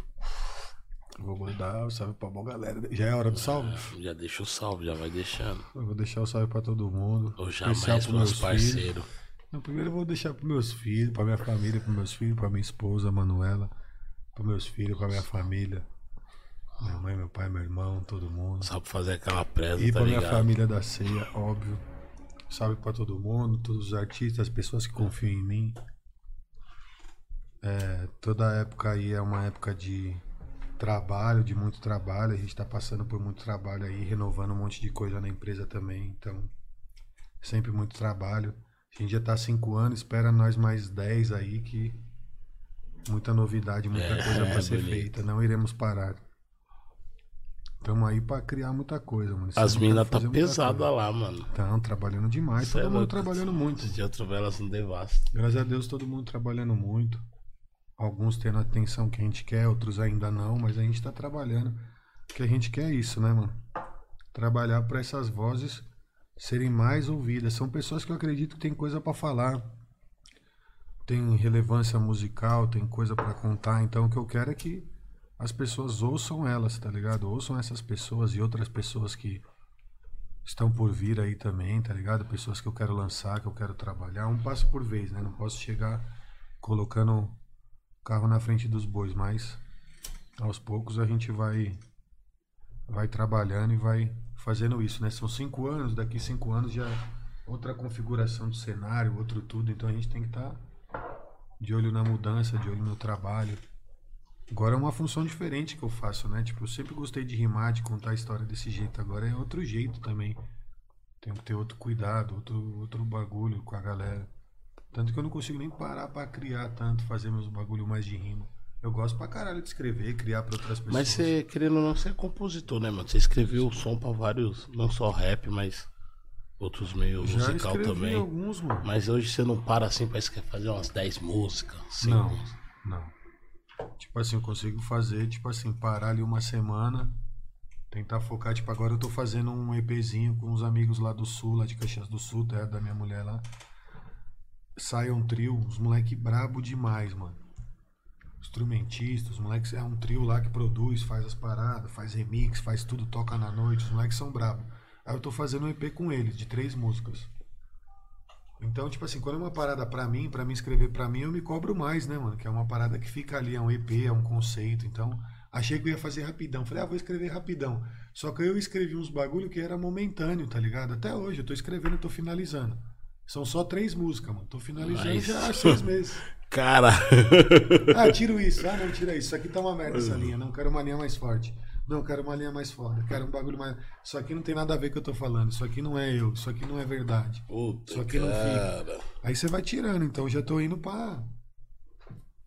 Vou mandar o salve pra boa galera. Já é hora do salve? Já deixa o salve, já vai deixando. Eu vou deixar o salve pra todo mundo. Ou Especial jamais pros filhos. parceiros. Não, primeiro eu vou deixar pros meus filhos, pra minha família, pros meus filhos, pra minha esposa, Manuela, pros meus filhos, pra minha família. Minha mãe, meu pai, meu irmão, todo mundo. Só pra fazer aquela presa, E tá pra minha família da ceia, óbvio. Salve pra todo mundo, todos os artistas, as pessoas que confiam em mim. É, toda época aí é uma época de trabalho, de muito trabalho. A gente tá passando por muito trabalho aí, renovando um monte de coisa na empresa também. Então, sempre muito trabalho. A gente já tá há cinco anos, espera nós mais 10 aí que muita novidade, muita É, coisa *laughs* pra ser bonito. feita. Não iremos parar. Estamos aí pra criar muita coisa, mano. Esse As eu minas tá pesada lá, mano. Estão trabalhando demais, Cê é todo mundo louco. trabalhando muito. De outro elas não devastam. Graças a Deus, todo mundo trabalhando muito. Alguns tendo a atenção que a gente quer, outros ainda não, mas a gente tá trabalhando. O que a gente quer é isso, né, mano? Trabalhar para essas vozes serem mais ouvidas. São pessoas que eu acredito que tem coisa para falar. Tem relevância musical, tem coisa para contar. Então, o que eu quero é que as pessoas ouçam elas, tá ligado? Ouçam essas pessoas e outras pessoas que estão por vir aí também, tá ligado? Pessoas que eu quero lançar, que eu quero trabalhar, um passo por vez, né? Não posso chegar colocando o carro na frente dos bois, mas aos poucos a gente vai vai trabalhando e vai fazendo isso, né? São cinco anos, daqui cinco anos já outra configuração do cenário, outro tudo, então a gente tem que estar tá de olho na mudança, de olho no trabalho. Agora é uma função diferente que eu faço, né? Tipo, eu sempre gostei de rimar, de contar a história desse jeito. Agora é outro jeito também. Tenho que ter outro cuidado, outro, outro bagulho com a galera. Tanto que eu não consigo nem parar pra criar tanto, fazer meus bagulho mais de rima. Eu gosto pra caralho de escrever, criar pra outras pessoas. Mas você, querendo ou não, você é compositor, né, mano? Você escreveu o som pra vários, não só rap, mas outros meios Já musical também. alguns, mano. Mas hoje você não para assim pra fazer umas 10 músicas, cinco Não, músicas. não. Tipo assim, eu consigo fazer, tipo assim, parar ali uma semana, tentar focar. Tipo, agora eu tô fazendo um EPzinho com uns amigos lá do sul, lá de Caxias do Sul, terra da minha mulher lá. Sai um trio, uns moleque brabo demais, mano. Instrumentistas, os moleques é um trio lá que produz, faz as paradas, faz remix, faz tudo, toca na noite, os moleques são bravos. Aí eu tô fazendo um EP com eles, de três músicas. Então, tipo assim, quando é uma parada pra mim, pra mim escrever pra mim, eu me cobro mais, né, mano? Que é uma parada que fica ali, é um EP, é um conceito. Então, achei que eu ia fazer rapidão. Falei, ah, vou escrever rapidão. Só que eu escrevi uns bagulho que era momentâneo, tá ligado? Até hoje, eu tô escrevendo, eu tô finalizando. São só três músicas, mano. Tô finalizando Mas- já há seis meses. *laughs* Cara, Ah, tiro isso. Ah, não, tira isso. Isso aqui tá uma merda essa linha. Não quero uma linha mais forte. Não, quero uma linha mais foda. Quero um bagulho mais. Isso aqui não tem nada a ver com o que eu tô falando. Isso aqui não é eu. Isso aqui não é verdade. puta, Só que não cara. Aí você vai tirando. Então eu já tô indo pra.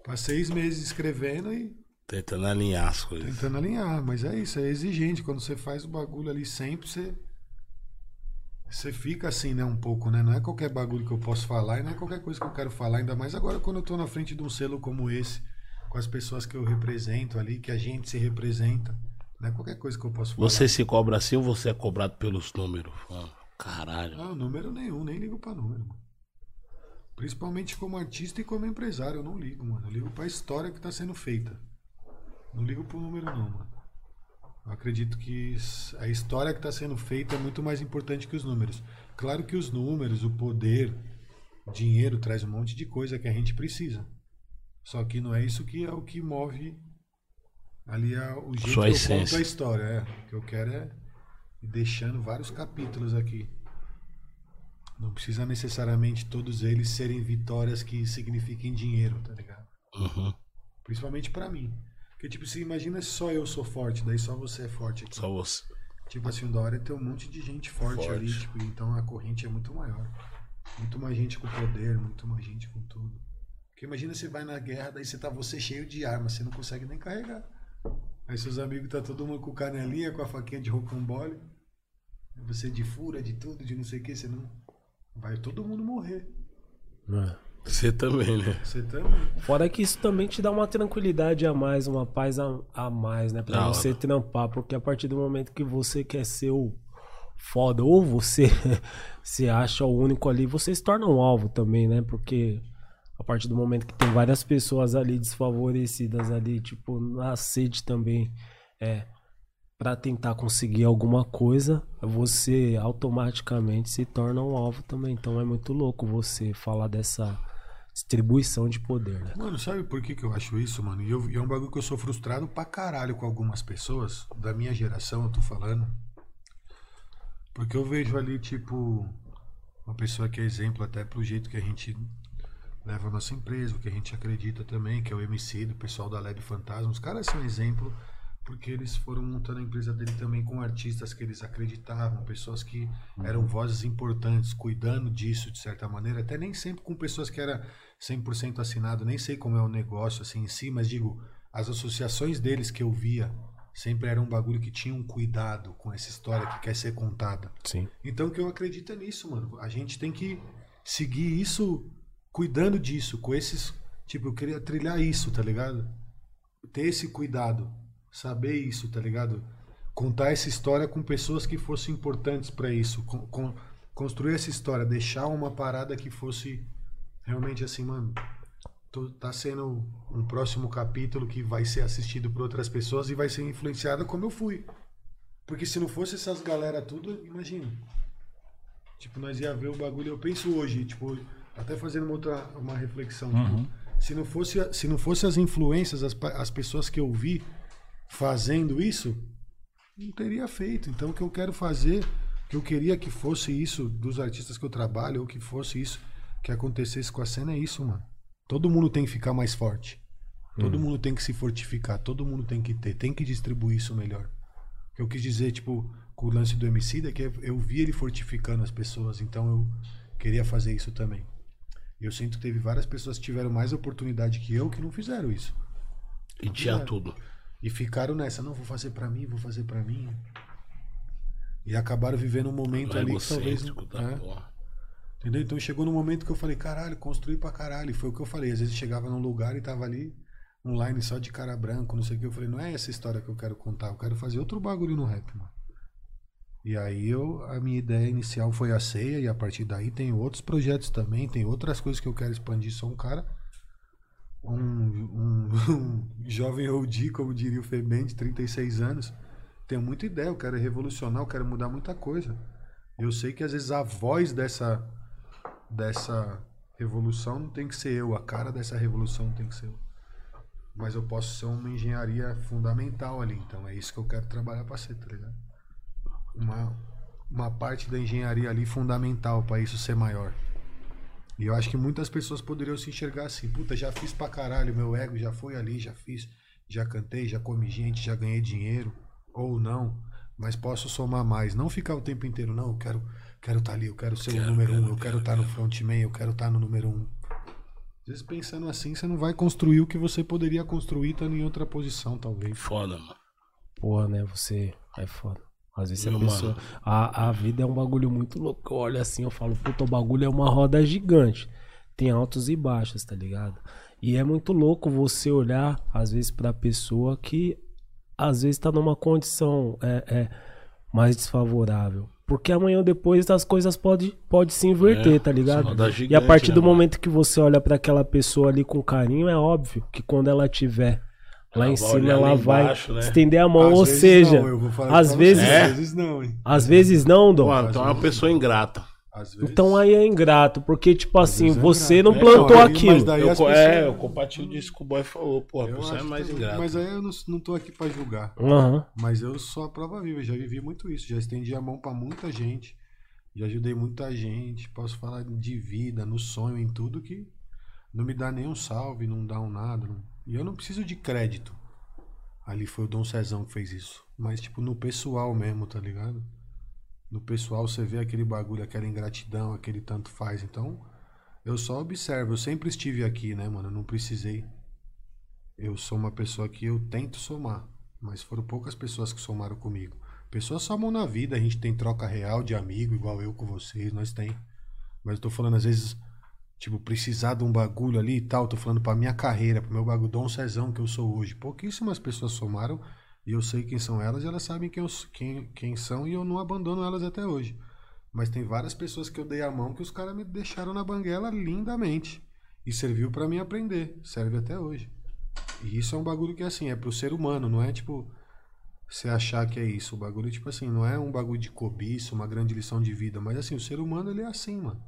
pra seis meses escrevendo e Tentando alinhar as coisas. tentando alinhar. Mas é isso, é exigente. Quando você faz o bagulho ali sempre, você. Você fica assim, né, um pouco, né? Não é qualquer bagulho que eu posso falar e não é qualquer coisa que eu quero falar, ainda mais agora quando eu tô na frente de um selo como esse, com as pessoas que eu represento ali, que a gente se representa. Não é qualquer coisa que eu posso falar. Você se cobra assim ou você é cobrado pelos números? Ah, Caralho. Não, número nenhum, nem ligo pra número, mano. Principalmente como artista e como empresário, eu não ligo, mano. Eu ligo pra história que tá sendo feita. Não ligo pro número, não, mano. Eu acredito que a história que tá sendo feita é muito mais importante que os números. Claro que os números, o poder, o dinheiro traz um monte de coisa que a gente precisa. Só que não é isso que é o que move ali a, o jeito Sua que eu essência. conto a história. É. O que eu quero é ir deixando vários capítulos aqui. Não precisa necessariamente todos eles serem vitórias que signifiquem dinheiro, tá ligado? Uhum. Principalmente pra mim. Porque, tipo, você imagina se só eu sou forte, daí só você é forte aqui. Só você. Tipo assim, o da hora é ter um monte de gente forte, Forte. ali, tipo, então a corrente é muito maior. Muito mais gente com poder, muito mais gente com tudo. Porque imagina você vai na guerra, daí você tá você cheio de armas, você não consegue nem carregar. Aí seus amigos tá todo mundo com canelinha, com a faquinha de rocambole. Você de fura, de tudo, de não sei o que, você não. Vai todo mundo morrer. É. Você também, né? Você também. Fora que isso também te dá uma tranquilidade a mais, uma paz a, a mais, né? Pra Da você hora. trampar, porque a partir do momento que você quer ser o foda, ou você *laughs* se acha o único ali, você se torna um alvo também, né? Porque partir do momento que tem várias pessoas ali desfavorecidas ali, tipo, na sede também, é, pra tentar conseguir alguma coisa, você automaticamente se torna um alvo também. Então é muito louco você falar dessa distribuição de poder, né? Mano, sabe por que, que eu acho isso, mano? E, eu- e é um bagulho que eu sou frustrado pra caralho com algumas pessoas, da minha geração, eu tô falando. Porque eu vejo ali, tipo, uma pessoa que é exemplo até pro jeito que a gente leva a nossa empresa, o que a gente acredita também, que é o MC, do pessoal da Lab Fantasma. Os caras são exemplo porque eles foram montando a empresa dele também com artistas que eles acreditavam, pessoas que eram vozes importantes, cuidando disso de certa maneira, até nem sempre com pessoas que era 100% assinado, nem sei como é o negócio assim em si, mas digo, as associações deles que eu via sempre era um bagulho que tinha um cuidado com essa história que quer ser contada. Sim. Então que eu acredito é nisso, mano. A gente tem que seguir isso cuidando disso, com esses, tipo, eu queria trilhar isso, tá ligado? Ter esse cuidado, saber isso, tá ligado? Contar essa história com pessoas que fossem importantes pra isso, con- con- construir essa história, deixar uma parada que fosse realmente assim, mano, tô- tá sendo um próximo capítulo que vai ser assistido por outras pessoas e vai ser influenciado como eu fui. Porque se não fosse essas galera tudo, imagina. Tipo, nós ia ver o bagulho, eu penso hoje, tipo, até fazendo uma outra uma reflexão, tipo, se não fosse se não fosse as influências, as, as pessoas que eu vi fazendo isso, não teria feito. Então o que eu quero fazer, o que eu queria que fosse isso dos artistas que eu trabalho, ou que fosse isso que acontecesse com a cena, é isso, mano. Todo mundo tem que ficar mais forte. Todo mundo tem que se fortificar, todo mundo tem que ter, tem que distribuir isso melhor. O que eu quis dizer, tipo, com o lance do MC, é que eu vi ele fortificando as pessoas, então eu queria fazer isso também. Eu sinto que teve várias pessoas que tiveram mais oportunidade que eu que não fizeram isso. E tinha tudo. E ficaram nessa, não, vou fazer pra mim, vou fazer pra mim. E acabaram vivendo um momento É ali que talvez. da é, porra. entendeu? Então chegou no momento que eu falei, caralho, construí pra caralho. E foi o que eu falei. Às vezes chegava num lugar e tava ali, online só de cara branco, não sei o que. Eu falei, não é essa história que eu quero contar, eu quero fazer outro bagulho no rap, mano. E aí eu, a minha ideia inicial foi a ceia, e a partir daí tem outros projetos também, tem outras coisas que eu quero expandir. Sou um cara, um, um, *laughs* um jovem OG, como diria o Febem, de 36 anos. Tenho muita ideia, eu quero revolucionar, eu quero mudar muita coisa. Eu sei que às vezes a voz dessa, dessa revolução não tem que ser eu, a cara dessa revolução não tem que ser eu. Mas eu posso ser uma engenharia fundamental ali, então é isso que eu quero trabalhar pra ser, tá ligado? Uma, uma parte da engenharia ali fundamental pra isso ser maior. E eu acho que muitas pessoas poderiam se enxergar assim, puta, já fiz pra caralho, meu ego já foi ali, já fiz, já cantei, já comi gente, já ganhei dinheiro, ou não, mas posso somar mais. Não ficar o tempo inteiro, não, eu quero quero estar ali, eu quero ser o Quero, número um, quero, eu quero quero, estar no frontman, eu quero estar no número um. Às vezes pensando assim, você não vai construir o que você poderia construir estando em outra posição, talvez. Foda, mano. Porra, né? Você é foda. Às vezes a Meu pessoa. mano. A, a vida é um bagulho muito louco. Eu olho assim, eu falo, puta, o bagulho é uma roda gigante. Tem altos e baixos, tá ligado? E é muito louco você olhar, às vezes, pra pessoa que às vezes tá numa condição é, é, mais desfavorável. Porque amanhã ou depois as coisas podem pode se inverter, É, tá ligado? roda e a gigante, partir né, do mano? momento que você olha pra aquela pessoa ali com carinho, é óbvio que quando ela tiver lá Ela em cima, ela vai embaixo, né? estender a mão. Às Ou vezes seja, não, eu vou falar às vezes, você, É? às vezes não, hein? às vezes não, Dom. Pô, então é uma pessoa ingrata. Às vezes. Então aí é ingrato, porque tipo assim, vezes é você ingrato. não É, plantou não, aí- mas aquilo. daí Eu, pessoas- é, eu compartilho disso que o boy falou. Pô, Eu pessoa é mais ingrata. Mas aí eu não, não tô aqui pra julgar. Aham. Mas eu sou a prova viva, já vivi muito isso, já estendi a mão pra muita gente, já ajudei muita gente, posso falar de vida, no sonho, em tudo que não me dá nem um salve, não dá um nada. não- E eu não preciso de crédito. Ali foi o Dom Cezão que fez isso. Mas, tipo, no pessoal mesmo, tá ligado? No pessoal você vê aquele bagulho, aquela ingratidão, aquele tanto faz. Então, eu só observo. Eu sempre estive aqui, né, mano? Eu não precisei. Eu sou uma pessoa que eu tento somar. Mas foram poucas pessoas que somaram comigo. Pessoas somam na vida, a gente tem troca real de amigo, igual eu com vocês, nós tem. Mas eu tô falando, às vezes, tipo, precisar de um bagulho ali e tal, tô falando pra minha carreira, pro meu bagulho, Dom Cezão que eu sou hoje. Pouquíssimas pessoas somaram e eu sei quem são elas e elas sabem quem, eu, quem, quem são e eu não abandono elas até hoje. Mas tem várias pessoas que eu dei a mão que os caras me deixaram na banguela lindamente. E serviu pra mim aprender. Serve até hoje. E isso é um bagulho que, assim, é pro ser humano, não é tipo você achar que é isso. O bagulho, tipo assim, não é um bagulho de cobiça, uma grande lição de vida. Mas, assim, o ser humano, ele é assim, mano.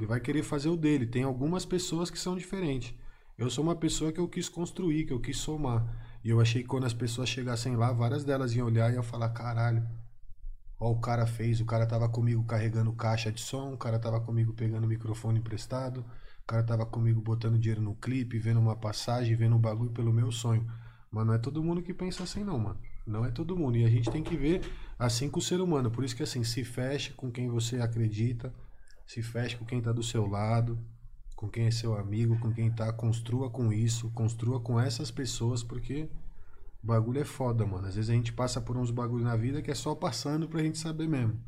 Ele vai querer fazer o dele. Tem algumas pessoas que são diferentes. Eu sou uma pessoa que eu quis construir, que eu quis somar. E eu achei que quando as pessoas chegassem lá, várias delas iam olhar e iam falar: caralho, ó, o cara fez, o cara tava comigo carregando caixa de som, o cara tava comigo pegando microfone emprestado, o cara tava comigo botando dinheiro no clipe, vendo uma passagem, vendo um bagulho pelo meu sonho. Mas não é todo mundo que pensa assim, não, mano. Não é todo mundo. E a gente tem que ver assim com o ser humano. Por isso que, assim, se feche com quem você acredita, se feche com quem tá do seu lado, com quem é seu amigo, com quem tá. Construa com isso, construa com essas pessoas, porque o bagulho é foda, mano. Às vezes a gente passa por uns bagulho na vida que é só passando pra gente saber mesmo.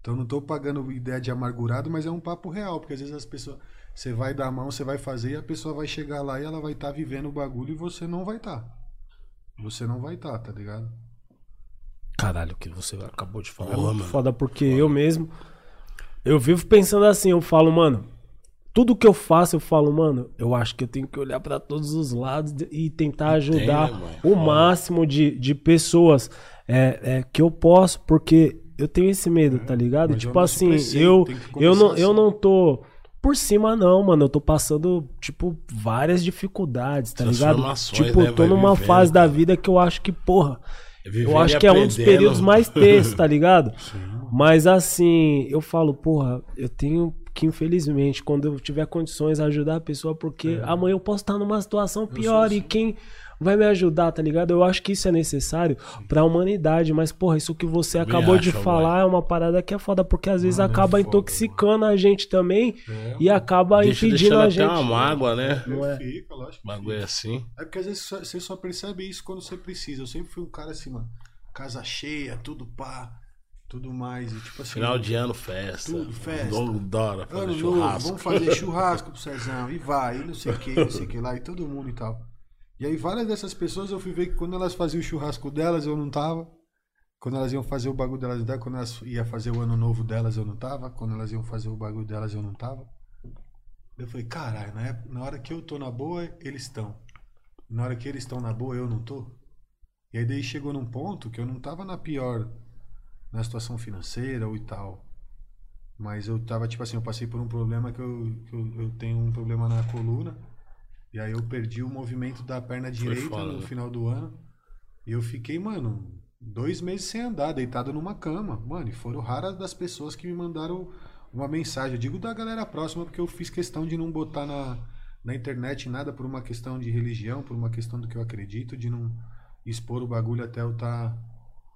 Então não tô pagando ideia de amargurado, mas é um papo real, porque às vezes as pessoas. Você vai dar a mão, você vai fazer e a pessoa vai chegar lá e ela vai estar vivendo o bagulho e você não vai estar. Você não vai estar, tá ligado? Caralho, o que você acabou de falar é Porra, muito mano. foda, porque eu mesmo. Eu vivo pensando assim, eu falo, mano. Tudo que eu faço, eu falo, mano, eu acho que eu tenho que olhar pra todos os lados e tentar ajudar né, mano? o máximo de, de pessoas é, é, que eu posso, porque eu tenho esse medo, tá ligado? mas é Tipo o nosso assim, preceito, eu, eu, não, começar eu assim. não tô por cima, não, mano. Eu tô passando, tipo, várias dificuldades, tá ligado? Transformações, Tipo, né? tô numa vivendo, fase da cara. vida que eu acho que, porra, Vivendo Eu acho que é um dos períodos mais *laughs* tensos, tá ligado? Mas assim, eu falo, porra, eu tenho que, infelizmente, quando eu tiver condições, ajudar a pessoa, porque É. amanhã eu posso estar numa situação pior e quem vai me ajudar, tá ligado? Eu acho que isso é necessário pra humanidade, mas, porra, isso que você Também acabou de acho, falar é uma parada que é foda, porque às vezes Mano, é acaba foda, intoxicando a gente também É, e acaba Deixa, impedindo a gente. uma mágoa, né? Não é? Fica, lógico. que Bagulho é assim. É porque às vezes só- você só percebe isso quando você precisa. Eu sempre fui um cara assim, mano. Casa cheia, tudo pá, tudo mais. E tipo assim. Final de ano, festa. Tudo, festa. Dono Dora, fazer Ano novo, churrasco. vamos fazer *laughs* churrasco pro Cezão. E vai, e não sei o que, não sei o que lá, e todo mundo e tal. E aí várias dessas pessoas eu fui ver que quando elas faziam o churrasco delas, eu não tava. Quando elas iam fazer o bagulho delas, quando elas iam fazer o ano novo delas, eu não tava. Quando elas iam fazer o bagulho delas, eu não tava. Eu falei, caralho, na, na hora que eu tô na boa, eles estão. Na hora que eles estão na boa, eu não tô. E aí daí chegou num ponto que eu não tava na pior, na situação financeira ou e tal. Mas eu tava, tipo assim, eu passei por um problema que eu, que eu, eu tenho um problema na coluna. E aí eu perdi o movimento da perna direita foda, no né? final do ano. E eu fiquei, mano, dois meses sem andar, deitado numa cama. Mano, e foram raras das pessoas que me mandaram uma mensagem. Eu digo da galera próxima, porque eu fiz questão de não botar na, na internet nada por uma questão de religião, por uma questão do que eu acredito, de não expor o bagulho até eu estar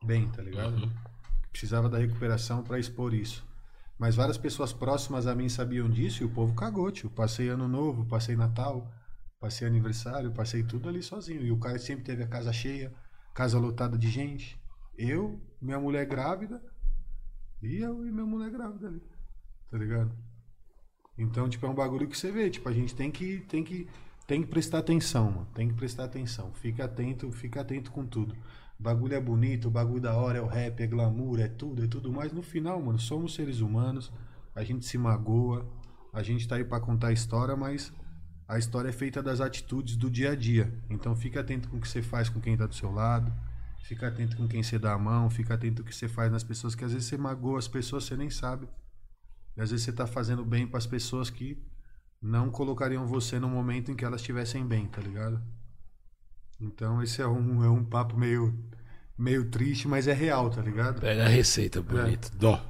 bem, tá ligado? Uhum. Precisava da recuperação pra expor isso. Mas várias pessoas próximas a mim sabiam disso e o povo cagou, tio. Passei ano novo, passei Natal, passei aniversário, passei tudo ali sozinho. E o cara sempre teve a casa cheia, casa lotada de gente. Eu, minha mulher grávida, e eu e minha mulher grávida ali. Tá ligado? Então, tipo, é um bagulho que você vê. Tipo, a gente tem que, tem que, tem que prestar atenção, mano. Tem que prestar atenção. Fica atento, fica atento com tudo. O bagulho é bonito, o bagulho da hora é o rap, é glamour, é tudo, é tudo mais. No final, mano, somos seres humanos. A gente se magoa. A gente tá aí pra contar a história, mas a história é feita das atitudes do dia a dia. Então fica atento com o que você faz com quem tá do seu lado. Fica atento com quem você dá a mão. Fica atento com o que você faz nas pessoas, que às vezes você magoa as pessoas, você nem sabe. E às vezes você tá fazendo bem para as pessoas que não colocariam você no momento em que elas estivessem bem, tá ligado? Então esse é um, é um papo meio, meio triste, mas é real, tá ligado? Pega a receita bonita. Dom.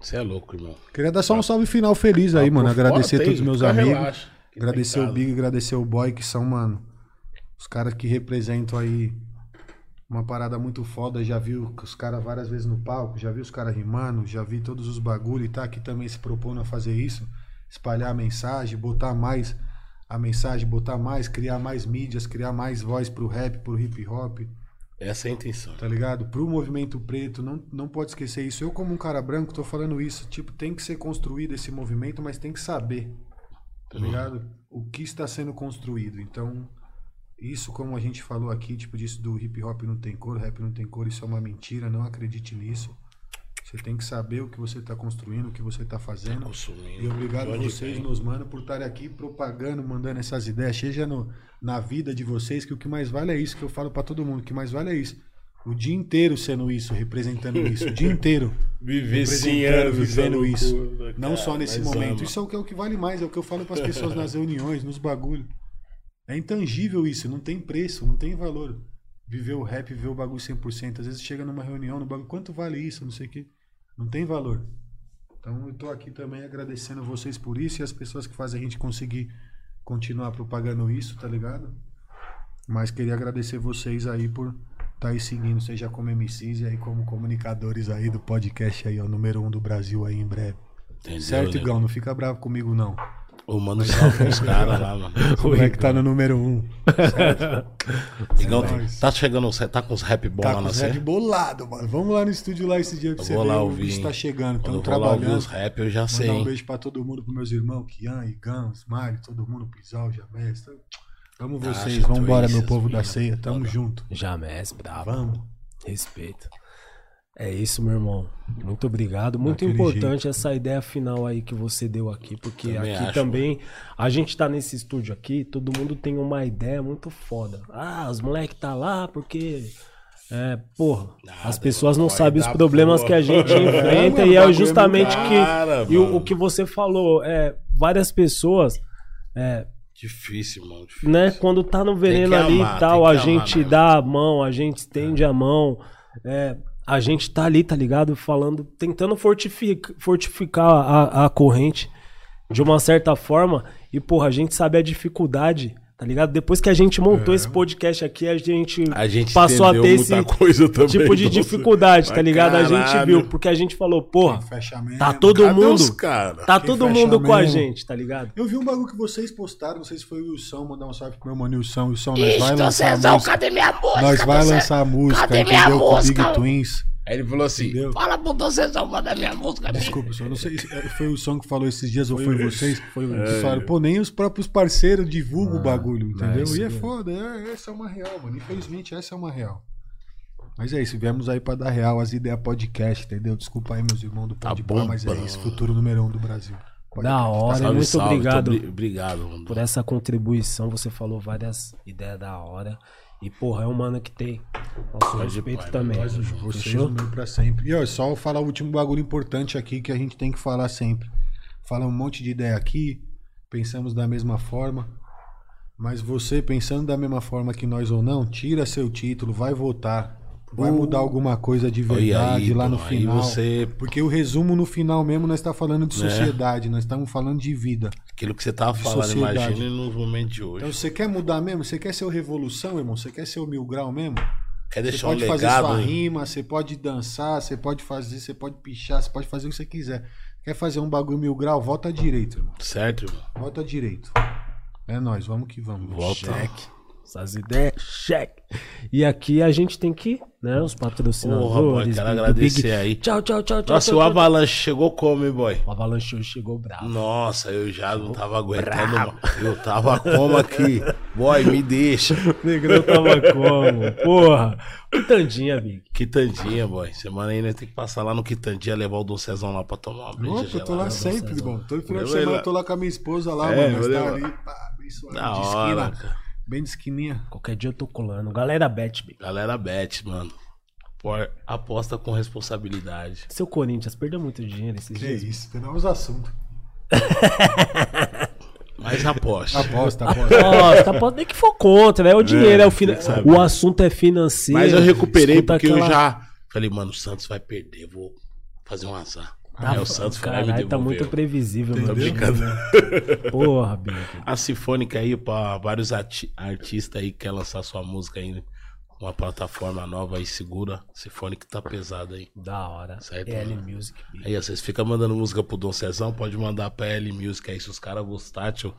Você é louco, irmão. Queria dar só um salve final feliz aí, Ah, mano. Agradecer a todos os meus amigos. relaxa, Agradecer o. Big, agradecer o Boy, que são, mano, os caras que representam aí uma parada muito foda. Já vi os caras várias vezes no palco, já vi os caras rimando, já vi todos os bagulho e tá aqui também se propondo a fazer isso. Espalhar a mensagem, botar mais a mensagem, botar mais, criar mais mídias, criar mais voz pro rap, pro hip hop Essa é a intenção. tá ligado? Pro movimento preto, não, não pode esquecer isso. Eu, como um cara branco, tô falando isso. Tipo, tem que ser construído esse movimento, mas tem que saber, tá ligado? O que está sendo construído. Então, isso, como a gente falou aqui, tipo, disso do hip hop não tem cor, rap não tem cor, isso é uma mentira, não acredite nisso. Você tem que saber o que você tá construindo, o que você tá fazendo. Consumindo. E obrigado a vocês, meus manos, por estarem aqui propagando, mandando essas ideias. Seja no, na vida de vocês, que o que mais vale é isso, que eu falo pra todo mundo, o que mais vale é isso. O dia inteiro sendo isso, representando isso. O dia inteiro. *laughs* Vivenciando, vivendo isso. loucura, Não cara, só nesse momento. ama. Isso é o que, é o que vale mais, é o que eu falo pras pessoas nas reuniões, nos bagulhos. É intangível isso, não tem preço, não tem valor. Viver o rap, viver o bagulho 100%. Às vezes chega numa reunião, no bagulho, quanto vale isso? Não sei o quê. Não tem valor. Então eu tô aqui também agradecendo vocês por isso e as pessoas que fazem a gente conseguir continuar propagando isso, tá ligado? Mas queria agradecer vocês aí por estar aí seguindo, seja como MCs e aí como comunicadores aí do podcast aí, ó, número um do Brasil aí em breve. Entendeu, certo, né? Igão? Não fica bravo comigo, não. Ô, manda um salve pros caras lá, mano. O moleque tá no número um. *laughs* Igão, nóis. tá chegando, você tá com os rap bom Tá lá com na os rap bolado, mano. Vamos lá no estúdio lá esse dia pra Eu você vou ver. lá o ouvir, bicho tá chegando. Quando Estamos eu vou lá trabalhando. os rap, eu já sei, Mandar um beijo pra todo mundo, pros meus irmãos, Kian, Igão, Smiley, todo mundo, Pisal, Jamés. Amo vocês, Tasha, vambora, meu Trace, povo da ceia, tamo junto. Jamés, bravo. Vamos. Respeito. É isso, meu irmão. Muito obrigado. Muito Daquele importante essa ideia final aí que você deu aqui, porque Também aqui acho, também a gente tá nesse estúdio aqui, todo mundo tem uma ideia muito foda. Ah, os moleques tá lá porque é, porra, Nada, as pessoas não sabem os problemas porra. que a gente *laughs* É, enfrenta mano, e é é justamente muito que cara, e o, mano. o que você falou, é, várias pessoas é, Difícil, mano. Difícil. né? Quando tá no veneno que ali amar, e tal, a amar gente mesmo. dá a mão, a gente estende a mão. é, a gente tá ali, tá ligado? Falando, tentando fortific- fortificar a, a corrente de uma certa forma. E, porra, a gente sabe a dificuldade, tá ligado? Depois que a gente montou esse podcast aqui, a gente, É. A gente passou a ter esse também, tipo de dificuldade, tá ligado? A gente caralho. viu, porque a gente falou, porra, mesmo. tá todo Cadê mundo. Tá Quem todo mundo com a mesmo. gente, tá ligado? Eu vi um bagulho que vocês postaram, não sei se foi o Wilson, mandar um salve pro meu mano Wilson. Wilson, nós vai lançar a música. cadê minha música? Nós vai lançar a música, Cadê minha entendeu? Com o música? Big Twins. Aí ele falou assim: Entendeu? Fala pro Docezão, manda minha música. Desculpa, senhor, não sei se é, foi o som que falou esses dias ou foi, vocês. Foi o- Vocês falaram, pô, nem os próprios parceiros divulgam o bagulho, entendeu? isso e é mesmo. foda, é, essa é uma real, mano. Infelizmente, essa é uma real. Mas é isso, viemos aí pra dar real as ideias podcast, entendeu? Desculpa aí, meus irmãos do Pode bom, mas é isso, futuro número um do Brasil. Da hora, salve, muito salve, obrigado. obri- Obrigado, mano. por essa contribuição. Você falou várias ideias da hora. E, porra, é um mano que tem nosso Pode respeito pai, também. nós, Vocês o meu pra sempre. E ó, só falar o último bagulho importante aqui que a gente tem que falar sempre. Fala um monte de ideia aqui, pensamos da mesma forma. Mas você, pensando da mesma forma que nós ou não, tira seu título, vai votar. Vai mudar alguma coisa de verdade aí, lá no final. você- Porque o resumo no final mesmo nós estamos falando de Né? sociedade, nós estamos falando de vida. Aquilo que você tava falando, sociedade. imagina nos momentos de hoje. Então você quer mudar mesmo? Você quer ser o revolução, irmão? Você quer ser o mil grau mesmo? Quer Você deixar um pode fazer legado? sua hein? rima, você pode dançar, você pode fazer, você pode pichar, você pode fazer o que você quiser. Quer fazer um bagulho mil grau? Volta direito, irmão. Certo, irmão? Volta direito. É nóis, vamos que vamos. Volta. Cheque. Essas ideias, cheque. E aqui a gente tem que, né, os patrocinadores. Porra, boy, quero agradecer Big- aí. Tchau, tchau, tchau, tchau. Nossa, tchau, o tchau. Avalanche chegou como, hein, boy? O Avalanche hoje chegou bravo. Nossa, eu já não tava aguentando. mano. Eu tava como aqui? *laughs* Boy, me deixa. O Negrão tava como? Porra. Quitandinha, Big. Quitandinha, boy. Semana aí nós tem que passar lá no Quitandinha, levar o Dom Cezão lá pra tomar uma breja Opa, eu tô lá sempre, irmão. Todo final de semana eu tô lá com a minha esposa lá, É, mano. Nós vai tá ali, pá, Da de hora, esquina. cara. Bem de esquininha. Qualquer dia eu tô colando. Galera bet, Big. Galera bet, mano. Por aposta com responsabilidade. Seu Corinthians perdeu muito dinheiro esses Que dias. isso, tem novos assuntos. *laughs* Mas aposta. Aposta, aposta. Tá pode nem que for contra, né? É o dinheiro, é, o fina... sabe. O assunto é financeiro. Mas eu recuperei Escuta porque eu aquela- já falei, mano, o Santos vai perder, vou fazer um azar. Aí o Santos foi lá e tá muito previsível, meu brincando. *laughs* Porra, Big. A Sinfônica aí, pra vários artistas aí que quer lançar sua música aí, uma plataforma nova aí, segura. Sinfônica tá pesada aí. Da hora. Certo, L mano. Music. Big. Aí, vocês ficam mandando música pro Dom Cezão, pode mandar pra L Music aí, se os caras gostarem, tio,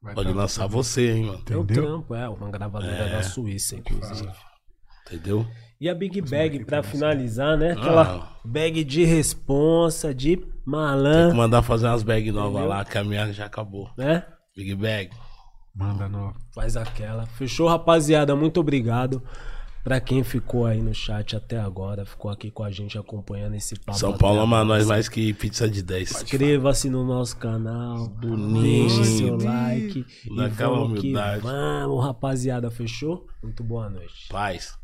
Vai pode tá- lançar você, hein, mano. É o Entendeu? trampo, é, uma gravadora É. da Suíça, inclusive. Entendeu? E a Big Bag, pra finalizar, né? Aquela Ah. bag de responsa, de Tem que malandro, mandar fazer umas bags novas lá, que a minha já acabou. né? Big Bag. Manda nova. Faz aquela. Fechou, rapaziada? Muito obrigado pra quem ficou aí no chat até agora, ficou aqui com a gente acompanhando esse papo. São Paulo ama nós mais que pizza de 10. Inscreva-se no nosso canal, deixe seu like e Naquela vamos que humildade. vamos, rapaziada, fechou? Muito boa noite. Paz.